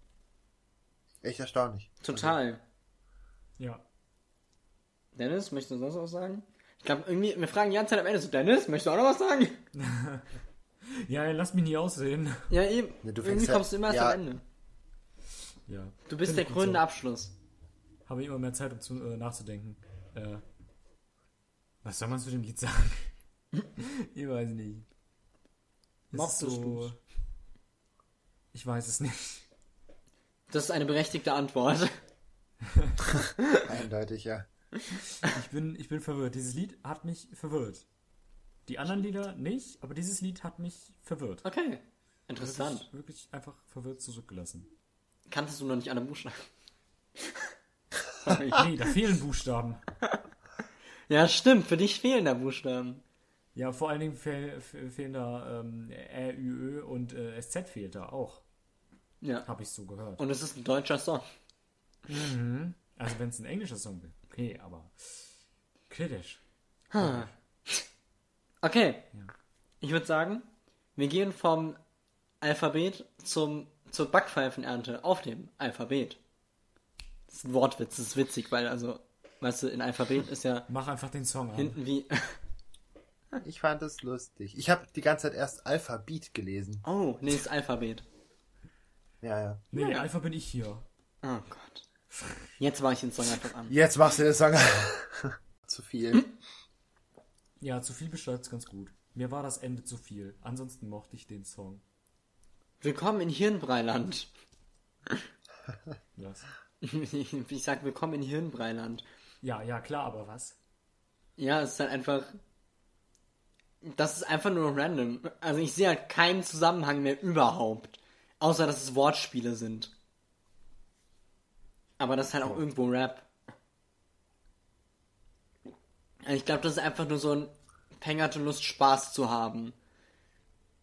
Echt erstaunlich. total. Ja. Dennis, möchtest du sonst was sagen? Ich glaube, irgendwie, wir fragen die ganze Zeit am Ende so, Dennis, möchtest du auch noch was sagen? Ja, lass mich nie aussehen. Ja, eben. Ja, du irgendwie kommst du immer erst ja. am Ende. Ja. Du bist Finde der krönende so. Abschluss. Habe ich immer mehr Zeit, um zu, äh, nachzudenken. Äh, was soll man zu dem Lied sagen? ich weiß nicht. Es Mochtest ist so? Ich weiß es nicht. Das ist eine berechtigte Antwort. Eindeutig, ja. Ich bin, ich bin verwirrt. Dieses Lied hat mich verwirrt. Die anderen Lieder nicht, aber dieses Lied hat mich verwirrt. Okay. Interessant. Wirklich, wirklich einfach verwirrt zurückgelassen. Kanntest du noch nicht alle Buchstaben? Nee, da fehlen Buchstaben. Ja, stimmt. Für dich fehlen da Buchstaben. Ja, vor allen Dingen fehl, fe- fehlen da ähm, Ä, Ü, Ö und äh, SZ fehlt da auch. Ja. Habe ich so gehört. Und es ist ein deutscher Song. Also wenn es ein englischer Song wäre, okay, aber kritisch. Okay. Ich würde sagen, wir gehen vom Alphabet zum, zur Backpfeifenernte auf dem Alphabet. Das ist ein Wortwitz, das ist witzig, weil also, weißt du, in Alphabet ist ja Mach einfach den Song an. hinten wie, Ich fand es lustig. Ich habe die ganze Zeit erst Alphabet gelesen. oh, nee, ist Alphabet. Ja, ja. Nee, Alpha bin ich hier. Oh Gott. Jetzt war ich den Song einfach an. Jetzt machst du den Song. Zu viel. Ja, zu viel beschreibt's ganz gut. Mir war das Ende zu viel. Ansonsten mochte ich den Song. Willkommen in Hirnbreiland. Was? Ich sag willkommen in Hirnbreiland. Ja, ja, klar, aber was? Ja, es ist halt einfach. Das ist einfach nur random. Also ich sehe halt keinen Zusammenhang mehr überhaupt. Außer dass es Wortspiele sind. Aber das ist halt auch irgendwo Rap. Ich glaube, das ist einfach nur so ein Peng hatte Lust, Spaß zu haben.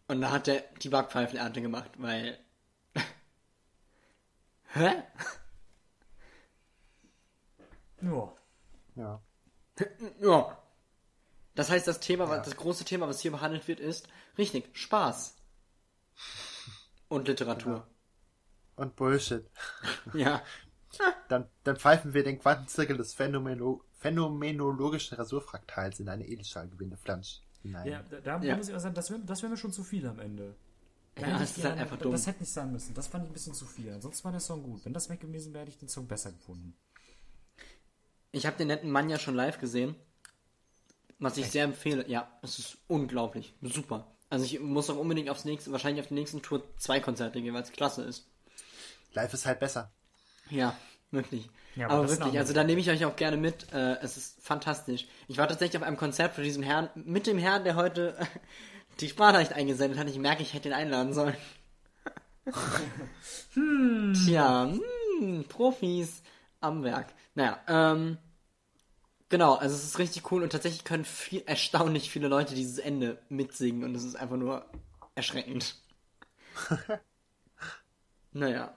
Und da hat er die Backpfeifenernte gemacht, weil. Hä? Ja. Ja. Ja. Das heißt, das Thema, was das große Thema, was hier behandelt wird, ist richtig Spaß und Literatur. Und Bullshit. Ja. Dann, dann pfeifen wir den Quantenzirkel des Phänomeno phänomenologischen Rasurfraktals in eine Edelstahlgebinde Flansch hinein. Ja, da, da Ja. muss ich auch sagen, das wäre das wär mir schon zu viel am Ende. Da Ja, ich ist halt gerne- einfach dumm. Das hätte nicht sein müssen. Das fand ich ein bisschen zu viel. Ansonsten war der Song gut. Wenn das weg gewesen wäre, hätte ich den Song besser gefunden. Ich habe den netten Mann ja schon live gesehen. Was ich sehr empfehle. Ja, es ist unglaublich. Super. Also ich muss auch unbedingt aufs nächste, wahrscheinlich auf die nächsten Tour zwei Konzerte gehen, weil es klasse ist. Live ist halt besser. Ja, wirklich. Ja, aber aber wirklich, also da nehme ich euch auch gerne mit. Äh, es ist fantastisch. Ich war tatsächlich auf einem Konzert von diesem Herrn, mit dem Herrn, der heute die Sprachnachricht eingesendet hat. Ich merke, ich hätte ihn einladen sollen. Tja, hm, Profis am Werk. Naja, ähm, genau, also es ist richtig cool und tatsächlich können viel, erstaunlich viele Leute dieses Ende mitsingen und es ist einfach nur erschreckend. naja.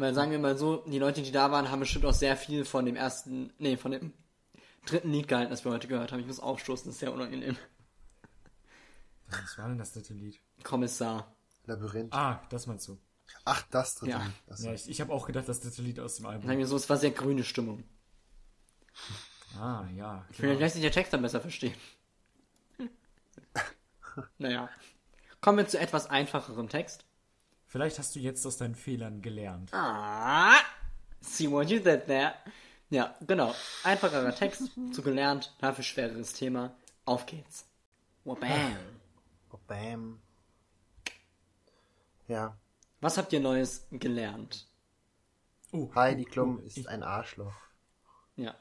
Weil sagen wir mal so, die Leute, die da waren, haben bestimmt auch sehr viel von dem ersten, nee, von dem dritten Lied gehalten, das wir heute gehört haben. Ich muss aufstoßen, das ist sehr unangenehm. Was war denn das dritte Lied? Kommissar. Labyrinth. Ah, das meinst du. Ach, das dritte. Ja. Lied. Das Ja, ich, ich habe auch gedacht, das dritte Lied aus dem Sagen Album. wir so, es war sehr grüne Stimmung. Ah, ja. Vielleicht Klar. lässt sich der Text dann besser verstehen. naja. Kommen wir zu etwas einfacherem Text. Vielleicht hast du jetzt aus deinen Fehlern gelernt. Ah, see what you did there. Ja, genau. Einfacherer Text, zu gelernt, dafür schwereres Thema. Auf geht's. Wabam. Oh, bam. Ja. Was habt ihr Neues gelernt? Oh, Heidi Klum oh, ist ich- ein Arschloch. Ja.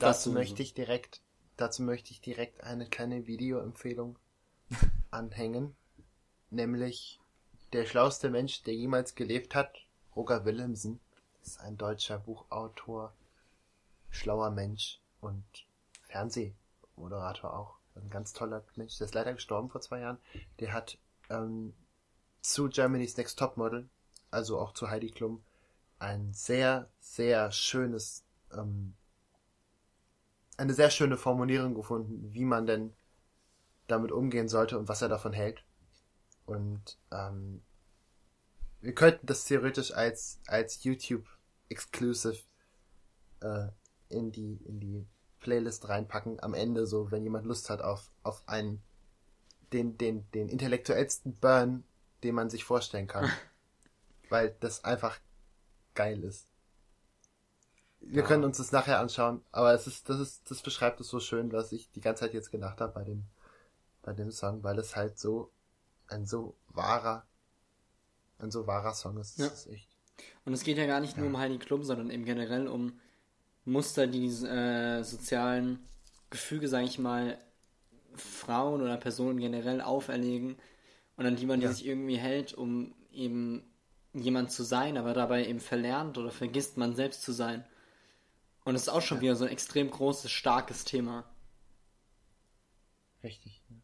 Dazu möchte ich direkt, dazu möchte ich direkt eine kleine Videoempfehlung anhängen. Nämlich der schlauste Mensch, der jemals gelebt hat, Roger Willemsen. Ist ein deutscher Buchautor, schlauer Mensch und Fernsehmoderator auch. Ein ganz toller Mensch. Der ist leider gestorben vor zwei Jahren. Der hat ähm, zu Germany's Next Topmodel, also auch zu Heidi Klum, ein sehr, sehr schönes ähm, eine sehr schöne Formulierung gefunden, wie man denn damit umgehen sollte und was er davon hält. Und ähm, wir könnten das theoretisch als als YouTube Exclusive äh, in die in die Playlist reinpacken. Am Ende so, wenn jemand Lust hat auf auf einen den den den intellektuellsten Burn, den man sich vorstellen kann, weil das einfach geil ist. Wir Ja. können uns das nachher anschauen, aber es ist, das ist, das beschreibt es so schön, was ich die ganze Zeit jetzt gedacht habe bei dem, bei dem Song, weil es halt so ein so wahrer, ein so wahrer Song ist. Ja. Das ist echt. Und es geht ja gar nicht nur um Heidi Klum, sondern eben generell um Muster, die diese äh, sozialen Gefüge, sage ich mal, Frauen oder Personen generell auferlegen und an die man Ja. sich irgendwie hält, um eben jemand zu sein, aber dabei eben verlernt oder vergisst, man selbst zu sein. Und es ist auch schon wieder so ein extrem großes, starkes Thema. Richtig. Ja.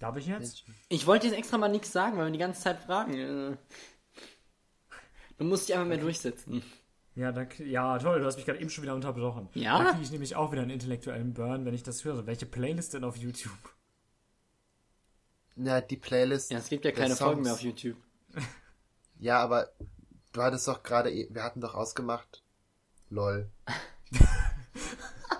Darf ich jetzt? Ich wollte jetzt extra mal nichts sagen, weil wir die ganze Zeit fragen. Äh, Du musst dich einfach mehr durchsetzen. Ja, da, ja, toll, du hast mich gerade eben schon wieder unterbrochen. Ja? Da kriege ich nämlich auch wieder einen intellektuellen Burn, wenn ich das höre. Welche Playlist denn auf YouTube? Ja, die Playlist. Ja, es gibt ja keine Folgen Songs. mehr auf YouTube. Ja, aber du hattest doch gerade, eh- wir hatten doch ausgemacht. Lol.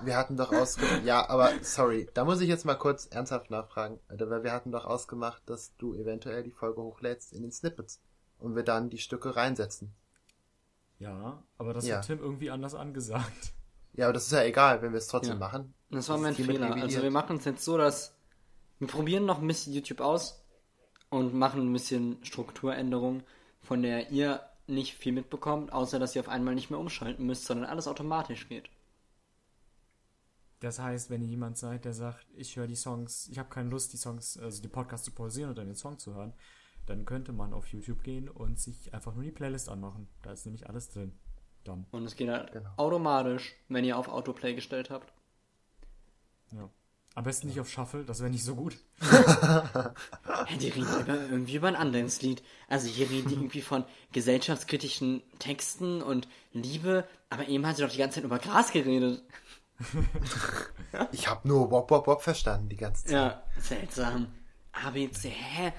wir hatten doch ausgemacht. Ja, aber sorry, da muss ich jetzt mal kurz ernsthaft nachfragen. Weil wir hatten doch ausgemacht, dass du eventuell die Folge hochlädst in den Snippets und wir dann die Stücke reinsetzen. Ja, aber das Ja. hat Tim irgendwie anders angesagt. Ja, aber das ist ja egal, wenn wir es trotzdem Ja. machen. Das war Das mein ist hiermit Fehler. Also wir machen es jetzt so, dass wir probieren noch ein bisschen YouTube aus und machen ein bisschen Strukturänderung, von der ihr nicht viel mitbekommt, außer dass ihr auf einmal nicht mehr umschalten müsst, sondern alles automatisch geht. Das heißt, wenn ihr jemand seid, der sagt, ich höre die Songs, ich habe keine Lust, die Songs, also die Podcasts zu pausieren oder den Song zu hören, dann könnte man auf YouTube gehen und sich einfach nur die Playlist anmachen. Da ist nämlich alles drin. Dann, Und es geht halt Genau. automatisch, wenn ihr auf Autoplay gestellt habt. ja. Am besten nicht auf Shuffle, das wäre nicht so gut. Die reden über, irgendwie über ein anderes Lied. Also hier reden die irgendwie von gesellschaftskritischen Texten und Liebe, aber eben hat sie doch die ganze Zeit über Gras geredet. Ich habe nur Bob Bob Bob verstanden die ganze Zeit. Ja, seltsam. ABC, hä?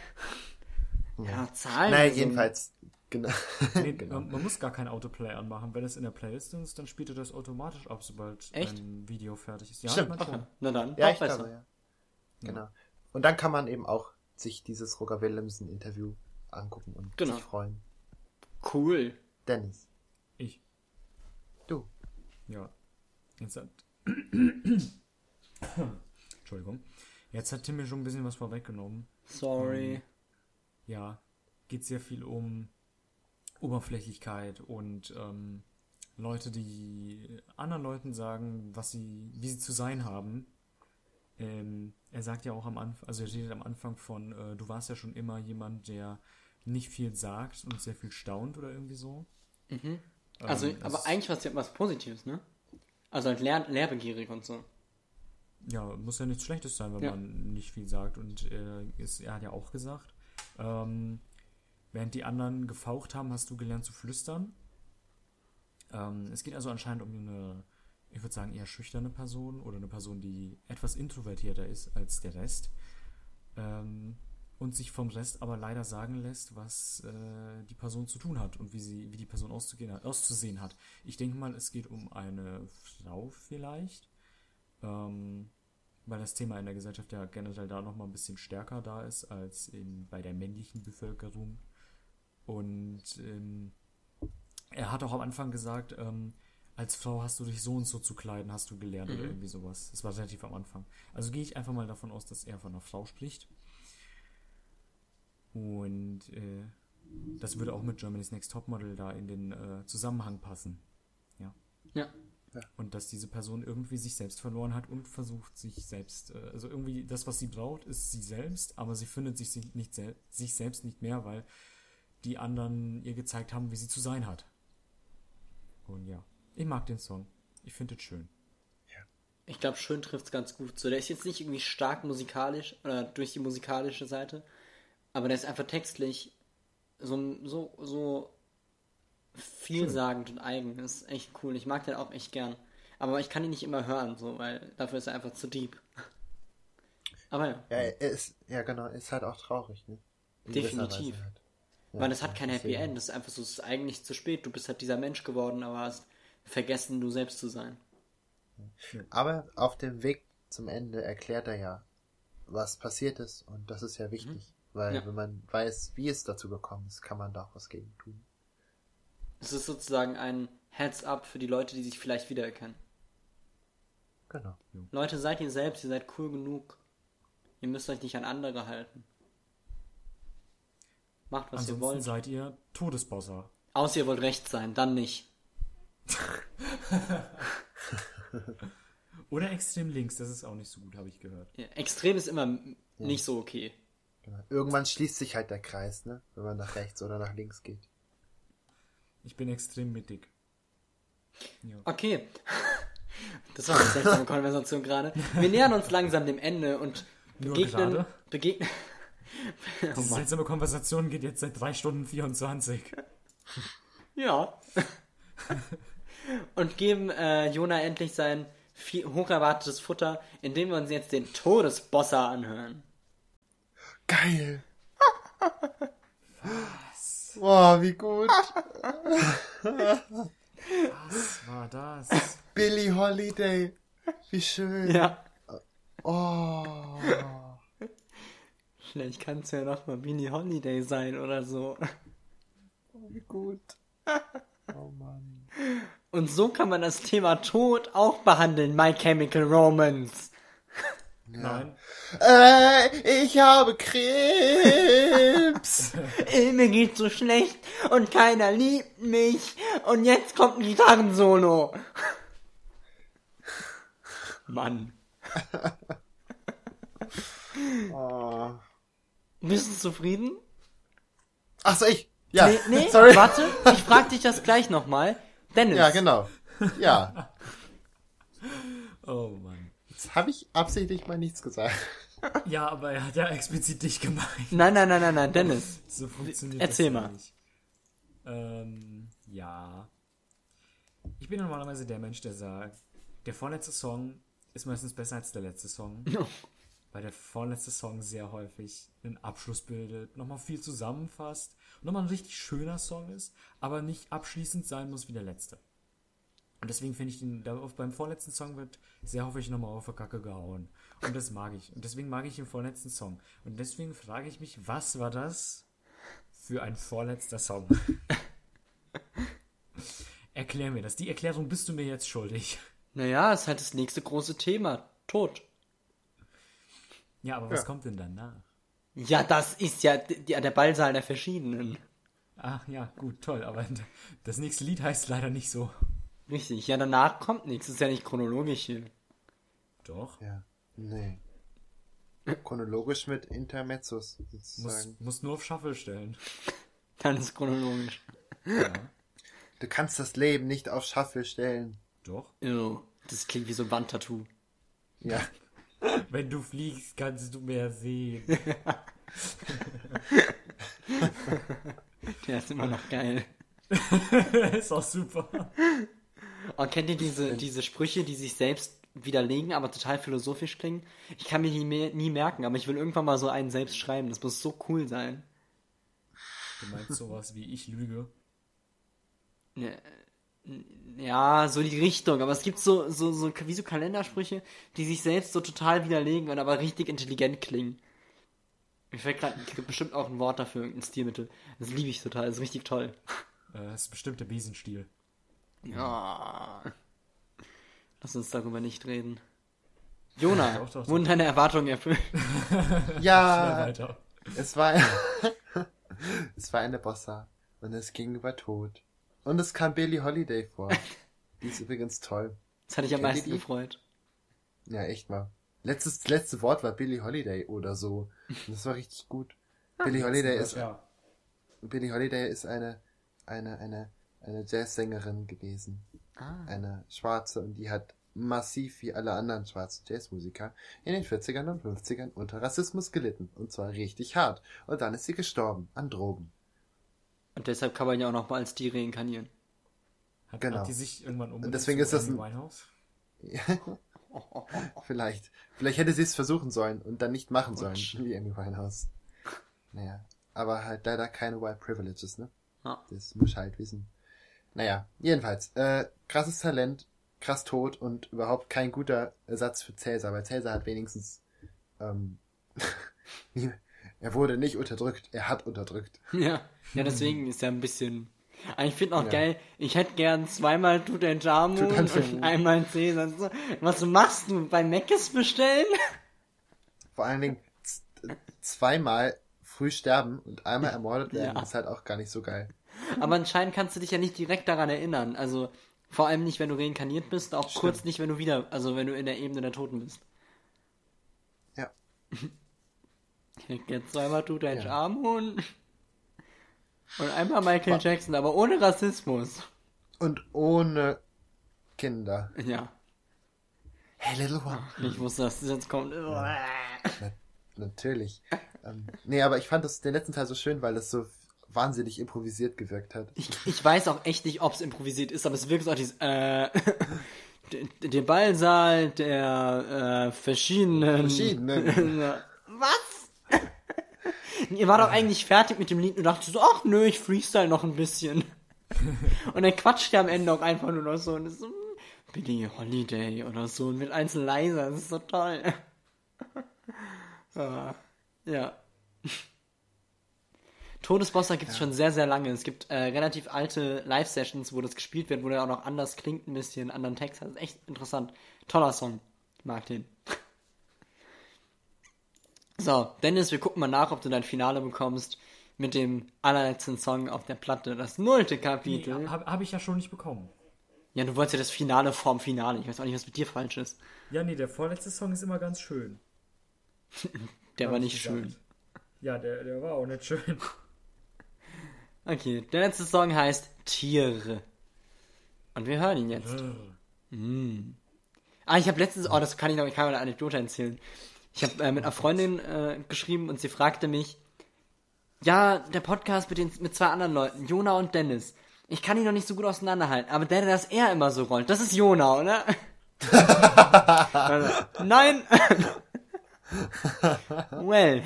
Ja, Zahlen. Naja, jedenfalls. Genau. Nee, genau. man, muss gar kein Autoplay anmachen. Wenn es in der Playlist ist, dann spielt er das automatisch ab, sobald Echt? ein Video fertig ist. Ja, Stimmt. ich. Okay, na dann, Ja, ich besser. glaube, ja. Genau. Und dann kann man eben auch sich dieses Roger Willemsen Interview angucken und Genau. sich freuen. Cool. Dennis, Ich. du. Ja. Jetzt hat. Entschuldigung. Jetzt hat Tim mir schon ein bisschen was vorweggenommen. Sorry. Ja, geht sehr viel um Oberflächlichkeit und ähm, Leute, die anderen Leuten sagen, was sie, wie sie zu sein haben. Ähm, er sagt ja auch am Anfang, also er redet am Anfang von, äh, du warst ja schon immer jemand, der nicht viel sagt und sehr viel staunt oder irgendwie so. Also, Ähm, aber es- eigentlich was, was Positives, ne? Also halt lehr lehrbegierig und so. Ja, muss ja nichts Schlechtes sein, wenn Ja. man nicht viel sagt. Und äh, ist, er hat ja auch gesagt, ähm, während die anderen gefaucht haben, hast du gelernt zu flüstern. Ähm, es geht also anscheinend um eine, ich würde sagen, eher schüchterne Person oder eine Person, die etwas introvertierter ist als der Rest. Ähm, und sich vom Rest aber leider sagen lässt, was äh, die Person zu tun hat und wie sie, wie die Person auszugehen hat, auszusehen hat. Ich denke mal, es geht um eine Frau vielleicht. Ähm, weil das Thema in der Gesellschaft ja generell da nochmal ein bisschen stärker da ist als in, bei der männlichen Bevölkerung. Und ähm, er hat auch am Anfang gesagt, ähm, als Frau hast du dich so und so zu kleiden, hast du gelernt oder irgendwie sowas. Das war relativ am Anfang. Also gehe ich einfach mal davon aus, dass er von einer Frau spricht. Und äh, das würde auch mit Germany's Next Topmodel da in den äh, Zusammenhang passen. Ja. Ja. Und dass diese Person irgendwie sich selbst verloren hat und versucht, sich selbst, äh, also irgendwie das, was sie braucht, ist sie selbst, aber sie findet sich si- nicht sel sich selbst nicht mehr, weil die anderen ihr gezeigt haben, wie sie zu sein hat. Und ja, ich mag den Song. Ich finde es schön. Ich glaube, schön trifft es ganz gut. So, der ist jetzt nicht irgendwie stark musikalisch oder durch die musikalische Seite, aber der ist einfach textlich so, so, so vielsagend und eigen. Das ist echt cool. Ich mag den auch echt gern. Aber ich kann ihn nicht immer hören, so, weil dafür ist er einfach zu deep. Aber ja, Ja, ist, ja genau, ist halt auch traurig, ne? In Definitiv. Halt. Ja, weil es hat kein Happy. End. Das ist einfach so, es ist eigentlich zu spät. Du bist halt dieser Mensch geworden, aber hast vergessen, du selbst zu sein. Aber auf dem Weg zum Ende erklärt er ja, was passiert ist und das ist ja wichtig, weil Ja. wenn man weiß, wie es dazu gekommen ist, kann man da auch was gegen tun. Es ist sozusagen ein Heads-up für die Leute, die sich vielleicht wiedererkennen. Genau. Leute, seid ihr selbst, ihr seid cool genug. Ihr müsst euch nicht an andere halten. Macht, was ihr Ansonsten wollt. seid ihr Todesbosser. Außer ihr wollt recht sein, dann nicht. Oder extrem links, das ist auch nicht so gut, habe ich gehört. Ja, Extrem ist immer m- nicht so okay. Genau. Irgendwann schließt sich halt der Kreis, ne? Wenn man nach rechts oder nach links geht. Ich bin extrem mittig. Okay. Das war eine seltsame Konversation gerade. Wir nähern uns langsam dem Ende und Nur begegnen. Begegnen. Oh Diese seltsame Konversation geht jetzt seit 3 Stunden 24. Ja. und geben äh, Jona endlich sein viel, hocherwartetes Futter, indem wir uns jetzt den Todesbosser anhören. Geil! Boah, wie gut! Was war das? Billie Holiday! Wie schön! Ja. Oh! Vielleicht kann es ja noch mal Beanie Holiday sein oder so. Wie gut! Oh Mann. Und so kann man das Thema Tod auch behandeln, My Chemical Romance. Nein. Äh, ich habe Krebs! Äh, Mir geht's so schlecht und keiner liebt mich. Und jetzt kommt ein Gitarrensolo. Mann. Oh. Bist du zufrieden? Achso, ich! Ja, Nee, nee sorry. warte, ich frag dich das gleich nochmal. Dennis, Ja, genau. Ja, Oh Mann. Jetzt habe ich absichtlich mal nichts gesagt. Ja, aber er hat ja explizit dich gemeint. nein, nein, nein, nein, nein, Dennis. So funktioniert Erzähl das mal. Nicht. Ähm, ja. Ich bin normalerweise der Mensch, der sagt, der vorletzte Song ist meistens besser als der letzte Song. Weil der vorletzte Song sehr häufig einen Abschluss bildet, nochmal viel zusammenfasst und nochmal ein richtig schöner Song ist, aber nicht abschließend sein muss wie der letzte. Und deswegen finde ich den, da auf, beim vorletzten Song wird sehr häufig nochmal auf der Kacke gehauen. Und das mag ich. Und deswegen mag ich den vorletzten Song. Und deswegen frage ich mich, was war das für ein vorletzter Song? Erklär mir das. Die Erklärung bist du mir jetzt schuldig. Naja, ist halt das nächste große Thema. Tod. Ja, aber was Ja. kommt denn danach? Ja, das ist ja der Ballsaal der Verschiedenen. Ach ja, gut, toll. Aber das nächste Lied heißt leider nicht so. Richtig, ja, danach kommt nichts. Das ist ja nicht chronologisch hier. Doch. Ja, nee. Chronologisch mit Intermezzos Muss, sozusagen. muss nur auf Shuffle stellen. Dann ist chronologisch. Ja, Du kannst das Leben nicht auf Shuffle stellen. doch. Ew, das klingt wie so ein Wandtattoo. Ja. Wenn du fliegst, kannst du mehr sehen. Der ist immer noch geil. ist auch super. Und kennt ihr diese, diese Sprüche, die sich selbst widerlegen, aber total philosophisch klingen? Ich kann mir die mehr, nie merken, aber ich will irgendwann mal so einen selbst schreiben. Das muss so cool sein. Du meinst sowas wie ich lüge? Ne, Ja, so die Richtung. Aber es gibt so, so, so, wie so Kalendersprüche, die sich selbst so total widerlegen und aber richtig intelligent klingen. Mir fällt gerade es gibt bestimmt auch ein Wort dafür, ein Stilmittel. Das liebe ich total, das ist richtig toll. Äh, das ist bestimmt der Besenstiel. Ja. Lass uns darüber nicht reden. Jona, Doch, doch, doch. wurden deine Erwartungen erfüllt? Ja, es war, es war eine Bossa und es ging über Tod. Und es kam Billie Holiday vor. Die ist übrigens toll. Das hatte ich am Kennt meisten gefreut. Ja, echt mal. Letztes, letzte Wort war Billie Holiday oder so. Und das war richtig gut. Billie Holiday ist, Ja. Billie Holiday ist eine, eine, eine, eine Jazzsängerin gewesen. Ah. Eine schwarze und die hat massiv wie alle anderen schwarzen Jazzmusiker in den 40ern und 50ern unter Rassismus gelitten. Und zwar richtig hart. Und dann ist sie gestorben an Drogen. Und deshalb kann man ja auch noch mal als die reinkarnieren. Hat, Genau. hat die sich irgendwann um. Und deswegen ist das ein- Winehouse? Vielleicht. Vielleicht hätte sie es versuchen sollen und dann nicht machen sollen, Quatsch. wie Amy Winehouse. Naja. Aber halt leider keine White Privileges, ne? Ja. Das muss ich halt wissen. Naja, jedenfalls, äh, krasses Talent, krass tot und überhaupt kein guter Ersatz für Cäsar, weil Cäsar hat wenigstens, ähm, er wurde nicht unterdrückt, er hat unterdrückt. Ja, ja, deswegen ist er ein bisschen. Ich finde auch Ja. geil, ich hätte gern zweimal Tutanchamun und einmal Cäsar. Was machst du? Bei Meckes bestellen? Vor allen Dingen zweimal früh sterben und einmal ermordet werden, Ja. ist halt auch gar nicht so geil. Aber anscheinend kannst du dich ja nicht direkt daran erinnern. Also vor allem nicht, wenn du reinkarniert bist, auch Stimmt. kurz nicht, wenn du wieder, also wenn du in der Ebene der Toten bist. Ja. Ich hätte gern zweimal Tutanchamun und einmal Michael Jackson, aber ohne Rassismus. Und ohne Kinder. Ja, Hey, little one. ich wusste, dass das jetzt kommt. Na, natürlich. ähm, nee, aber ich fand das den letzten Teil so schön, weil es so wahnsinnig improvisiert gewirkt hat. Ich, ich weiß auch echt nicht, ob es improvisiert ist, aber es wirkt so auch dieses, äh, der, Ballsaal der äh, verschiedenen. Verschiedenen. Was? Ihr war doch eigentlich fertig mit dem Lied und dachte so, ach nö, ich freestyle noch ein bisschen. Und dann quatscht er am Ende auch einfach nur noch so und ist so, hm, Billie Holiday oder so und mit einzeln leiser, das ist so toll. Ah, ja. Todesbossa gibt es schon sehr, sehr lange. Es gibt äh, relativ alte Live-Sessions, wo das gespielt wird, wo der auch noch anders klingt, ein bisschen, anderen Text hat. Das ist echt interessant. Toller Song. Mag den. So, Dennis, wir gucken mal nach, ob du dein Finale bekommst mit dem allerletzten Song auf der Platte, das nullte Kapitel. Habe hab ich ja schon nicht bekommen. Ja, du wolltest ja das Finale vorm Finale. Ich weiß auch nicht, was mit dir falsch ist. Ja, nee, der vorletzte Song ist immer ganz schön. Der hab war ich nicht gesagt. schön. Ja, der, der war auch nicht schön. Okay, der letzte Song heißt Tiere. Und wir hören ihn jetzt. Ah, ich habe letztens, oh, das kann ich noch, ich kann eine Anekdote erzählen. Ich habe äh, mit einer Freundin äh, geschrieben und sie fragte mich, ja, der Podcast mit den mit zwei anderen Leuten, Jona und Dennis. Ich kann ihn noch nicht so gut auseinanderhalten, aber der, der das er immer so rollt, das ist Jona, oder? Also, Nein. well.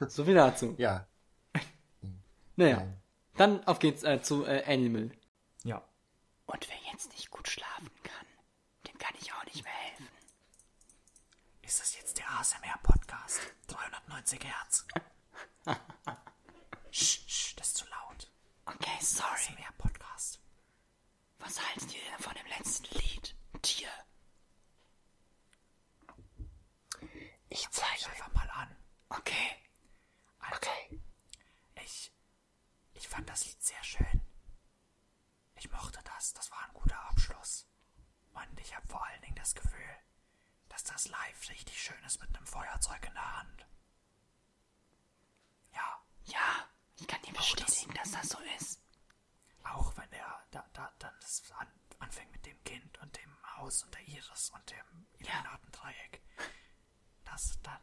so viel dazu. Ja. Naja, Nein. dann auf geht's äh, zu äh, Animal. Ja. Und wer jetzt nicht gut schlafen kann, dem kann ich auch nicht mehr helfen. Ist das jetzt der ASMR-Podcast? 390 Hertz. Sch, sch, das ist zu laut. Okay, sorry. ASMR-Podcast. Was haltet ihr denn von dem letzten Lied? Tier. Ich zeige Einfach mal an. Okay. Okay. Ich, ich fand das Lied sehr schön. Ich mochte das. Das war ein guter Abschluss. Und ich habe vor allen Dingen das Gefühl, dass das live richtig schön ist mit einem Feuerzeug in der Hand. Ja, Ja, ich kann dir bestätigen, dass das so ist. auch wenn der da, da dann das an, anfängt mit dem Kind und dem Haus und der Iris und dem Illuminatendreieck. Das dann,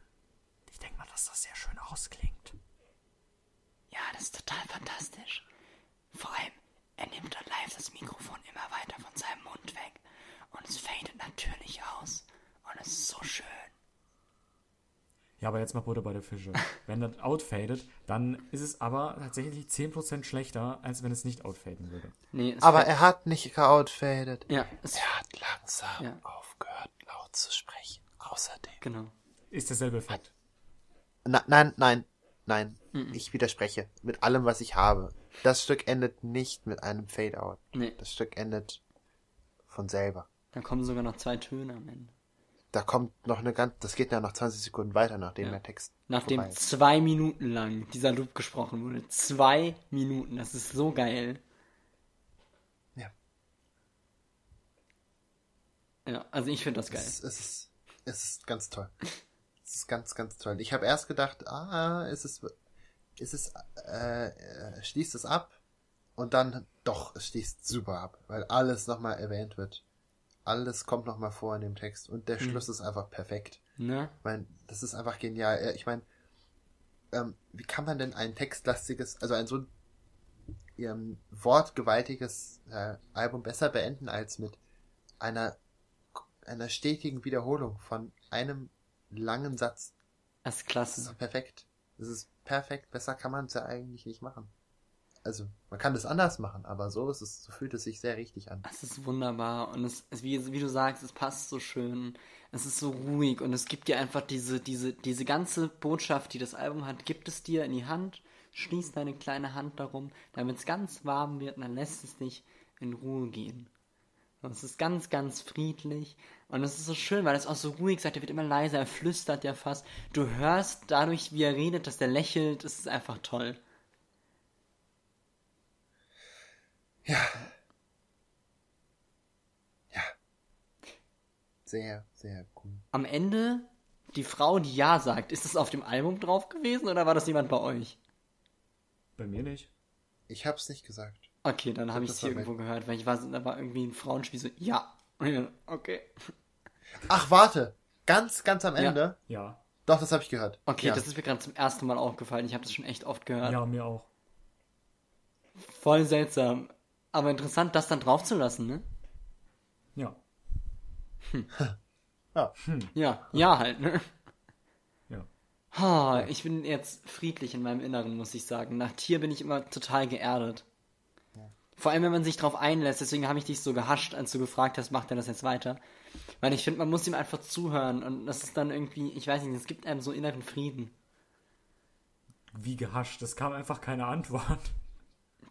ich denke mal, dass das sehr schön ausklingt. Ja, das ist total fantastisch. Vor allem, er nimmt dann live das Mikrofon immer weiter von seinem Mund weg. Und es fadet natürlich aus. Und es ist so schön. Ja, aber jetzt mal Butter bei der Fische. Wenn das outfadet, dann ist es aber tatsächlich 10% schlechter, als wenn es nicht outfaden würde. Nee, es Aber er hat nicht geoutfadet. Ja, es, Er hat langsam Ja. aufgehört, laut zu sprechen. Außerdem. genau. Ist derselbe Effekt. Na, nein, nein, nein. Ich widerspreche. Mit allem, was ich habe. Das Stück endet nicht mit einem Fade-out. Nee, Das Stück endet von selber. da kommen sogar noch zwei Töne am Ende. Da kommt noch eine ganz, das geht ja noch 20 Sekunden weiter, nachdem Ja. der Text Nachdem zwei Minuten lang dieser Loop gesprochen wurde. Zwei Minuten, das ist so geil. Ja. Ja, also ich finde das geil. Es, es, ist, es ist ganz toll. Es ist ganz, ganz toll. Ich habe erst gedacht, ah, ist es, ist es, äh, äh, schließt es ab und dann doch, es schließt super ab, weil alles nochmal erwähnt wird. Alles kommt nochmal vor in dem Text und der Schluss ist einfach perfekt. Ne? Ich meine, das ist einfach genial. Ich meine, ähm, wie kann man denn ein textlastiges, also ein so ähm, wortgewaltiges äh, Album besser beenden als mit einer einer stetigen Wiederholung von einem langen Satz. Das ist Das ist klasse. perfekt. Das ist perfekt. Besser kann man es ja eigentlich nicht machen. Also, man kann das anders machen, aber so ist es, so fühlt es sich sehr richtig an. Es ist wunderbar und es, es wie, wie du sagst, es passt so schön. Es ist so ruhig und es gibt dir einfach diese, diese, diese ganze Botschaft, die das Album hat, gibt es dir in die Hand. Schließ deine kleine Hand darum, damit es ganz warm wird und dann lässt es dich in Ruhe gehen. Und es ist ganz, ganz friedlich und es ist so schön, weil es auch so ruhig sagt, er wird immer leiser, er flüstert ja fast. Du hörst dadurch, wie er redet, dass er lächelt, es ist einfach toll. Ja. Ja. Sehr, sehr cool. Am Ende, die Frau, die Ja sagt, ist das auf dem Album drauf gewesen oder war das jemand bei euch? Bei mir nicht. Ich hab's nicht gesagt. Okay, dann habe ich es hier irgendwo gehört, weil ich war, da war irgendwie ein Frauenspiel so, ja. Okay. Ach, warte. Ganz, ganz am. Ende. Ja. Doch, das habe ich gehört. Okay, ja. das ist mir gerade zum ersten Mal aufgefallen. Ich habe das schon echt oft gehört. Ja, mir auch. Voll seltsam. Aber interessant, das dann draufzulassen, ne? Ja. Ja. Ja, ja halt, ne? Ja. Ha, ich bin jetzt friedlich in meinem Inneren, muss ich sagen. Nach Tier bin ich immer total geerdet. Vor allem, wenn man sich drauf einlässt. Deswegen habe ich dich so gehascht, als du gefragt hast, macht er das jetzt weiter? Weil ich finde, man muss ihm einfach zuhören. Und das ist dann irgendwie, ich weiß nicht, es gibt einem so inneren Frieden. Wie gehascht. Es kam einfach keine Antwort.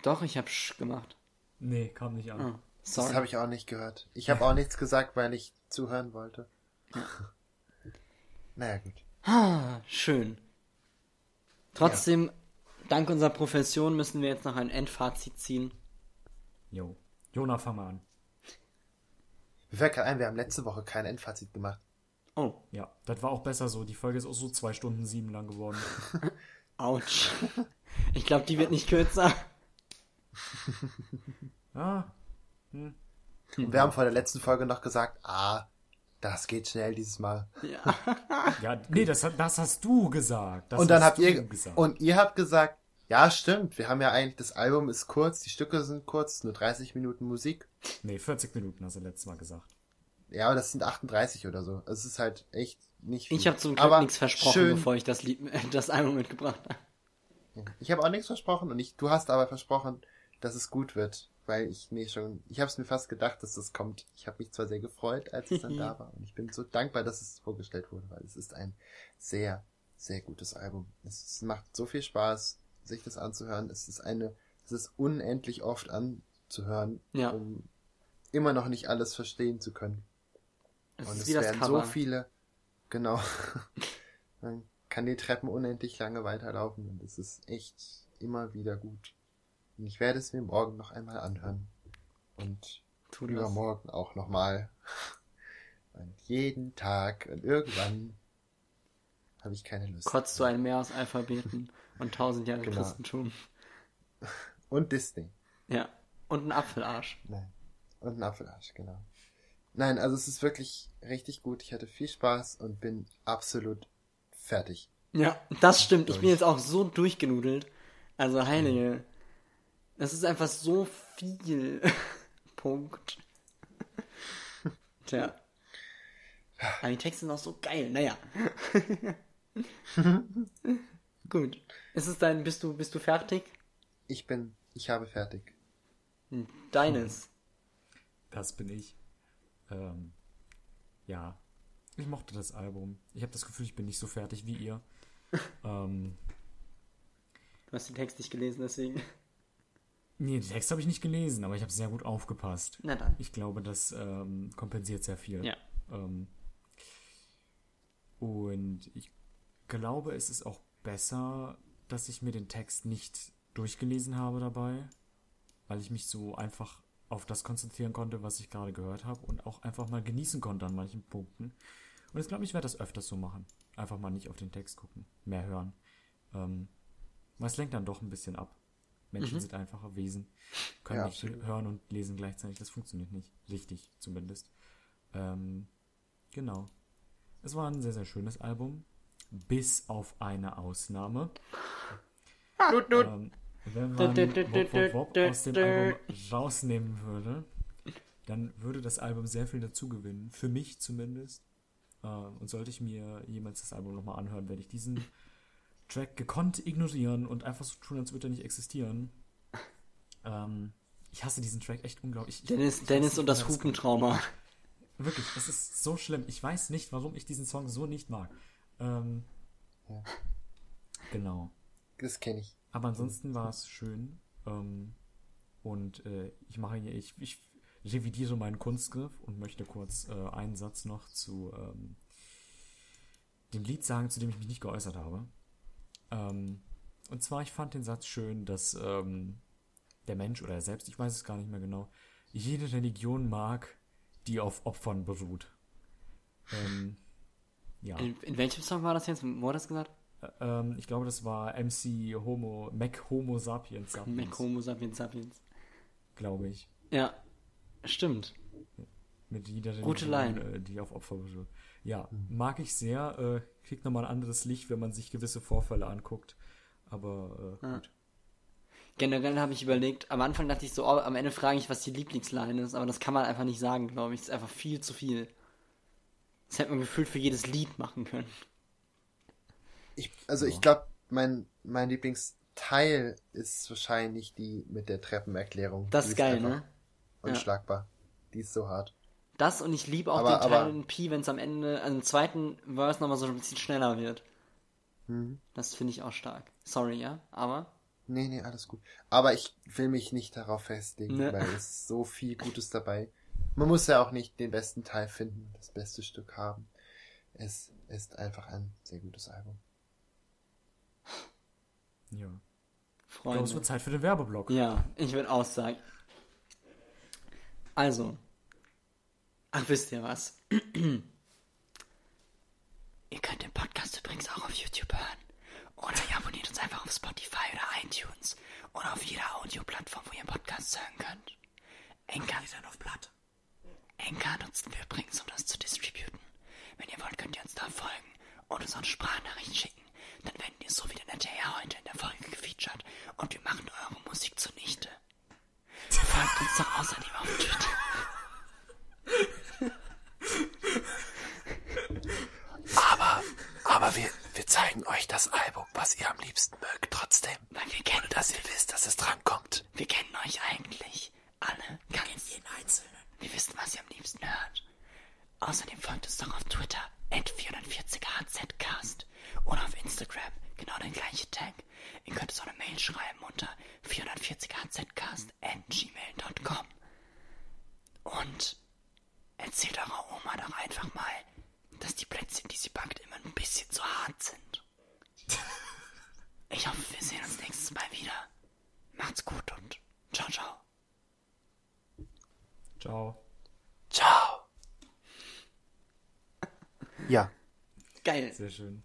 Doch, ich habe Sch gemacht. Nee, kam nicht an. Das sorry. habe ich auch nicht gehört. Ich habe auch nichts gesagt, weil ich zuhören wollte. naja, gut. Ah, schön. Trotzdem, dank unserer Profession müssen wir jetzt noch ein Endfazit ziehen. Jo. Jona, fang mal an. Mir fällt gerade ein, wir haben letzte Woche kein Endfazit gemacht. Oh, Ja, das war auch besser so. Die Folge ist auch so zwei Stunden sieben lang geworden. ouch. Ich glaube, die wird nicht kürzer. Ah, Und wir haben vor der letzten Folge noch gesagt, ah, das geht schnell dieses Mal. Ja. ja, nee, das, hat- das hast du gesagt. Das und dann hast habt du ihr gesagt. und ihr habt gesagt, ja, stimmt, wir haben ja eigentlich das Album ist kurz, die Stücke sind kurz, nur 30 Minuten Musik. Nee, 40 Minuten hast du letztes Mal gesagt. Ja, aber das sind 38 oder so. Es ist halt echt nicht viel. Ich habe zum Glück Aber nichts versprochen, schön. bevor ich das Lied, das Album mitgebracht habe. Ich habe auch nichts versprochen und ich, du hast aber versprochen, dass es gut wird, weil ich mir schon, ich habe es mir fast gedacht, dass das kommt. Ich habe mich zwar sehr gefreut, als es dann da war und ich bin so dankbar, dass es vorgestellt wurde, weil es ist ein sehr, sehr gutes Album. Es, macht so viel Spaß, sich das anzuhören. Es ist eine, es ist unendlich oft anzuhören, Ja. um immer noch nicht alles verstehen zu können. Es Und es das werden so viele, genau. Man kann die Treppen unendlich lange weiterlaufen und es ist echt immer wieder gut. Und ich werde es mir morgen noch einmal anhören. Und Tu das. übermorgen auch nochmal. Und jeden Tag und irgendwann habe ich keine Lust. Kotzt du ein Meer aus Alphabeten und tausend Jahre Genau. Christentum. Und Disney. Ja. Und ein Apfelarsch. Nein. Und ein Apfelarsch, genau. Nein, also es ist wirklich richtig gut. Ich hatte viel Spaß und bin absolut fertig. Ja, das stimmt. Ich bin jetzt auch so durchgenudelt. Also heilige. Das ist einfach so viel. Punkt. Tja. Aber die Texte sind auch so geil. Naja. Gut. Ist es dein, bist du, bist du fertig? Ich bin, ich habe fertig. Hm, Deines. Das bin ich. Ähm, ja. Ich mochte das Album. Ich habe das Gefühl, ich bin nicht so fertig wie ihr. ähm, Du hast den Text nicht gelesen, deswegen. nee, den Text habe ich nicht gelesen, aber ich habe sehr gut aufgepasst. Na dann. Ich glaube, das ähm, kompensiert sehr viel. Ja. Ähm, und ich glaube, es ist auch besser, dass ich mir den Text nicht durchgelesen habe dabei, weil ich mich so einfach auf das konzentrieren konnte, was ich gerade gehört habe und auch einfach mal genießen konnte an manchen Punkten. Und ich glaube, ich werde das öfters so machen. Einfach mal nicht auf den Text gucken, mehr hören. Ähm, weil es lenkt dann doch ein bisschen ab. Menschen sind einfache Wesen, können Ja, nicht absolut. hören und lesen gleichzeitig. Das funktioniert nicht. Richtig, zumindest. Ähm, genau. Es war ein sehr, sehr schönes Album. Bis auf eine Ausnahme. Nut. Ähm, wenn man Wop, Wop, Wop aus dem Album rausnehmen würde, dann würde das Album sehr viel dazu gewinnen. Für mich zumindest. Äh, und sollte ich mir jemals das Album nochmal anhören, werde ich diesen Track gekonnt ignorieren und einfach so tun, als würde er nicht existieren. Ähm, ich hasse diesen Track echt unglaublich. Ich, Dennis, ich Dennis und das. Hupentrauma. Wirklich, es ist so schlimm. Ich weiß nicht, warum ich diesen Song so nicht mag. Ähm, Ja. Genau. Das kenne ich. Aber ansonsten war es schön. Ähm, und äh, ich mache hier, ich, ich revidiere meinen Kunstgriff und möchte kurz äh, einen Satz noch zu ähm, dem Lied sagen, zu dem ich mich nicht geäußert habe. Ähm, und zwar, ich fand den Satz schön, dass ähm, der Mensch oder er selbst, ich weiß es gar nicht mehr genau, jede Religion mag, die auf Opfern beruht. Ähm, ja. In, in welchem Song war das jetzt? Wo hat das gesagt? Ähm, ich glaube, das war MC Homo, Mac Homo Sapiens Sapiens, Mac Homo sapiens sapiens. glaube ich. Ja, stimmt. Mit jeder Gute Line. äh, die auf Opfer beruht. Ja, mag ich sehr. Äh, kriegt nochmal ein anderes Licht, wenn man sich gewisse Vorfälle anguckt. Aber äh, Ja. gut. Generell habe ich überlegt, am Anfang dachte ich so, oh, am Ende frage ich, was die Lieblingsline ist, aber das kann man einfach nicht sagen, glaube ich. Das ist einfach viel zu viel. Das hätte man gefühlt für jedes Lied machen können. Ich, also ich glaube, mein, mein Lieblingsteil ist wahrscheinlich die mit der Treppenerklärung. Das ist geil, ne? Unschlagbar. Die ist so hart. Das und ich liebe auch Aber- den Teil aber- in Pi, wenn es am Ende, also im zweiten Verse nochmal so ein bisschen schneller wird. Mhm. Das finde ich auch stark. Sorry, ja, aber Nee, nee, alles gut. Aber ich will mich nicht darauf festlegen, Ne. weil es ist so viel Gutes dabei. Man muss ja auch nicht den besten Teil finden, das beste Stück haben. Es ist einfach ein sehr gutes Album. Ja. Ich glaube, Freunde. es wird Zeit für den Werbeblock. Ja, ich würde auch sagen. Also. Ach, wisst ihr was? ihr könnt den Podcast übrigens auch auf YouTube hören. Oder ihr abonniert uns einfach auf Spotify oder iTunes. Oder auf jeder Audioplattform, wo ihr Podcasts hören könnt. Enker. dann auf Blatt. Enker nutzen wir übrigens, um das zu distributen. Wenn ihr wollt, könnt ihr uns da folgen und uns eine Sprachnachricht schicken. Dann werden wir so wie der nette Herr heute in der Folge gefeatured und wir machen eure Musik zunichte. Folgt uns doch außerdem auf Twitter. Aber wir, wir zeigen euch das Album, was ihr am liebsten mögt, trotzdem. Weil wir kennen, Dass ihr wisst, dass es drankommt. wir kennen euch eigentlich alle. Ganz jeden Einzelnen. Wir wissen, was ihr am liebsten hört. Außerdem folgt uns doch auf Twitter, at 440hzcast. Und auf Instagram, genau der gleiche Tag. Ihr könnt uns auch eine Mail schreiben unter 440hzcast at gmail.com. Und erzählt eurer Oma doch einfach mal, dass die Plätzchen, die sie backt, immer ein bisschen zu hart sind. Ich hoffe, wir sehen uns nächstes Mal wieder. Macht's gut und ciao, ciao. Ciao. Ciao. Ja. Geil. Sehr schön.